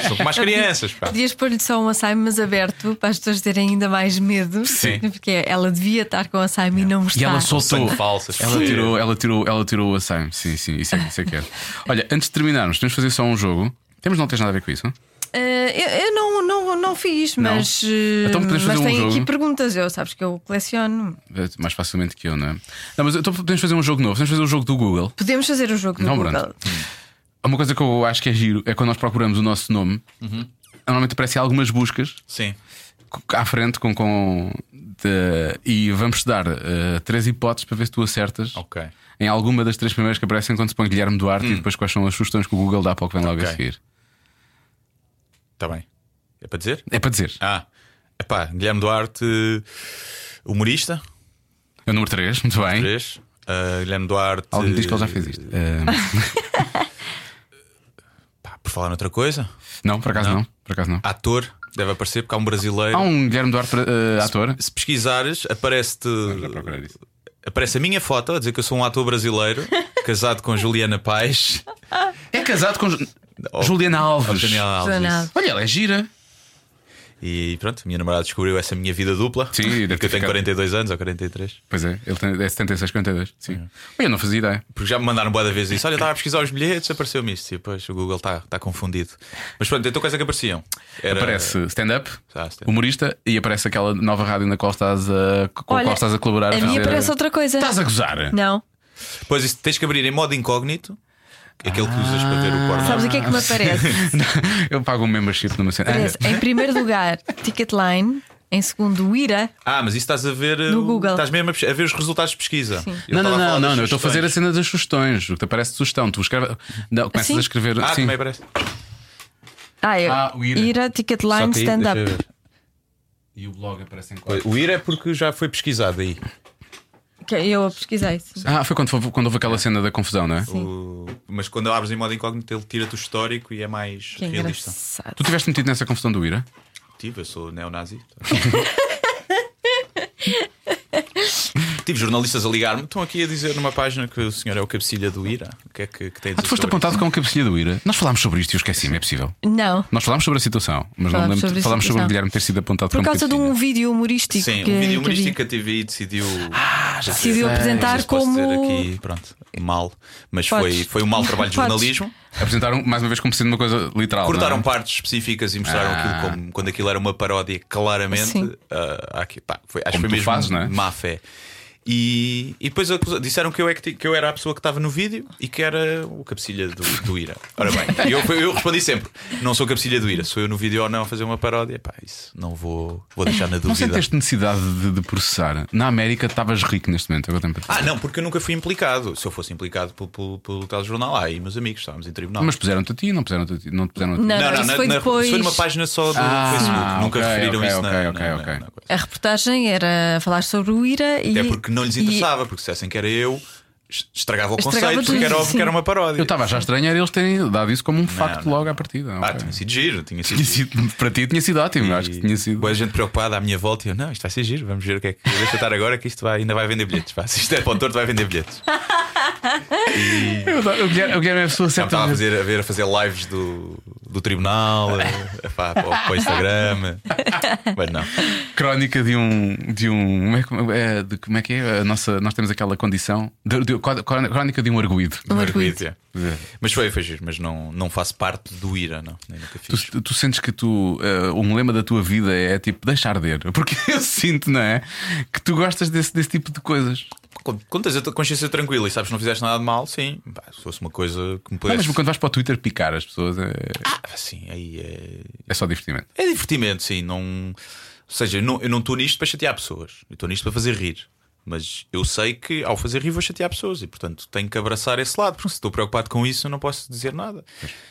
São como as crianças. Pá. Podias pôr-lhe só um açaime, mas aberto, para as pessoas terem ainda mais medo. Sim. Porque ela devia estar com açaime e não está. E ela soltou. Falso, Ela tirou, ela tirou, ela tirou o açaime. Sim, sim, isso é, isso é que é. Olha, antes de terminarmos, temos de fazer só um jogo. Temos, não tens nada a ver com isso, não? Eh, eu, eu não, não, não fiz, Não? mas, eh, Então podemos mas um tem aqui jogo. perguntas. Eu sabes que eu coleciono. É Mais facilmente que eu, não é? Não, mas então podemos fazer um jogo novo. Podemos fazer o jogo do Google. Podemos fazer o jogo do Não, Google. Bruno. Uma coisa que eu acho que é giro é quando nós procuramos o nosso nome. Normalmente aparecem algumas buscas Sim. à frente com. com de- e vamos-te dar eh, três hipóteses para ver se tu acertas Ok. em alguma das três primeiras que aparecem quando se põe Guilherme Duarte e depois quais são as sugestões que o Google dá para o que vem logo a seguir. Está bem. É para dizer? É para dizer. Ah, epá, Guilherme Duarte, humorista. É o número 3, muito bem. Três. Ah, Guilherme Duarte. Alguém diz que ele já fez isto. Eh, Pá, por falar noutra coisa, não, por acaso não. Não. Por acaso não. ator, deve aparecer, porque há um brasileiro. Há um Guilherme Duarte eh, ator. Se pesquisares, aparece-te. Isso. Aparece a minha foto a dizer que eu sou um ator brasileiro, casado com Juliana Paz. É casado com Ju- Oh, Juliana Alves. Juliana Alves, Juliana. Alves. Olha, ela é gira. E pronto, a minha namorada descobriu essa minha vida dupla. Sim, deve que eu tenho ficado- 42 anos ou 43. Pois é, ele tem, é 76, 42. Sim. Olha, eu não fazia ideia. Porque já me mandaram boa da vez isso. Olha, estava a pesquisar os bilhetes, apareceu-me isto. E depois o Google está tá confundido. Mas pronto, então coisa que apareciam. Era... Aparece stand-up, Ah, stand-up. humorista e aparece aquela nova rádio na qual estás a, com a Olha, qual estás a colaborar. A minha fazer- parece outra coisa. Estás a gozar? Não. Depois isso tens que abrir em modo incógnito, aquele que usas para ver o porno. Sabes o que é que me aparece? eu pago um membership numa cena. Aparece, em primeiro lugar, Ticketline. Em segundo, Ira. Ah, mas isso estás a ver No o- Google. Estás mesmo a, ver os resultados de pesquisa. Sim. Eu Não, não, não, não, eu estou a fazer a cena das sugestões. O que te aparece de sugestão. Tu escreves. Não, começas Assim? a escrever. Ah, sim. também parece. Ah, é. Ah, o Ira. Ira, Ticketline, stand-up. eu. E o blog aparece em quatro. O IR é porque já foi pesquisado aí. Que Eu pesquisei. sim. Ah, foi quando, foi quando houve aquela cena da confusão, não é? O- Mas quando abres em modo incógnito, ele tira-te o histórico e é mais Que realista. engraçado. Tu tiveste metido nessa confusão do Ira? Tive, eu sou neonazi. Tive jornalistas a ligar-me. Estão aqui a dizer numa página que o senhor é o cabecilha do IRA. O que é que, que tem a Ah, dizer tu foste apontado como cabecilha do Ira. Nós falámos sobre isto e eu esqueci-me, é possível. Não. Nós falámos sobre a situação, mas não Falámos lembro, sobre falámos sobre o. Guilherme ter sido apontado Por como causa de um vídeo humorístico. Sim, que, um vídeo humorístico que a TVI decidiu. Decidiu sei. apresentar não sei se posso dizer como. aqui, pronto, mal. Mas Podes. foi, foi um mau trabalho de jornalismo. Apresentaram mais uma vez como sendo uma coisa literal. Cortaram não é? partes específicas e mostraram Ah. aquilo como quando aquilo era uma paródia, claramente. Sim. ah, aqui, pá, foi, acho Como que foi mesmo fazes, não é? má fé. E, e depois acusa- disseram que eu, é que, que eu era a pessoa que estava no vídeo e que era o cabecilha do, do Ira. Ora bem, eu, eu respondi sempre: não sou cabecilha do Ira, sou eu no vídeo ou não a fazer uma paródia. Pá, isso não vou, vou deixar na Não dúvida. sentiste necessidade de, de processar. Na América estavas rico neste momento. Agora tenho para Ah, não, porque eu nunca fui implicado. Se eu fosse implicado pelo, pelo, pelo telejornal, ah, aí meus amigos, estávamos em tribunal. Mas puseram-te a ti, não puseram-te a ti. Não puseram a ti. Não, não, não, isso na- foi na- depois. foi numa página só do Ah, Facebook. Nunca ok, referiram ok, isso ok, na, ok, na- ok. na- na coisa. A reportagem era falar sobre o Ira e. Até porque não lhes e- interessava, porque se dissessem que era eu, estragava o Estragava conceito, tudo, porque era óbvio sim. que era uma paródia. Eu estava já a estranhar eles terem dado isso como um facto não. logo à partida. Ah, Ok. tinha sido giro, tinha sido. Tinha giro. sido- para ti tinha sido ótimo. eu Acho que tinha sido. Boa gente preocupada à minha volta e eu, não, isto vai ser giro, vamos ver o que é que. Deixa eu estar agora que isto vai, ainda vai vender bilhetes. Pá. Se isto é para o torto, vai vender bilhetes. Eu adoro- O Guilherme, é a pessoa certa. estava a, fazer, a ver a fazer lives do, do tribunal, a, a, pá, para, o- para o Instagram. Mas não. Crónica de um. De um como, é, como é- de- como é que é? A nossa, nós temos aquela condição. De, de- crónica de um arguído. Um arguído. é. Mas foi, foi giro, mas não, não faço parte do IRA, não. Nem nunca fiz. Tu, tu sentes que tu, eh, um lema da tua vida é tipo deixar de ir. Porque eu sinto, não é? Que tu gostas desse, desse tipo de coisas. Quando tens a tua consciência tranquila e sabes que não fizeste nada de mal, sim. Pá, se fosse uma coisa que me Não, pudesse. mesmo quando vais para o Twitter picar as pessoas, é, Ah, sim, aí é. é só divertimento. É divertimento, sim. Não... Ou seja, eu não eu não estou nisto para chatear pessoas. Eu estou nisto para fazer rir. Mas eu sei que ao fazer rir vou chatear pessoas e, portanto, tenho que abraçar esse lado. Porque se estou preocupado com isso, eu não posso dizer nada.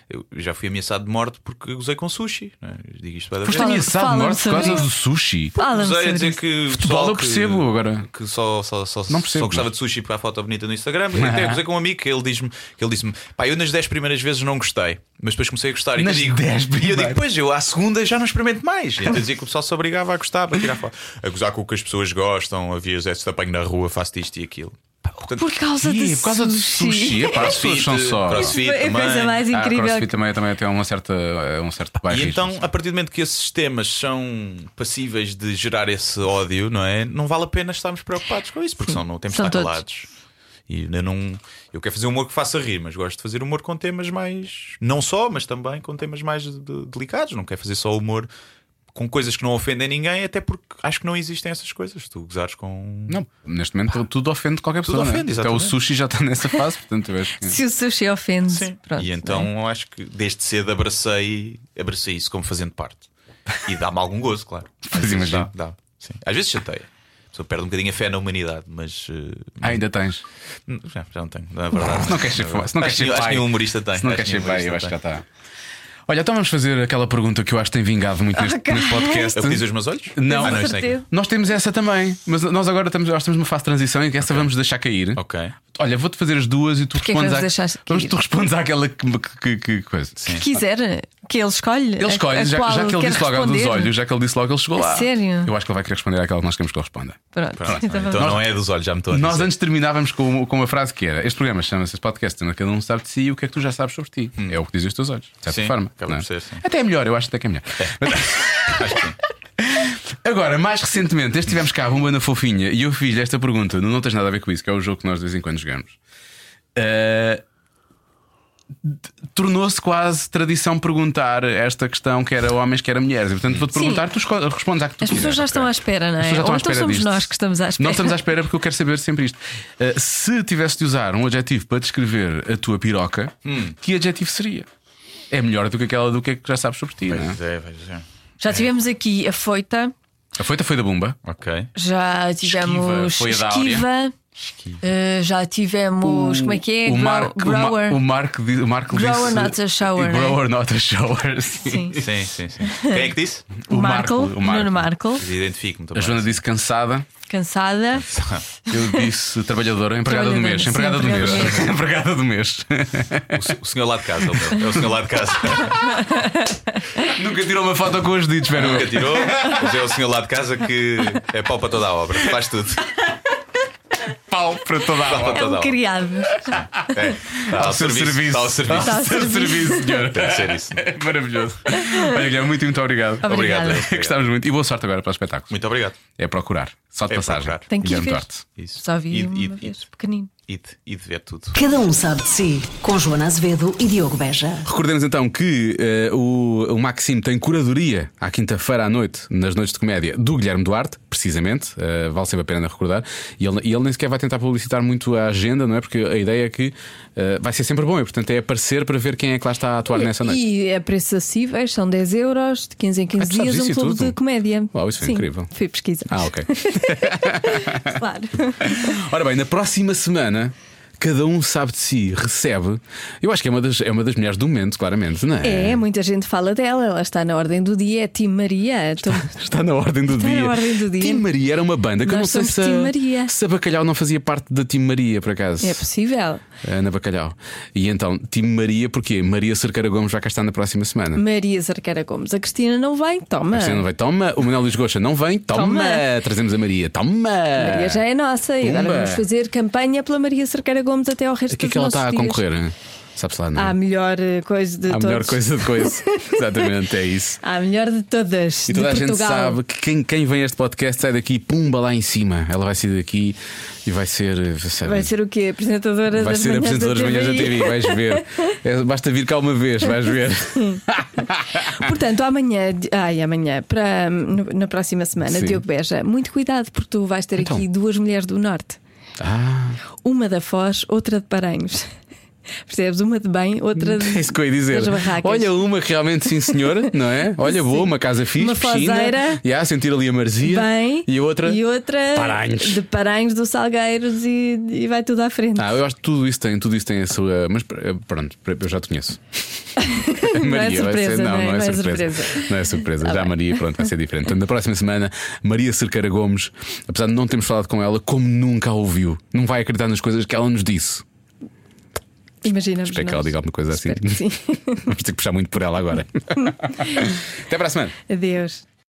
Eu já fui ameaçado de morte porque gozei com sushi. Não é? Digo isto para Foste ameaçado de morte por causa isso. do sushi. Gozei a dizer isso. que. Futebol eu percebo agora. Que só, só, só, Não percebo, só gostava não. de sushi para a foto bonita no Instagram. E até gozei com um amigo que ele diz-me, que ele disse-me, pá, eu nas 10 primeiras vezes não gostei, mas depois comecei a gostar. E Nas eu digo, 10 e eu digo, pois eu à segunda já não experimento mais. E então dizia que o pessoal se obrigava a gostar para tirar foto. A gozar com o que as pessoas gostam, havia esse apanho na rua, faço isto e aquilo. Portanto, Por causa de por causa de sushi. sushi. Epá, as pessoas são só. crossfit Foi a também. coisa mais Ah, incrível. crossfit também, também tem uma certa, é um certo E bairrismo. então, a partir do momento que esses temas são passíveis de gerar esse ódio, não é? Não vale a pena estarmos preocupados com isso, porque senão não temos de São estar todos. calados. E eu não. Eu quero fazer humor que faça rir, mas gosto de fazer humor com temas mais. Não só, mas também com temas mais de- delicados. Não quero fazer só humor com coisas que não ofendem ninguém, até porque acho que não existem essas coisas. Tu gozares com. Não, neste momento tudo ofende qualquer Tudo pessoa. não é? ofende, Até o sushi já está nessa fase, portanto eu acho que. Se o sushi ofende. Sim. Pronto, e então não é? acho que desde cedo abracei, abracei isso como fazendo parte. E dá-me algum gozo, claro. Às vezes dá, dá. Sim. Às vezes chateia. A pessoa perde um bocadinho a fé na humanidade, mas. Ah, ainda tens. já, já não tenho, na verdade. Se não queres ser, não queres Acho que- ser acho pai. que nenhum humorista tem. Se não Acho queres que ser pai, eu acho que já está. Olha, então vamos fazer aquela pergunta que eu acho que tem vingado muito neste, Ok. neste podcast. Eu fiz os meus olhos? Não. ah, não, isto é aqui. certeza. Nós temos essa também, mas nós agora estamos, nós estamos numa fase de transição em que essa vamos deixar cair. Ok. Olha, vou-te fazer as duas e tu Porquê que respondes. vamos à... deixar? Vamos, tu respondes àquela que, que, que coisa. Sim. Que quiser, que ele escolhe. Ele escolhe, a, a já, qual já que ele quer disse logo a dos responder. olhos, já que ele disse logo, ele chegou A lá. sério? Eu acho que ele vai querer responder àquela que nós queremos que ele responda. Pronto. Pronto, Então então vamos. não é dos olhos, já me estou a Nós dizer. antes terminávamos com, com uma frase que era: Este programa chama-se podcast, onde cada um sabe de si e o que é que tu já sabes sobre ti. É o que dizem os teus olhos, de certa Sim, forma. Acaba não é? por ser, sim. Até é melhor, eu acho até que é melhor. Que sim. Agora, mais recentemente, este tivemos cá a bomba na fofinha e eu fiz-lhe esta pergunta: não, não tens nada a ver com isso, que é o jogo que nós de vez em quando jogamos. T- Tornou-se quase tradição perguntar esta questão que era homens, que era mulheres. E portanto vou-te perguntar, tu respondes à que tu As pessoas já estão à espera, não é? As pessoas já estão Ou à então espera somos disto. nós que estamos à espera. Nós estamos à espera porque eu quero saber sempre isto. Uh, se tivesse de usar um adjetivo para descrever a tua piroca, Hum. que adjetivo seria? É melhor do que aquela do que é que já sabes sobre ti, não é? Pois é, pois é. Já tivemos aqui a foita, A feita foi da bomba. Ok. já tivemos foi a da esquiva, eh, já tivemos. como é que é? O Grow- Marco, o, Ma- grower. o Marco, di- o Marco Grower disse. not a shower, né? Grower not a shower. Sim. Sim. Sim, sim, sim. Quem é que disse? O Marco, o Marco. Nuno Marco, Identifico-me A. Joana disse cansada. cansada. Eu disse trabalhadora, empregada do mês. Empregada do mês. empregada do mês. O, se- o senhor lá de casa, é o meu. É o senhor lá de casa. Nunca tirou uma foto com os dedos, espero Nunca tirou, mas é o senhor lá de casa que é pau para toda a obra. Faz tudo. Pau para toda a hora. É um criado. É. Está Ao seu serviço. Está ao serviço. Está ao serviço. senhor. Deve ser isso. Maravilhoso. Olha, Guilherme, muito, muito obrigado. Obrigado. Gostávamos muito. E boa sorte agora para os espetáculos. Muito obrigado. É procurar. Só de É passagem. procurar. Tem que ir ver. Só vi uma vez, ide. pequenino. Ide, ide ver tudo. Cada um sabe de si. Com Joana Azevedo e Diogo Beja. Recordemos então que eh, o, o Maxime tem curadoria à quinta-feira à noite, nas noites de comédia, do Guilherme Duarte, precisamente. eh, vale sempre a pena recordar. E ele, e ele nem sequer vai tentar publicitar muito a agenda, não é? Porque a ideia é que eh, vai ser sempre bom e, portanto, é aparecer para ver quem é que lá está a atuar nessa noite. E é preços acessíveis, são 10 euros, de 15 em 15 Ah, tu sabes dias, isso um e clube tudo? de comédia. Uau, isso é Sim, incrível. Fui pesquisa. Ah, ok. Claro. Ora bem, na próxima semana. ne? Cada um sabe de si, recebe. Eu acho que é uma das, é uma das mulheres do momento, claramente, não é? É, muita gente fala dela, ela está na ordem do dia, é Tim Maria. Então, Está na ordem do Está dia. na ordem do dia. Tim Maria era uma banda que eu não Nós sei se, Tim a- Maria. se a Bacalhau não fazia parte da Tim Maria, por acaso. é possível. Ana Bacalhau. E então, Tim Maria, porquê? Maria Cerqueira Gomes vai cá estar na próxima semana. Maria Zarqueira Gomes. A Cristina não vem, toma. A Cristina não vem, toma. O Manuel Luís Goxa não vem, toma. Toma. Trazemos a Maria, toma. Maria já é nossa e agora vamos fazer campanha pela Maria Cerqueira Gomes até ao resto A que é que ela está a dias. concorrer? Sabe-se lá, não? À melhor eh, coisa de a todos. melhor coisa de coisa. Exatamente, é isso. À melhor de todas. E toda a gente sabe que quem, quem vem a este podcast sai daqui, pumba lá em cima. Ela vai sair daqui e vai ser. Sabe, Vai ser o quê? Apresentadora Vai das ser manhãs apresentador das da manhãs da. TV, vais ver. É, basta vir cá uma vez, vais ver. Portanto, amanhã, ai, amanhã, para, no- na próxima semana, Sim. Diogo Beja, muito cuidado, porque tu vais ter Então. aqui duas mulheres do Norte. Ah, Uma da Foz, outra de Paranhos. Percebes? Uma de bem, outra de. é isso que eu ia dizer. Olha, uma realmente, sim, senhora, não é? Olha, boa, uma casa fixe, Uma piscina. fozeira. Yeah, sentir ali a marzia. Bem, E a outra. e outra Paranhos. de Paranhos do Salgueiros e, e vai tudo à frente. Ah, eu acho que tudo isso tem, tudo isso tem a sua. Mas eh, pronto, eu já te conheço. Não é vai surpresa, ser, não é? não, é Não é surpresa. surpresa. Não é surpresa. Tá já a bem. Maria, pronto, vai ser diferente. Portanto, na próxima semana, Maria Cerqueira Gomes, apesar de não termos falado com ela, como nunca a ouviu, não vai acreditar nas coisas que ela nos disse. Imagina. Espero que ela diga alguma coisa assim. Vamos ter que puxar muito por ela agora. Até para a semana. Adeus.